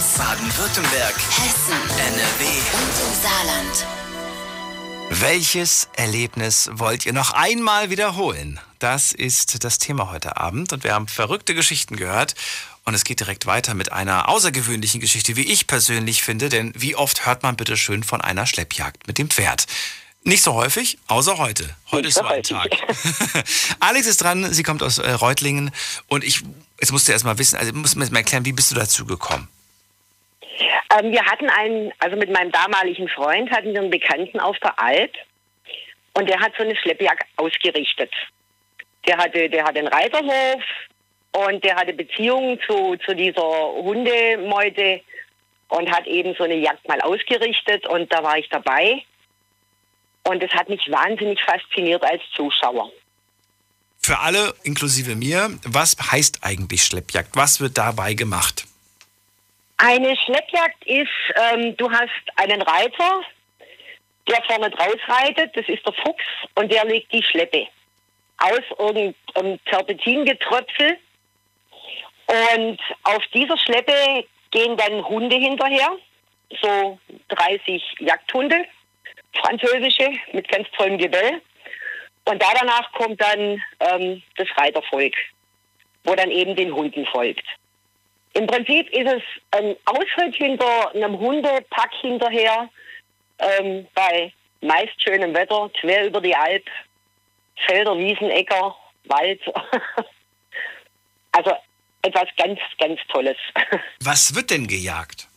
Rheinland-Pfalz, Baden-Württemberg. Hessen, NRW. und im Saarland. Welches Erlebnis wollt ihr noch einmal wiederholen? Das ist das Thema heute Abend und wir haben verrückte Geschichten gehört. Und es geht direkt weiter mit einer außergewöhnlichen Geschichte, wie ich persönlich finde, denn wie oft hört man bitte schön von einer Schleppjagd mit dem Pferd? Nicht so häufig, außer heute. Heute ist so ein Tag. Alex ist dran, sie kommt aus äh, Reutlingen und ich, jetzt musst du erst mal wissen, also musst du mir erklären, wie bist du dazu gekommen? Ähm, wir hatten einen, also mit meinem damaligen Freund hatten wir einen Bekannten auf der Alp und der hat so eine Schleppjagd ausgerichtet. Der hatte, der hatte einen Reiterhof und der hatte Beziehungen zu, zu dieser Hundemeute und hat eben so eine Jagd mal ausgerichtet und da war ich dabei. Und es hat mich wahnsinnig fasziniert als Zuschauer. Für alle, inklusive mir, was heißt eigentlich Schleppjagd? Was wird dabei gemacht? Eine Schleppjagd ist, ähm, du hast einen Reiter, der vorne draus reitet, das ist der Fuchs, und der legt die Schleppe aus irgendeinem Terpentingetröpfel. Und auf dieser Schleppe gehen dann Hunde hinterher, so 30 Jagdhunde, französische, mit ganz tollem Gebell. Und da danach kommt dann ähm, das Reitervolk, wo dann eben den Hunden folgt. Im Prinzip ist es ein Ausritt hinter einem Hundepack hinterher, ähm, bei meist schönem Wetter, quer über die Alp, Felder, Wiesen, Äcker, Wald. also etwas ganz, ganz Tolles. Was wird denn gejagt?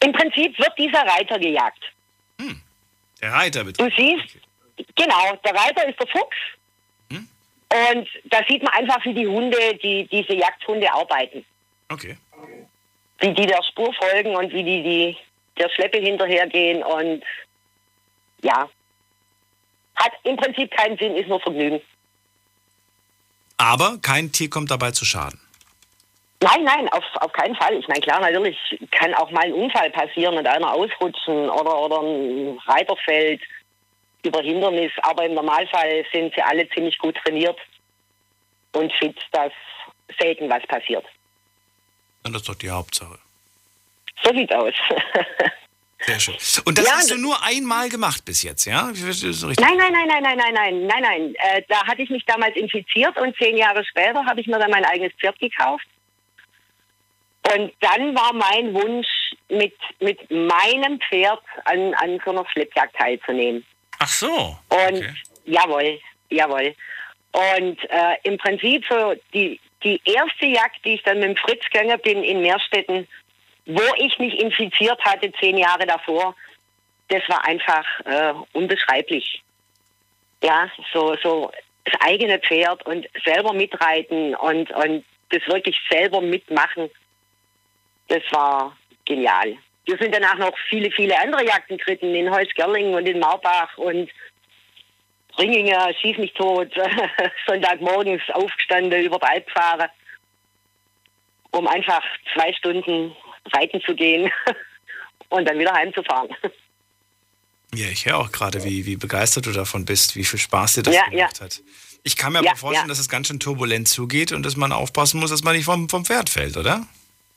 Im Prinzip wird dieser Reiter gejagt. Der Reiter wird Du siehst, genau, der Reiter ist der Fuchs. Und da sieht man einfach, wie die Hunde, die, diese Jagdhunde arbeiten. Okay. Wie die der Spur folgen und wie die, die der Schleppe hinterhergehen und ja. Hat im Prinzip keinen Sinn, ist nur Vergnügen. Aber kein Tier kommt dabei zu Schaden. Nein, nein, auf, auf keinen Fall. Ich meine, klar, natürlich kann auch mal ein Unfall passieren und einer ausrutschen oder, oder ein Reiter fällt über Hindernis. Aber im Normalfall sind sie alle ziemlich gut trainiert und fit, dass selten was passiert. Und das ist doch die Hauptsache. So sieht's aus. Sehr schön. Und das Ja, hast du nur einmal gemacht bis jetzt, ja? Nein, nein, nein, nein, nein, nein, nein, nein, nein. Äh, da hatte ich mich damals infiziert und zehn Jahre später habe ich mir dann mein eigenes Pferd gekauft. Und dann war mein Wunsch, mit, mit meinem Pferd an, an so einer Schleppjagd teilzunehmen. Ach so. Und jawohl, jawohl. Und äh, im Prinzip so die, die erste Jagd, die ich dann mit dem Fritz gegangen bin in Meerstetten, wo ich mich infiziert hatte, zehn Jahre davor, das war einfach äh, unbeschreiblich. Ja, so, so das eigene Pferd und selber mitreiten und, und das wirklich selber mitmachen, das war genial. Wir sind danach noch viele, viele andere Jagden geritten, in Heusgerlingen und in Marbach und Ringinger, schieß mich tot, Sonntagmorgens aufgestanden, über die Alp gefahren, um einfach zwei Stunden reiten zu gehen und dann wieder heimzufahren. Ja, ich höre auch gerade, wie, wie begeistert du davon bist, wie viel Spaß dir das Ja, gemacht ja. hat. Ich kann mir Ja, aber vorstellen, dass es ganz schön turbulent zugeht und dass man aufpassen muss, dass man nicht vom, vom Pferd fällt, oder?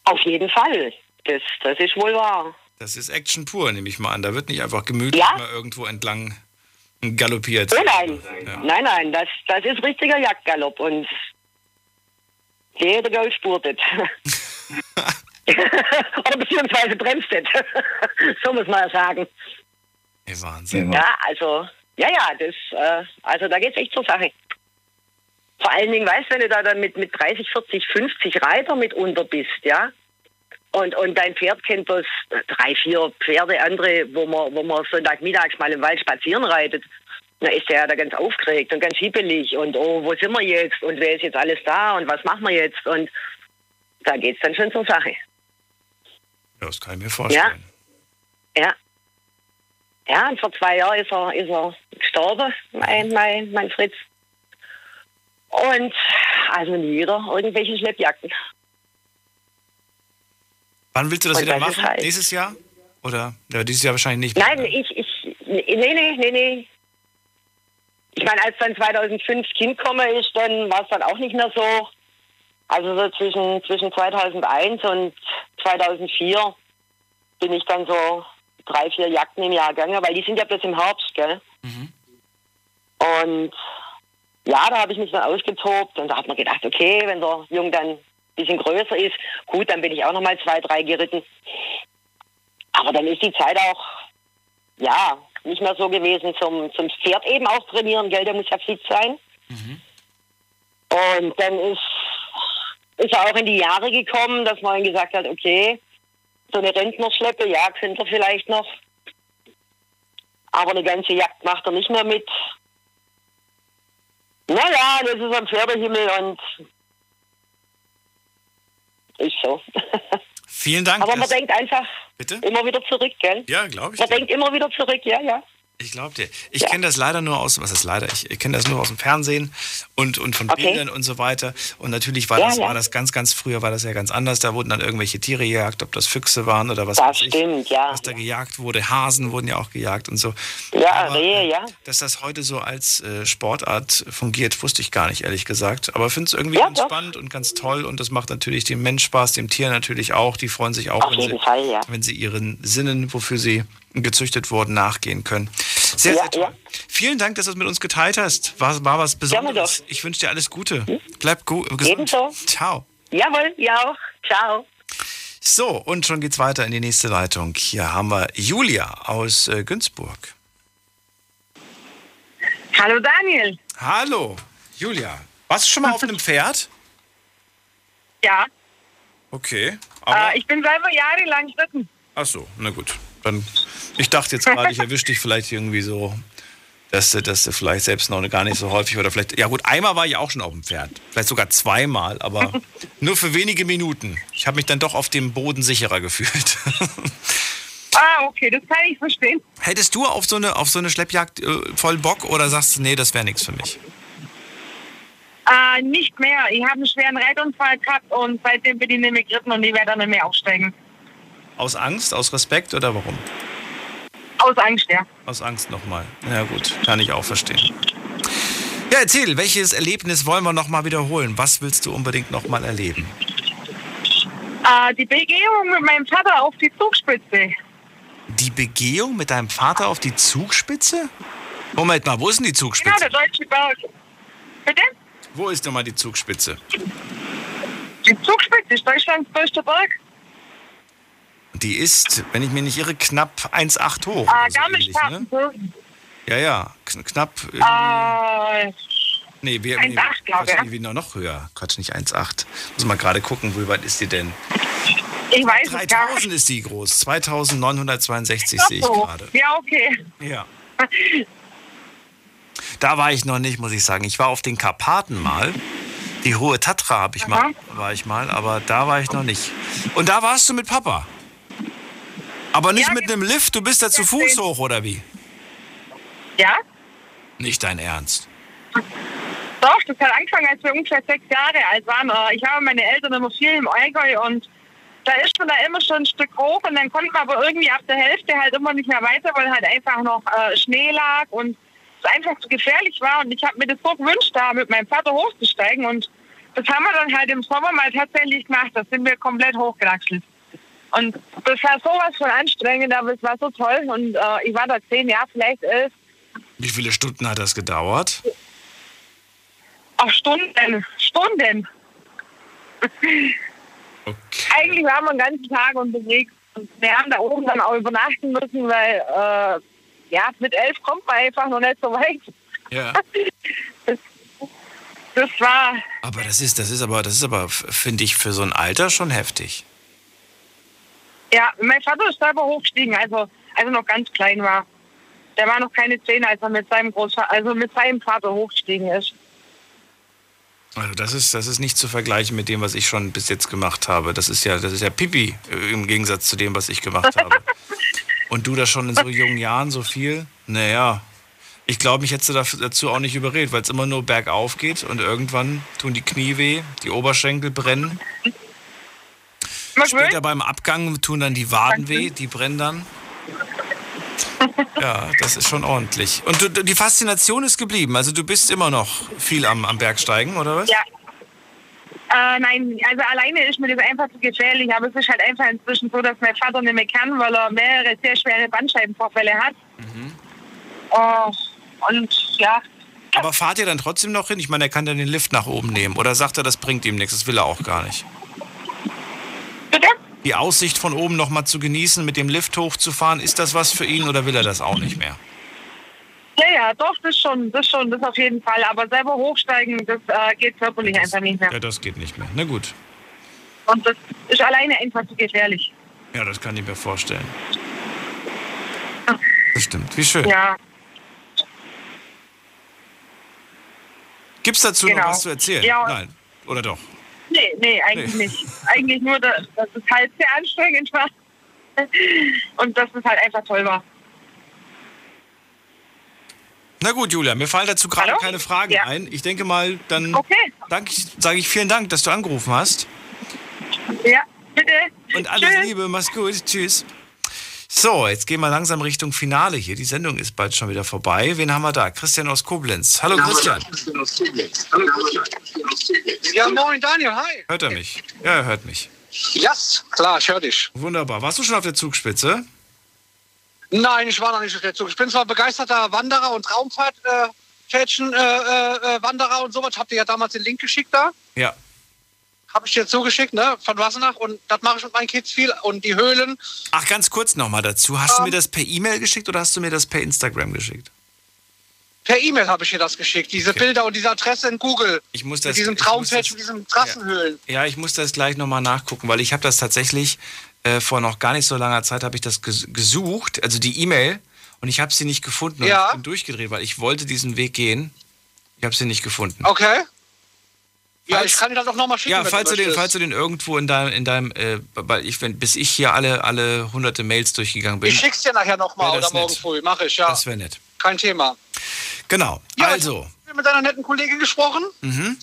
Auf jeden Fall. Das, das ist wohl wahr. Das ist Action pur, nehme ich mal an. Da wird nicht einfach gemütlich Ja. mal irgendwo entlang galoppiert. Oh nein, nein, nein, das, das ist richtiger Jagdgalopp und jeder Goal spurtet. Oder beziehungsweise bremstet. so muss man ja sagen. Ey, Wahnsinn. Ja, also, ja, ja, das, äh, also da geht's echt zur Sache. Vor allen Dingen, weißt du, wenn du da dann mit, mit 30, 40, 50 Reiter mitunter bist, ja, und, und dein Pferd kennt bloß drei, vier Pferde, andere, wo man, wo man Sonntagmittags mal im Wald spazieren reitet, dann ist der ja da ganz aufgeregt und ganz hippelig und oh, wo sind wir jetzt und wer ist jetzt alles da und was machen wir jetzt und da geht's dann schon zur Sache. Ja, das kann ich mir vorstellen. Ja. Ja, und vor zwei Jahren ist er, ist er gestorben, mein, mein, mein Fritz. Und also nie wieder irgendwelche Schleppjagden. Wann willst du das Und wieder das machen? halt- Nächstes Jahr? Oder? Ja, dieses Jahr wahrscheinlich nicht. Nein, ich, ich, nee, nee, nee, nee. Ich meine, als dann 2005 das Kind gekommen ist, dann war es dann auch nicht mehr so. Also so zwischen, zwischen 2001 und 2004 bin ich dann so drei, vier Jagden im Jahr gegangen, weil die sind ja bloß im Herbst, gell? Und ja, da habe ich mich dann ausgetobt und da hat man gedacht, okay, wenn der Jung dann bisschen größer ist, gut, dann bin ich auch nochmal zwei, drei geritten. Aber dann ist die Zeit auch, ja, nicht mehr so gewesen zum, zum Pferd eben auch trainieren, gell, der muss ja fit sein. Und dann ist, ist er auch in die Jahre gekommen, dass man gesagt hat, okay, so eine Rentnerschleppe, ja, könnte er vielleicht noch. Aber eine ganze Jagd macht er nicht mehr mit. Naja, das ist am Pferdehimmel und ist so. Vielen Dank. Aber man denkt einfach Bitte? immer wieder zurück, gell? Ja, glaube ich. Man dir. denkt immer wieder zurück, ja, ja. Ich glaube dir. Ich kenne das leider nur aus, was ist leider? Ich kenne das nur aus dem Fernsehen und, und von Okay. Bildern und so weiter. Und natürlich war, Ja, das, ja. war das ganz, ganz früher war das ja ganz anders. Da wurden dann irgendwelche Tiere gejagt, ob das Füchse waren oder was Das weiß ich. stimmt, ja. Was da gejagt wurde. Hasen wurden ja auch gejagt und so. Ja, Aber, Rehe, ja. Dass das heute so als äh, Sportart fungiert, wusste ich gar nicht, ehrlich gesagt. Aber finde es irgendwie Ja, ganz spannend und ganz toll. Und das macht natürlich dem Mensch Spaß, dem Tier natürlich auch. Die freuen sich auch, Auf wenn jeden sie, Fall, ja. wenn sie ihren Sinnen, wofür sie gezüchtet wurden, nachgehen können. Sehr, sehr toll. Vielen Dank, dass du es mit uns geteilt hast. War, war was Besonderes. Ich wünsche dir alles Gute. Bleib gut, gesund. Ebenso. Ciao. Jawohl, ja auch. Ciao. So, und schon geht's weiter in die nächste Leitung. Hier haben wir Julia aus äh, Günzburg. Hallo Daniel. Hallo, Julia. Warst du schon mal auf einem Pferd? Ja, Okay. Aber, äh, ich bin selber jahrelang geritten. ach so, na gut. Dann, ich dachte jetzt gerade, ich erwische dich vielleicht irgendwie so, dass du, dass du vielleicht selbst noch gar nicht so häufig oder vielleicht. Ja gut, einmal war ich auch schon auf dem Pferd. Vielleicht sogar zweimal, aber nur für wenige Minuten. Ich habe mich dann doch auf dem Boden sicherer gefühlt. Ah, okay, das kann ich verstehen. Hättest du auf so eine, auf so eine Schleppjagd äh, voll Bock oder sagst du, nee, das wäre nichts für mich? Äh, nicht mehr. Ich habe einen schweren Reitunfall gehabt und seitdem bin ich nicht mehr geritten und ich werde dann nicht mehr aufsteigen. Aus Angst, aus Respekt oder warum? Aus Angst, ja. Aus Angst nochmal. Ja gut, kann ich auch verstehen. Ja, erzähl, welches Erlebnis wollen wir nochmal wiederholen? Was willst du unbedingt nochmal erleben? Äh, die Begehung mit meinem Vater auf die Zugspitze. Die Begehung mit deinem Vater auf die Zugspitze? Moment mal, wo ist denn die Genau, Zugspitze? der Deutsche Berg. Bitte? Wo ist denn mal die Zugspitze? Die Zugspitze ist Deutschlands größter Berg. Die ist, wenn ich mich nicht irre, knapp 1,8 hoch. Oder so ähnlich, ne? Garmisch-Partenkirchen. Ja, ja, kn knapp. Äh, Äh, nee, wir, 1,8 nee, glaube ich. irgendwie noch, noch höher. Quatsch, nicht 1,8. Muss mal gerade gucken, wie weit ist die denn? ich weiß es gar 3000 ist die groß. 2962 nicht. sehe ich so. gerade. Ja, okay. Ja. Da war ich noch nicht, muss ich sagen. Ich war auf den Karpaten mal. Die hohe Tatra habe ich mal, war ich mal, aber da war ich noch nicht. Und da warst du mit Papa. Aber nicht mit einem Lift, du bist da zu Fuß hoch, oder wie? Ja? Nicht dein Ernst. Doch, das hat angefangen, als wir ungefähr sechs Jahre alt waren. Äh, Ich habe meine Eltern immer viel im Allgäu und da ist man da immer schon ein Stück hoch und dann konnte man aber irgendwie ab der Hälfte halt immer nicht mehr weiter, weil halt einfach noch äh, Schnee lag und es einfach zu gefährlich war. Und ich habe mir das so gewünscht, da mit meinem Vater hochzusteigen und das haben wir dann halt im Sommer mal tatsächlich gemacht. Da sind wir komplett hochgewachsen. Und das war sowas von anstrengend, aber es war so toll und äh, ich war da zehn Jahre, vielleicht elf. Wie viele Stunden hat das gedauert? Ach, Stunden, Stunden. Eigentlich waren wir den ganzen Tag unterwegs und wir haben da oben dann auch übernachten müssen, weil äh, ja, mit elf kommt man einfach noch nicht so weit. Ja. Das, das war, Aber das ist, das ist aber, das ist aber, finde ich, für so ein Alter schon heftig. Ja, mein Vater ist selber hochgestiegen, also als er noch ganz klein war. Der war noch keine zehn, als er mit seinem Großvater, also mit seinem Vater hochgestiegen ist. Also das ist, das ist nicht zu vergleichen mit dem, was ich schon bis jetzt gemacht habe. Das ist ja, das ist ja Pipi äh, im Gegensatz zu dem, was ich gemacht habe. Und du das schon in so jungen Jahren so viel? Naja, ich glaube, mich hättest du dazu auch nicht überredet, weil es immer nur bergauf geht und irgendwann tun die Knie weh, die Oberschenkel brennen. Später beim Abgang tun dann die Waden weh, die brennen dann. Ja, das ist schon ordentlich. Und du, du- die Faszination ist geblieben. Also du bist immer noch viel am, am Bergsteigen, oder was? Ja. Äh, nein, also alleine ist mir das einfach zu gefährlich, aber es ist halt einfach inzwischen so, dass mein Vater nicht mehr kann, weil er mehrere sehr schwere Bandscheibenvorfälle hat. Oh, und ja, Aber fahrt ihr dann trotzdem noch hin? Ich meine, er kann dann den Lift nach oben nehmen. Oder sagt er, das bringt ihm nichts? Das will er auch gar nicht. Bitte? Die Aussicht von oben noch mal zu genießen, mit dem Lift hochzufahren, ist das was für ihn oder will er das auch nicht mehr? ja, ja, doch, das schon, das schon, das auf jeden Fall. Aber selber hochsteigen, das äh, geht körperlich einfach nicht mehr. Ja, das geht nicht mehr. Na gut. Und das ist alleine einfach zu gefährlich. Ja, das kann ich mir vorstellen. Das stimmt. Wie schön. Ja, Gibt's dazu Genau. noch was zu erzählen? Ja. Nein. Oder doch? Nee, nee, eigentlich Nee. nicht. Eigentlich nur, dass, es halt sehr anstrengend war. Und dass es halt einfach toll war. Na gut, Julia, mir fallen dazu gerade Hallo? keine Fragen Ja. ein. Ich denke mal, dann Okay. sage ich vielen Dank, dass du angerufen hast. Ja, bitte. Und alles Tschüss. Liebe, mach's gut. Tschüss. So, jetzt gehen wir langsam Richtung Finale hier. Die Sendung ist bald schon wieder vorbei. Wen haben wir da? Christian aus Koblenz. Hallo Christian. Ja, moin Daniel, hi. Hört er mich? Ja, er hört mich. Yes, klar, ich höre dich. Wunderbar. Warst du schon auf der Zugspitze? Nein, ich war noch nicht auf der Zug. Ich bin zwar begeisterter Wanderer und Raumfahrt-Wanderer äh, äh, äh, Wanderer und sowas. Habt ihr ja damals den Link geschickt da. Ja. habe ich dir zugeschickt, ne, von Wassenach. Und das mache ich mit meinen Kids viel. Und die Höhlen. Ach, ganz kurz nochmal dazu. Hast du mir das per E-Mail geschickt oder hast du mir das per Instagram geschickt? Per E-Mail habe ich dir das geschickt. Diese Bilder und diese Adresse in Google. Ich muss mit das- diesem ich muss Traumpatch, mit diesen Trassenhöhlen. Ja, ich muss das gleich nochmal nachgucken, weil ich habe das tatsächlich äh, vor noch gar nicht so langer Zeit habe ich das ges gesucht, also die E-Mail, und ich habe sie nicht gefunden. Und Ja. Ich bin durchgedreht, weil ich wollte diesen Weg gehen. Ich habe sie nicht gefunden. Okay. Ja, Falls- ich kann dir das auch nochmal schicken. Ja, falls du, den, möchtest. falls du den irgendwo in deinem, in deinem äh, weil ich, wenn, bis ich hier alle, alle hunderte Mails durchgegangen bin. Ich schick's dir nachher nochmal oder morgen nett. früh. Mache ich, ja. Das wäre nett. Kein Thema. Genau. also. Ich habe mit deiner netten Kollegin gesprochen. Mhm.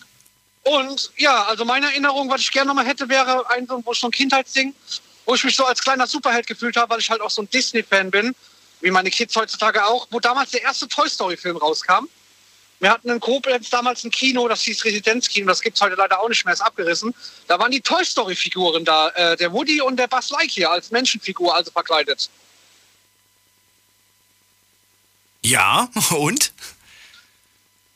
Und ja, also meine Erinnerung, was ich gerne nochmal hätte, wäre ein so, wo ich so ein Kindheitsding, wo ich mich so als kleiner Superheld gefühlt habe, weil ich halt auch so ein Disney-Fan bin, wie meine Kids heutzutage auch, wo damals der erste Toy Story-Film rauskam. Wir hatten in Koblenz damals ein Kino, das hieß Residenzkino, das gibt's heute leider auch nicht mehr, ist abgerissen. Da waren die Toy Story-Figuren da, äh, der Woody und der Buzz Lightyear als Menschenfigur, also verkleidet. Ja, und?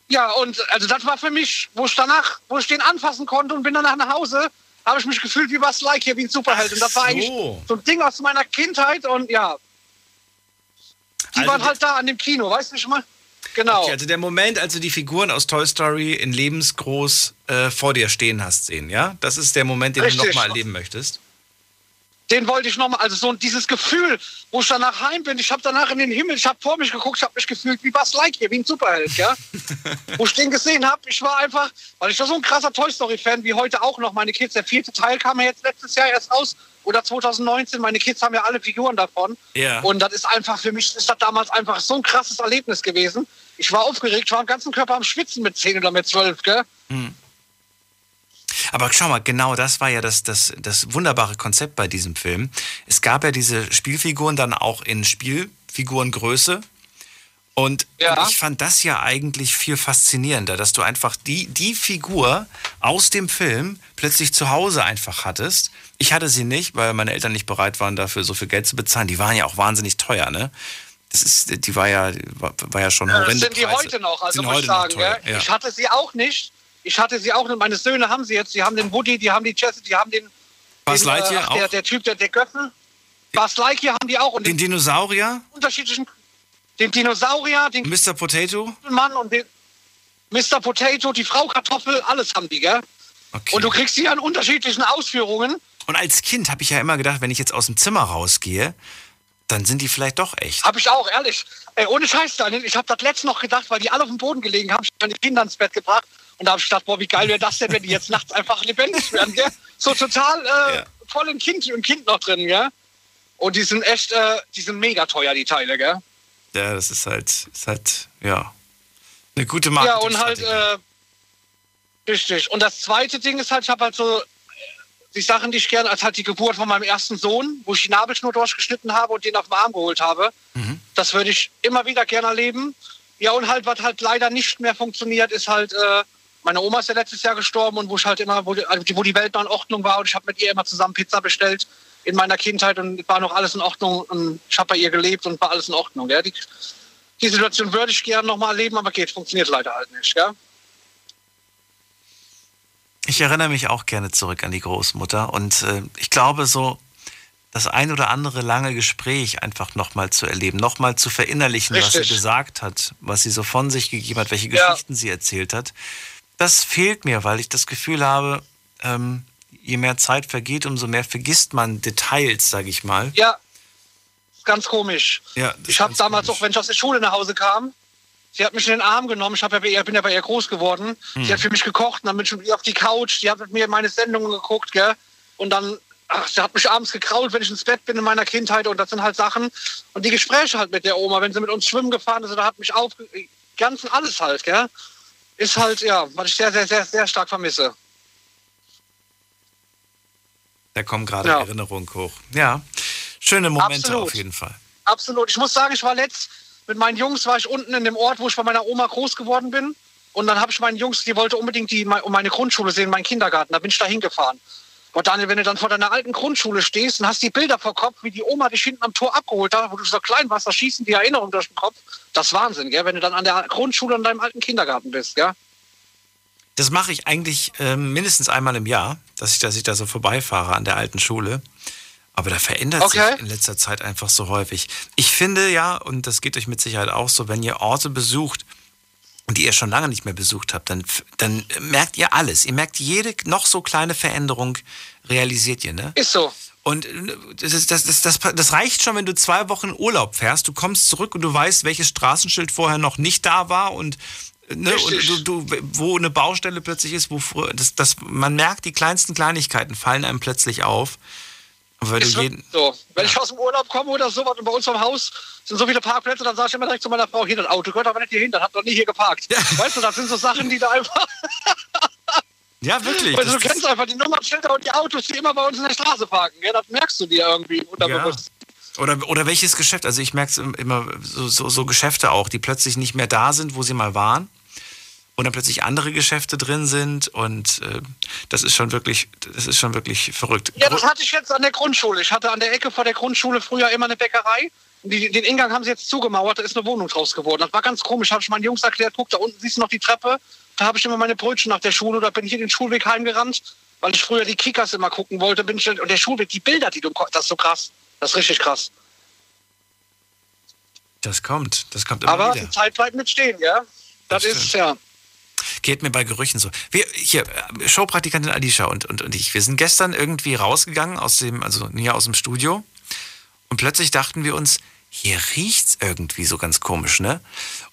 Ja, und also das war für mich, wo ich danach, wo ich den anfassen konnte und bin danach nach Hause, habe ich mich gefühlt wie was like hier, wie ein Superheld. Und das war so. eigentlich so ein Ding aus meiner Kindheit und ja. Die Also waren halt da an dem Kino, weißt du schon mal? Genau. Okay, also der Moment, als du die Figuren aus Toy Story in lebensgroß äh, vor dir stehen hast sehen, ja? Das ist der Moment, den du Richtig. nochmal erleben möchtest. Den wollte ich nochmal, also so dieses Gefühl, wo ich danach heim bin, ich habe danach in den Himmel, ich habe vor mich geguckt, ich habe mich gefühlt wie Buzz Lightyear, wie ein Superheld, ja? wo ich den gesehen habe, ich war einfach, weil ich war so ein krasser Toy Story-Fan, wie heute auch noch meine Kids. Der vierte Teil kam ja jetzt letztes Jahr erst raus oder 2019. Meine Kids haben ja alle Figuren davon. Ja. Und das ist einfach für mich, ist das damals einfach so ein krasses Erlebnis gewesen. Ich war aufgeregt, ich war am ganzen Körper am Schwitzen mit 10 oder mit 12, gell? Hm. Aber schau mal, genau das war ja das, das, das wunderbare Konzept bei diesem Film. Es gab ja diese Spielfiguren dann auch in Spielfigurengröße. Und, und ich fand das ja eigentlich viel faszinierender, dass du einfach die, die Figur aus dem Film plötzlich zu Hause einfach hattest. Ich hatte sie nicht, weil meine Eltern nicht bereit waren, dafür so viel Geld zu bezahlen. Die waren ja auch wahnsinnig teuer, ne? Das ist, die war ja, war, war ja schon Ja, das horrende sind die Preise. heute noch, also muss ich noch sagen. ja. Ich hatte sie auch nicht. Ich hatte sie auch. Meine Söhne haben sie jetzt. Die haben den Woody, die haben die Jessie, die haben den. Buzz den, Lightyear der, auch? der Typ, der, der Göffel. Buzz Lightyear haben die auch. Und Den Dinosaurier, unterschiedlichen. Den Dinosaurier, den Mr. Potato. Mann und den Mr. Potato, die Frau Kartoffel, alles haben die, gell? Und du kriegst sie an unterschiedlichen Ausführungen. Und als Kind habe ich ja immer gedacht, wenn ich jetzt aus dem Zimmer rausgehe, dann sind die vielleicht doch echt. Hab ich auch, ehrlich. Ey, ohne Scheiß, Daniel. Ich habe das letzte noch gedacht, weil die alle auf dem Boden gelegen haben. Ich habe meine Kinder ins Bett gebracht. Und da habe ich gedacht, boah, wie geil wäre das denn, wenn die jetzt nachts einfach lebendig werden, gell? So total äh, voll im Kind, im Kind noch drin, gell? Und die sind echt, äh, die sind mega teuer, die Teile, gell? Ja, das ist halt, ist halt, ja, eine gute Ja, Marke. und halt, äh, richtig. Und das zweite Ding ist halt, ich habe halt so äh, die Sachen, die ich gerne, als halt die Geburt von meinem ersten Sohn, wo ich die Nabelschnur durchgeschnitten habe und den auf den Arm geholt habe. Das würde ich immer wieder gerne erleben. Ja, und halt, was halt leider nicht mehr funktioniert, ist halt, äh, meine Oma ist ja letztes Jahr gestorben und wo ich halt immer, wo die, also wo die Welt noch in Ordnung war und ich habe mit ihr immer zusammen Pizza bestellt in meiner Kindheit und war noch alles in Ordnung und ich habe bei ihr gelebt und war alles in Ordnung. Ja? Die, die Situation würde ich gerne nochmal erleben, aber geht, funktioniert leider halt nicht. Ja? Ich erinnere mich auch gerne zurück an die Großmutter und äh, ich glaube so, das ein oder andere lange Gespräch einfach nochmal zu erleben, nochmal zu verinnerlichen, was Richtig. sie gesagt hat, was sie so von sich gegeben hat, welche Ja. Geschichten sie erzählt hat. Das fehlt mir, weil ich das Gefühl habe, ähm, je mehr Zeit vergeht, umso mehr vergisst man Details, sage ich mal. Ja, ganz komisch. Ja, Ich habe damals auch, wenn ich aus der Schule nach Hause kam, sie hat mich in den Arm genommen. Ich ja bei ihr, bin ja bei ihr groß geworden. Hm. Sie hat für mich gekocht und dann bin ich mit ihr auf die Couch. Die hat mit mir meine Sendungen geguckt, gell? Und dann, ach, sie hat mich abends gekrault, wenn ich ins Bett bin in meiner Kindheit. Und das sind halt Sachen. Und die Gespräche halt mit der Oma, wenn sie mit uns schwimmen gefahren ist, da hat mich auf, ganzen alles halt, gell? Ist halt, ja, was ich sehr, sehr, sehr, sehr stark vermisse. Da kommen gerade Ja. Erinnerungen hoch. Ja, schöne Momente Absolut. auf jeden Fall. Absolut. Ich muss sagen, ich war letzt mit meinen Jungs, war ich unten in dem Ort, wo ich bei meiner Oma groß geworden bin. Und dann habe ich meinen Jungs, die wollte unbedingt die, meine Grundschule sehen, meinen Kindergarten. Da bin ich da hingefahren. Und Daniel, wenn du dann vor deiner alten Grundschule stehst und hast die Bilder vor Kopf, wie die Oma dich hinten am Tor abgeholt hat, wo du so klein warst, da schießen die Erinnerungen durch den Kopf. Das ist Wahnsinn, gell? wenn du dann an der Grundschule in deinem alten Kindergarten bist. Gell? Das mache ich eigentlich äh, mindestens einmal im Jahr, dass ich, dass ich da so vorbeifahre an der alten Schule. Aber da verändert Okay. sich in letzter Zeit einfach so häufig. Ich finde ja, und das geht euch mit Sicherheit auch so, wenn ihr Orte besucht, die ihr schon lange nicht mehr besucht habt, dann, dann merkt ihr alles. Ihr merkt jede noch so kleine Veränderung, realisiert ihr, ne? Ist so. Und äh, das, ist, das, das, das, das reicht schon, wenn du zwei Wochen in Urlaub fährst. Du kommst zurück und du weißt, welches Straßenschild vorher noch nicht da war und, äh, ne, und du, du, wo eine Baustelle plötzlich ist, wo früher, das, das, man merkt, die kleinsten Kleinigkeiten fallen einem plötzlich auf. Weil du jeden, So, wenn ich aus dem Urlaub komme oder sowas und bei uns am Haus sind so viele Parkplätze, dann sage ich immer direkt zu meiner Frau, hier das Auto gehört aber nicht hier hin, das habt ihr nie hier geparkt. Weißt du, das sind so Sachen, die da einfach... ja, wirklich. Also du kennst einfach die Nummernschilder und die Autos, die immer bei uns in der Straße parken. Ja, das merkst du dir irgendwie unterbewusst. Oder, oder welches Geschäft? Also ich merke es immer, so, so, so Geschäfte auch, die plötzlich nicht mehr da sind, wo sie mal waren. Und dann plötzlich andere Geschäfte drin sind. Und äh, das ist schon wirklich, das ist schon wirklich verrückt. Ja, das hatte ich jetzt an der Grundschule. Ich hatte an der Ecke vor der Grundschule früher immer eine Bäckerei. Die, den Ingang haben sie jetzt zugemauert, da ist eine Wohnung draus geworden. Das war ganz komisch. Habe ich meinen Jungs erklärt, guck, da unten siehst du noch die Treppe. Da habe ich immer meine Brötchen nach der Schule. Da bin ich in den Schulweg heimgerannt, weil ich früher die Kickers immer gucken wollte. Bin ich, und der Schulweg, die Bilder, die du das ist so krass. Das ist richtig krass. Das kommt, das kommt immer Aber wieder. die Zeit bleibt mit stehen, ja. Das, ist, ja. Geht mir bei Gerüchen so. Wir, hier, äh, Showpraktikantin Alicia und, und, und ich, wir sind gestern irgendwie rausgegangen aus dem, also hier aus dem Studio. Und plötzlich dachten wir uns, hier riecht's irgendwie so ganz komisch, ne?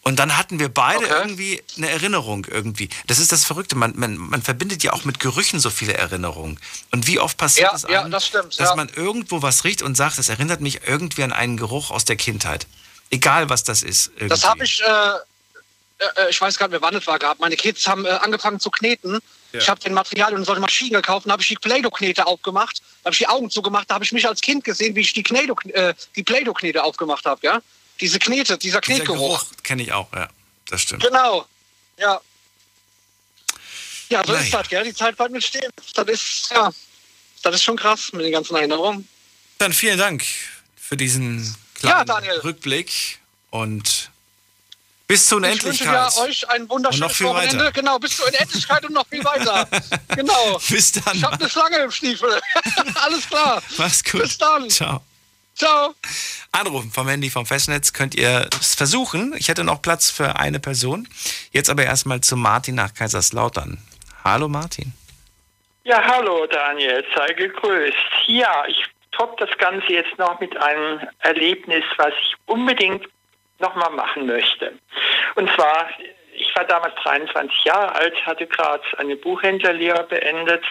Und dann hatten wir beide irgendwie eine Erinnerung irgendwie. Das ist das Verrückte. Man, man, man verbindet ja auch mit Gerüchen so viele Erinnerungen. Und wie oft passiert Ja, es ja, einem, das stimmt, dass ja. man irgendwo was riecht und sagt, das erinnert mich irgendwie an einen Geruch aus der Kindheit. Egal, was das ist. Irgendwie. Das habe ich, äh, äh, ich weiß gar nicht mehr, wann es war, gehabt. Meine Kids haben äh, angefangen zu kneten. Ja. Ich habe den Material und solche Maschinen gekauft und habe ich die Play-Doh-Knete aufgemacht. Da habe ich die Augen zugemacht. Da habe ich mich als Kind gesehen, wie ich die, Knedo, äh, die Play-Doh-Knete aufgemacht habe. Ja? Diese Knete, dieser Dieser Knetgeruch. Geruch kenne ich auch, ja. Das stimmt. Genau. Ja. Ja, so Naja. ist das, gell? Die Zeit bleibt mit stehen. Das ist, ja, das ist schon krass mit den ganzen Erinnerungen. Dann vielen Dank für diesen Ja, kleinen Daniel. Rückblick und bis zur Ich wünsche Unendlichkeit. ja euch ein wunderschönes viel Wochenende. weiter. Genau, bis zur Unendlichkeit und noch viel weiter. Genau. Bis dann. Ich habe eine Schlange im Stiefel. Alles klar. Mach's gut. Bis dann. Ciao. Ciao. Anrufen vom Handy vom Festnetz könnt ihr es versuchen. Ich hätte noch Platz für eine Person. Jetzt aber erstmal zu Martin nach Kaiserslautern. Hallo Martin. Ja, hallo Daniel, sei gegrüßt. Ja, ich top das Ganze jetzt noch mit einem Erlebnis, was ich unbedingt nochmal machen möchte. Und zwar, ich war damals 23 Jahre alt, hatte gerade eine Buchhändlerlehre beendet.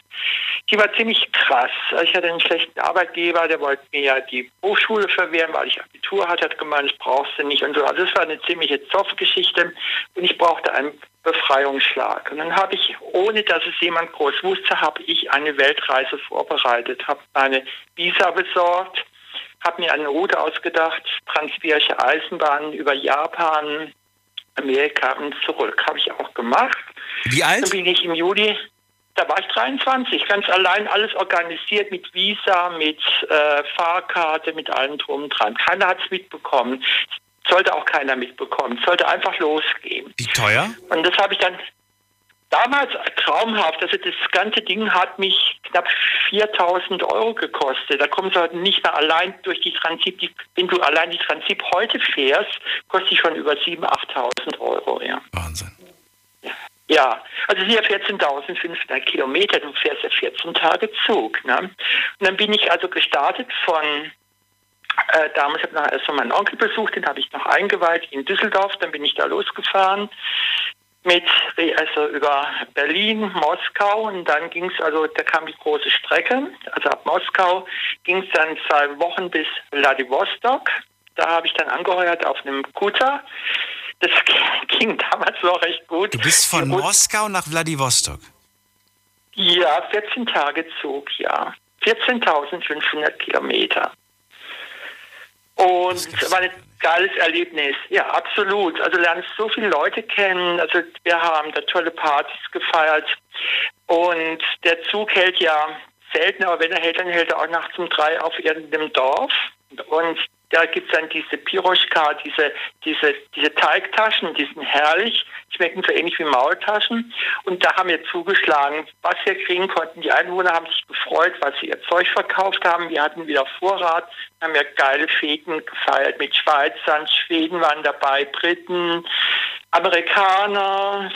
Die war ziemlich krass. Ich hatte einen schlechten Arbeitgeber, der wollte mir ja die Hochschule verwehren, weil ich Abitur hatte, hat gemeint, das brauchst du nicht und so. Also es war eine ziemliche Zoffgeschichte und ich brauchte einen Befreiungsschlag. Und dann habe ich, ohne dass es jemand groß wusste, habe ich eine Weltreise vorbereitet, habe eine Visa besorgt, habe mir eine Route ausgedacht, transsibirische Eisenbahn über Japan, Amerika und zurück. Habe ich auch gemacht. Wie alt? Dann bin ich im Juli, da war ich 23, ganz allein alles organisiert mit Visa, mit äh, Fahrkarte, mit allem drum und dran. Keiner hat es mitbekommen. Sollte auch keiner mitbekommen. Sollte einfach losgehen. Wie teuer? Und das habe ich dann damals traumhaft. Also das ganze Ding hat mich knapp 4000 Euro gekostet. Da kommst du halt nicht mehr allein durch die Transip. Die, wenn du allein die Transip heute fährst, kostet die schon über 7.000, 8.000 Euro. Ja. Wahnsinn. Ja, also hier 14.500 Kilometer, du fährst ja 14 Tage Zug. Ne? Und dann bin ich also gestartet von, äh, damals habe ich noch erst mal meinen Onkel besucht, den habe ich noch eingeweiht in Düsseldorf, dann bin ich da losgefahren mit, also über Berlin, Moskau und dann ging es, also da kam die große Strecke, also ab Moskau ging es dann zwei Wochen bis Vladivostok. Da habe ich dann angeheuert auf einem Kutter. Das ging damals noch recht gut. Du bist von Moskau nach Vladivostok. Ja, 14 Tage Zug, ja. 14.500 Kilometer. Und ein geiles Erlebnis. Ja, absolut. Also lernst so viele Leute kennen. Also wir haben da tolle Partys gefeiert. Und der Zug hält ja selten, aber wenn er hält, dann hält er auch nachts um drei auf irgendeinem Dorf. Und Da gibt es dann diese Piroschka, diese, diese, diese Teigtaschen, die sind herrlich, schmecken so ähnlich wie Maultaschen. Und da haben wir zugeschlagen, was wir kriegen konnten. Die Einwohner haben sich gefreut, weil sie ihr Zeug verkauft haben. Wir hatten wieder Vorrat, haben ja geile Feten gefeiert mit Schweizern, Schweden waren dabei, Briten, Amerikaner,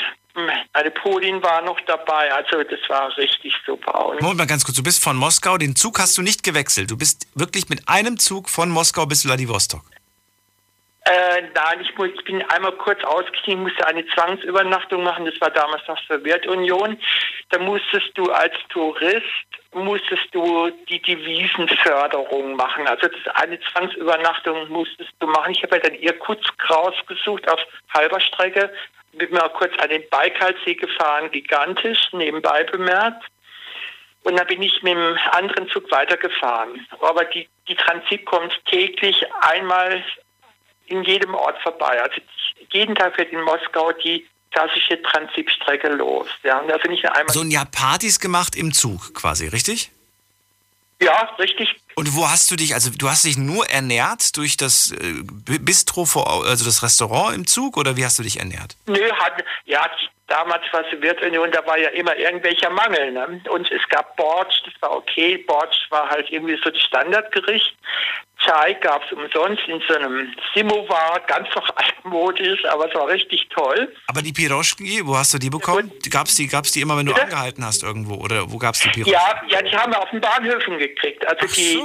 eine Polin war noch dabei, also das war richtig super. Moment mal ganz kurz, du bist von Moskau, den Zug hast du nicht gewechselt. Du bist wirklich mit einem Zug von Moskau bis Vladivostok. Äh, nein, ich, muss, ich bin einmal kurz ausgestiegen, musste eine Zwangsübernachtung machen. Das war damals noch Sowjetunion. Da musstest du als Tourist musstest du die Devisenförderung machen. Also das eine Zwangsübernachtung musstest du machen. Ich habe ja dann Irkutsk rausgesucht auf halber Strecke. Bin mal kurz an den Baikalsee gefahren, gigantisch, nebenbei bemerkt. Und dann bin ich mit einem anderen Zug weitergefahren. Aber die, die Transit kommt täglich einmal in jedem Ort vorbei. Also jeden Tag wird in Moskau die klassische Transitstrecke los. Ja, und also nicht nur einmal. So ein Jahr Partys gemacht im Zug quasi, richtig? Ja, richtig. Und wo hast du dich, also du hast dich nur ernährt durch das äh, Bistro, vor, also das Restaurant im Zug oder wie hast du dich ernährt? Nö, hat, ja, damals war Sowjetunion, da war ja immer irgendwelcher Mangel. Ne? Und es gab Borsch, das war okay. Borsch war halt irgendwie so das Standardgericht. Chai gab es umsonst in so einem Simovar, ganz noch altmodisch, aber es war richtig toll. Aber die Piroschki, wo hast du die bekommen? Gab es die, gab's die immer, wenn du Bitte? angehalten hast irgendwo? Oder wo gab es die Piroschki? Ja, ja, die haben wir auf den Bahnhöfen gekriegt. Also so. die,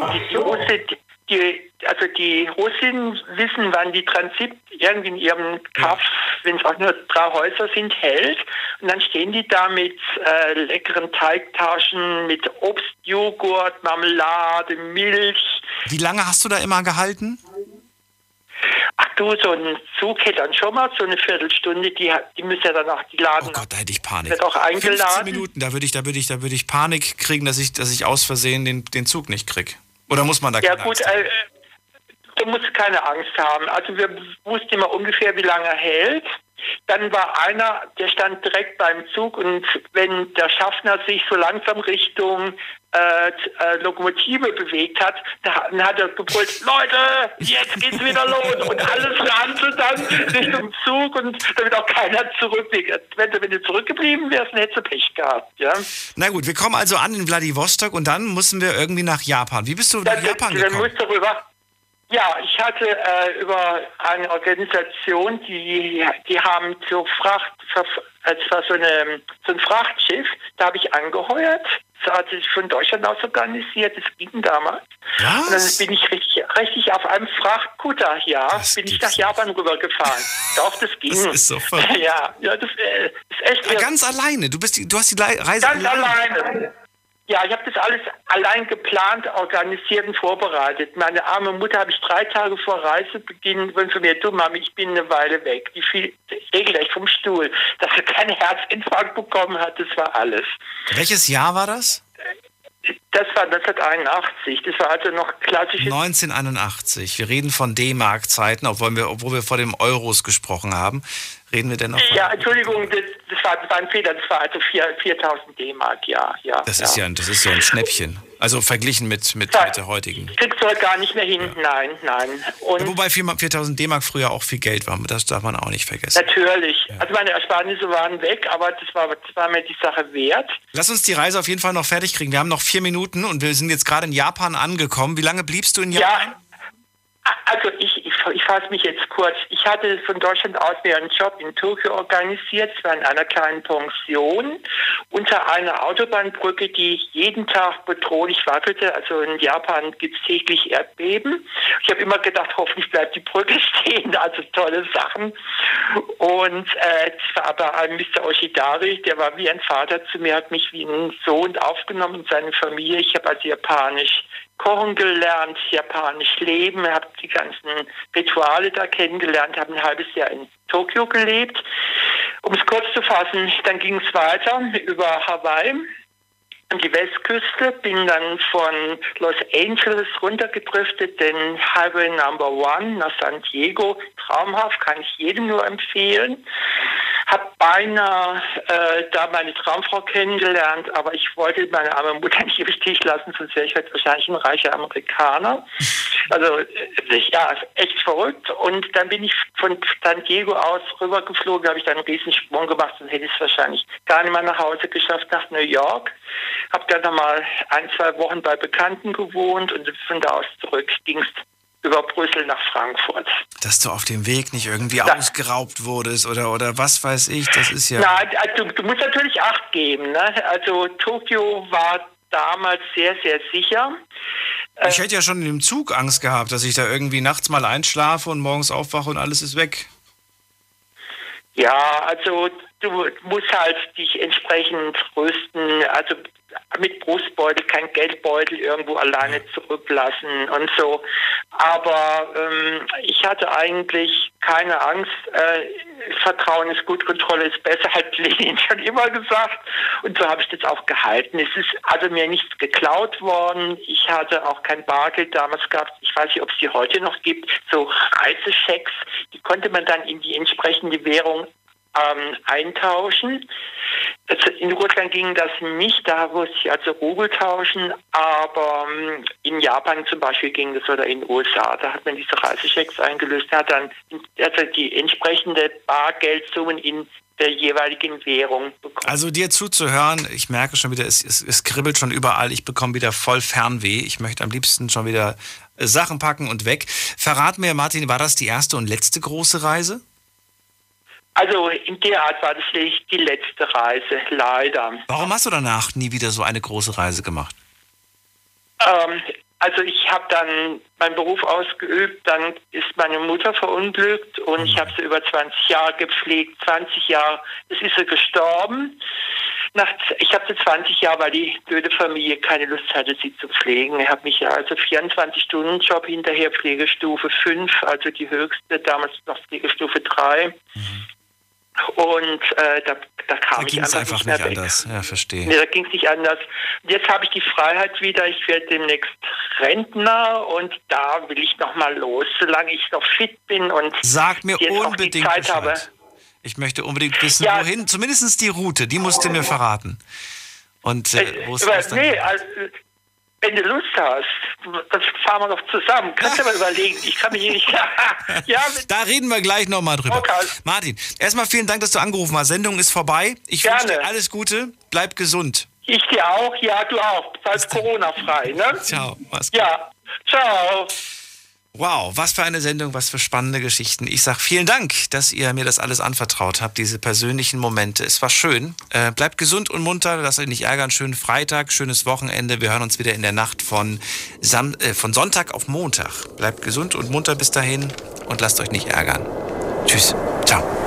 die, die, die, also die Russen wissen, wann die Transit irgendwie in ihrem Kaff, wenn es auch nur drei Häuser sind, hält. Und dann stehen die da mit äh, leckeren Teigtaschen, mit Obst, Joghurt, Marmelade, Milch. Wie lange hast du da immer gehalten? Ach du, so ein Zug hätte dann schon mal so eine Viertelstunde, die, die müssen ja dann auch die Laden. Oh Gott, da hätte ich Panik. Wird auch eingeladen. 15 Minuten, da würde ich, da würde ich, da würde ich Panik kriegen, dass ich, dass ich aus Versehen den, den Zug nicht kriege. Oder muss man da Ja gut, äh, du musst keine Angst haben. Also wir wussten immer ungefähr, wie lange er hält. Dann war einer, der stand direkt beim Zug und wenn der Schaffner sich so langsam Richtung äh, äh, Lokomotive bewegt hat, dann hat er gebrüllt, Leute, jetzt geht's wieder los und alles rannte dann Richtung Zug und damit auch keiner zurückgeht. Wenn du, wenn du zurückgeblieben wärst, dann hättest du Pech gehabt. Ja? Na gut, wir kommen also an in Vladivostok und dann müssen wir irgendwie nach Japan. Wie bist du nach dann, Japan dann gekommen? Dann rüber. Ja, ich hatte äh, über eine Organisation, die, die haben so Fracht, es war so, eine, so ein Frachtschiff, da habe ich angeheuert. Das hat sich von Deutschland aus organisiert, das ging damals. Was? Und dann bin ich richtig, richtig auf einem Frachtkutter, ja, Das bin ich nach Japan rübergefahren. Doch, das ging. Das ist so verrückt. Ja, ja, das äh, ist echt. Aber ganz alleine. Du bist, die, du hast die Reise Ganz alleine. Ja, ich habe das alles allein geplant, organisiert und vorbereitet. Meine arme Mutter habe ich drei Tage vor Reisebeginn mir, du Mami, ich bin eine Weile weg. Die fiel regelrecht vom Stuhl. Dass sie keinen Herzinfarkt bekommen hat, das war alles. Welches Jahr war das? Das war 1981. Das war also noch klassisches 1981. Wir reden von D-Mark-Zeiten, obwohl wir, obwohl wir vor dem Euros gesprochen haben. Reden wir denn noch Ja, Entschuldigung, das, das, war, das war ein Fehler. Das war also 4 4000 D-Mark, ja, ja. Das ja. ist ja, ein- das ist ja ein Schnäppchen. Also verglichen mit, mit, mit der heutigen. Kriegst du heute gar nicht mehr hin. Nein, nein. Und Ja, wobei 4 4000 D-Mark früher auch viel Geld war. Das darf man auch nicht vergessen. natürlich. Also meine Ersparnisse waren weg, aber das war, das war mir die Sache wert. Lass uns die Reise auf jeden Fall noch fertig kriegen. Wir haben noch vier Minuten und wir sind jetzt gerade in Japan angekommen. Wie lange bliebst du in Japan? Also ich, ich, fasse mich jetzt kurz. Ich hatte von Deutschland aus mir einen Job in Tokio organisiert, zwar in einer kleinen Pension, unter einer Autobahnbrücke, die jeden Tag bedrohlich wackelte. Also in Japan gibt es täglich Erdbeben. Ich habe immer gedacht, hoffentlich bleibt die Brücke stehen. Also tolle Sachen. Und äh, es war aber ein Mr. Oshidari, der war wie ein Vater zu mir, hat mich wie ein Sohn aufgenommen in seine Familie. Ich habe also Japanisch kochen gelernt, japanisch leben, habe die ganzen Rituale da kennengelernt, habe ein halbes Jahr in Tokio gelebt. Um es kurz zu fassen, dann ging es weiter über Hawaii an die Westküste, bin dann von Los Angeles runtergedriftet, den Highway Number One nach San Diego. Traumhaft, kann ich jedem nur empfehlen. habe beinahe äh, da meine Traumfrau kennengelernt, aber ich wollte meine arme Mutter nicht im Stich lassen, sonst wäre ich heute wahrscheinlich ein reicher Amerikaner. Also äh, ja, echt verrückt. Und dann bin ich von San Diego aus rübergeflogen, habe ich dann einen Riesensprung gemacht und hätte es wahrscheinlich gar nicht mehr nach Hause geschafft, nach New York. Habe dann nochmal ein, zwei Wochen bei Bekannten gewohnt und von da aus zurück ging es über Brüssel nach Frankfurt. Dass du auf dem Weg nicht irgendwie ja. ausgeraubt wurdest oder, oder was weiß ich, das ist ja. Na, also, du musst natürlich Acht geben. Ne? Also Tokio war damals sehr, sehr sicher. Ich hätte ja schon im Zug Angst gehabt, dass ich da irgendwie nachts mal einschlafe und morgens aufwache und alles ist weg. Ja, also du musst halt dich entsprechend rüsten. Also mit Brustbeutel, kein Geldbeutel irgendwo alleine zurücklassen und so. Aber ähm, ich hatte eigentlich keine Angst. Äh, Vertrauen ist gut, Kontrolle ist besser, hat Lenin schon immer gesagt. Und so habe ich das auch gehalten. Es ist also mir nichts geklaut worden. Ich hatte auch kein Bargeld damals gehabt. Ich weiß nicht, ob es die heute noch gibt. So Reisechecks, die konnte man dann in die entsprechende Währung ähm, eintauschen. In Russland ging das nicht, da musste ich also Rubel tauschen, aber ähm, in Japan zum Beispiel ging das oder in den USA, da hat man diese Reisechecks eingelöst, hat dann also die entsprechende Bargeldsummen in der jeweiligen Währung bekommen. Also dir zuzuhören, ich merke schon wieder, es, es, es kribbelt schon überall, ich bekomme wieder voll Fernweh. Ich möchte am liebsten schon wieder Sachen packen und weg. Verrat mir, Martin, war das die erste und letzte große Reise? Also in der Art war das die letzte Reise, leider. Warum hast du danach nie wieder so eine große Reise gemacht? Ähm, also ich habe dann meinen Beruf ausgeübt, dann ist meine Mutter verunglückt und ich habe sie über 20 Jahre gepflegt. 20 Jahre, es ist sie gestorben. Nach, ich habe sie 20 Jahre, weil die blöde Familie keine Lust hatte, sie zu pflegen. Ich habe mich also 24-Stunden-Job hinterher, Pflegestufe 5, also die höchste, damals noch Pflegestufe 3. Mhm. Und äh, da, da kam da ich einfach, einfach nicht, nicht anders. Ja, verstehe. Nee, da ging es nicht anders. Jetzt habe ich die Freiheit wieder. Ich werde demnächst Rentner und da will ich noch mal los, solange ich noch fit bin und Sag mir unbedingt Zeit Bescheid. habe. Ich möchte unbedingt wissen, ja. wohin. Zumindest die Route, die musst du mir verraten. Und äh, äh wo ist das dann? Nee, also, wenn du Lust hast, dann fahren wir doch zusammen. Kannst du mal überlegen. Ich kann mich hier nicht. ja, da reden wir gleich nochmal drüber. Okay. Martin, erstmal vielen Dank, dass du angerufen hast. Sendung ist vorbei. Ich wünsche dir alles Gute. Bleib gesund. Ich dir auch. Ja, du auch. Bleib Corona-frei. Ne? Ciao. Mach's gut. Ja. Ciao. Wow, was für eine Sendung, was für spannende Geschichten. Ich sage vielen Dank, dass ihr mir das alles anvertraut habt, diese persönlichen Momente. Es war schön. Äh, bleibt gesund und munter, lasst euch nicht ärgern. Schönen Freitag, schönes Wochenende. Wir hören uns wieder in der Nacht von, Sam äh, von Sonntag auf Montag. Bleibt gesund und munter bis dahin und lasst euch nicht ärgern. Tschüss. Ciao.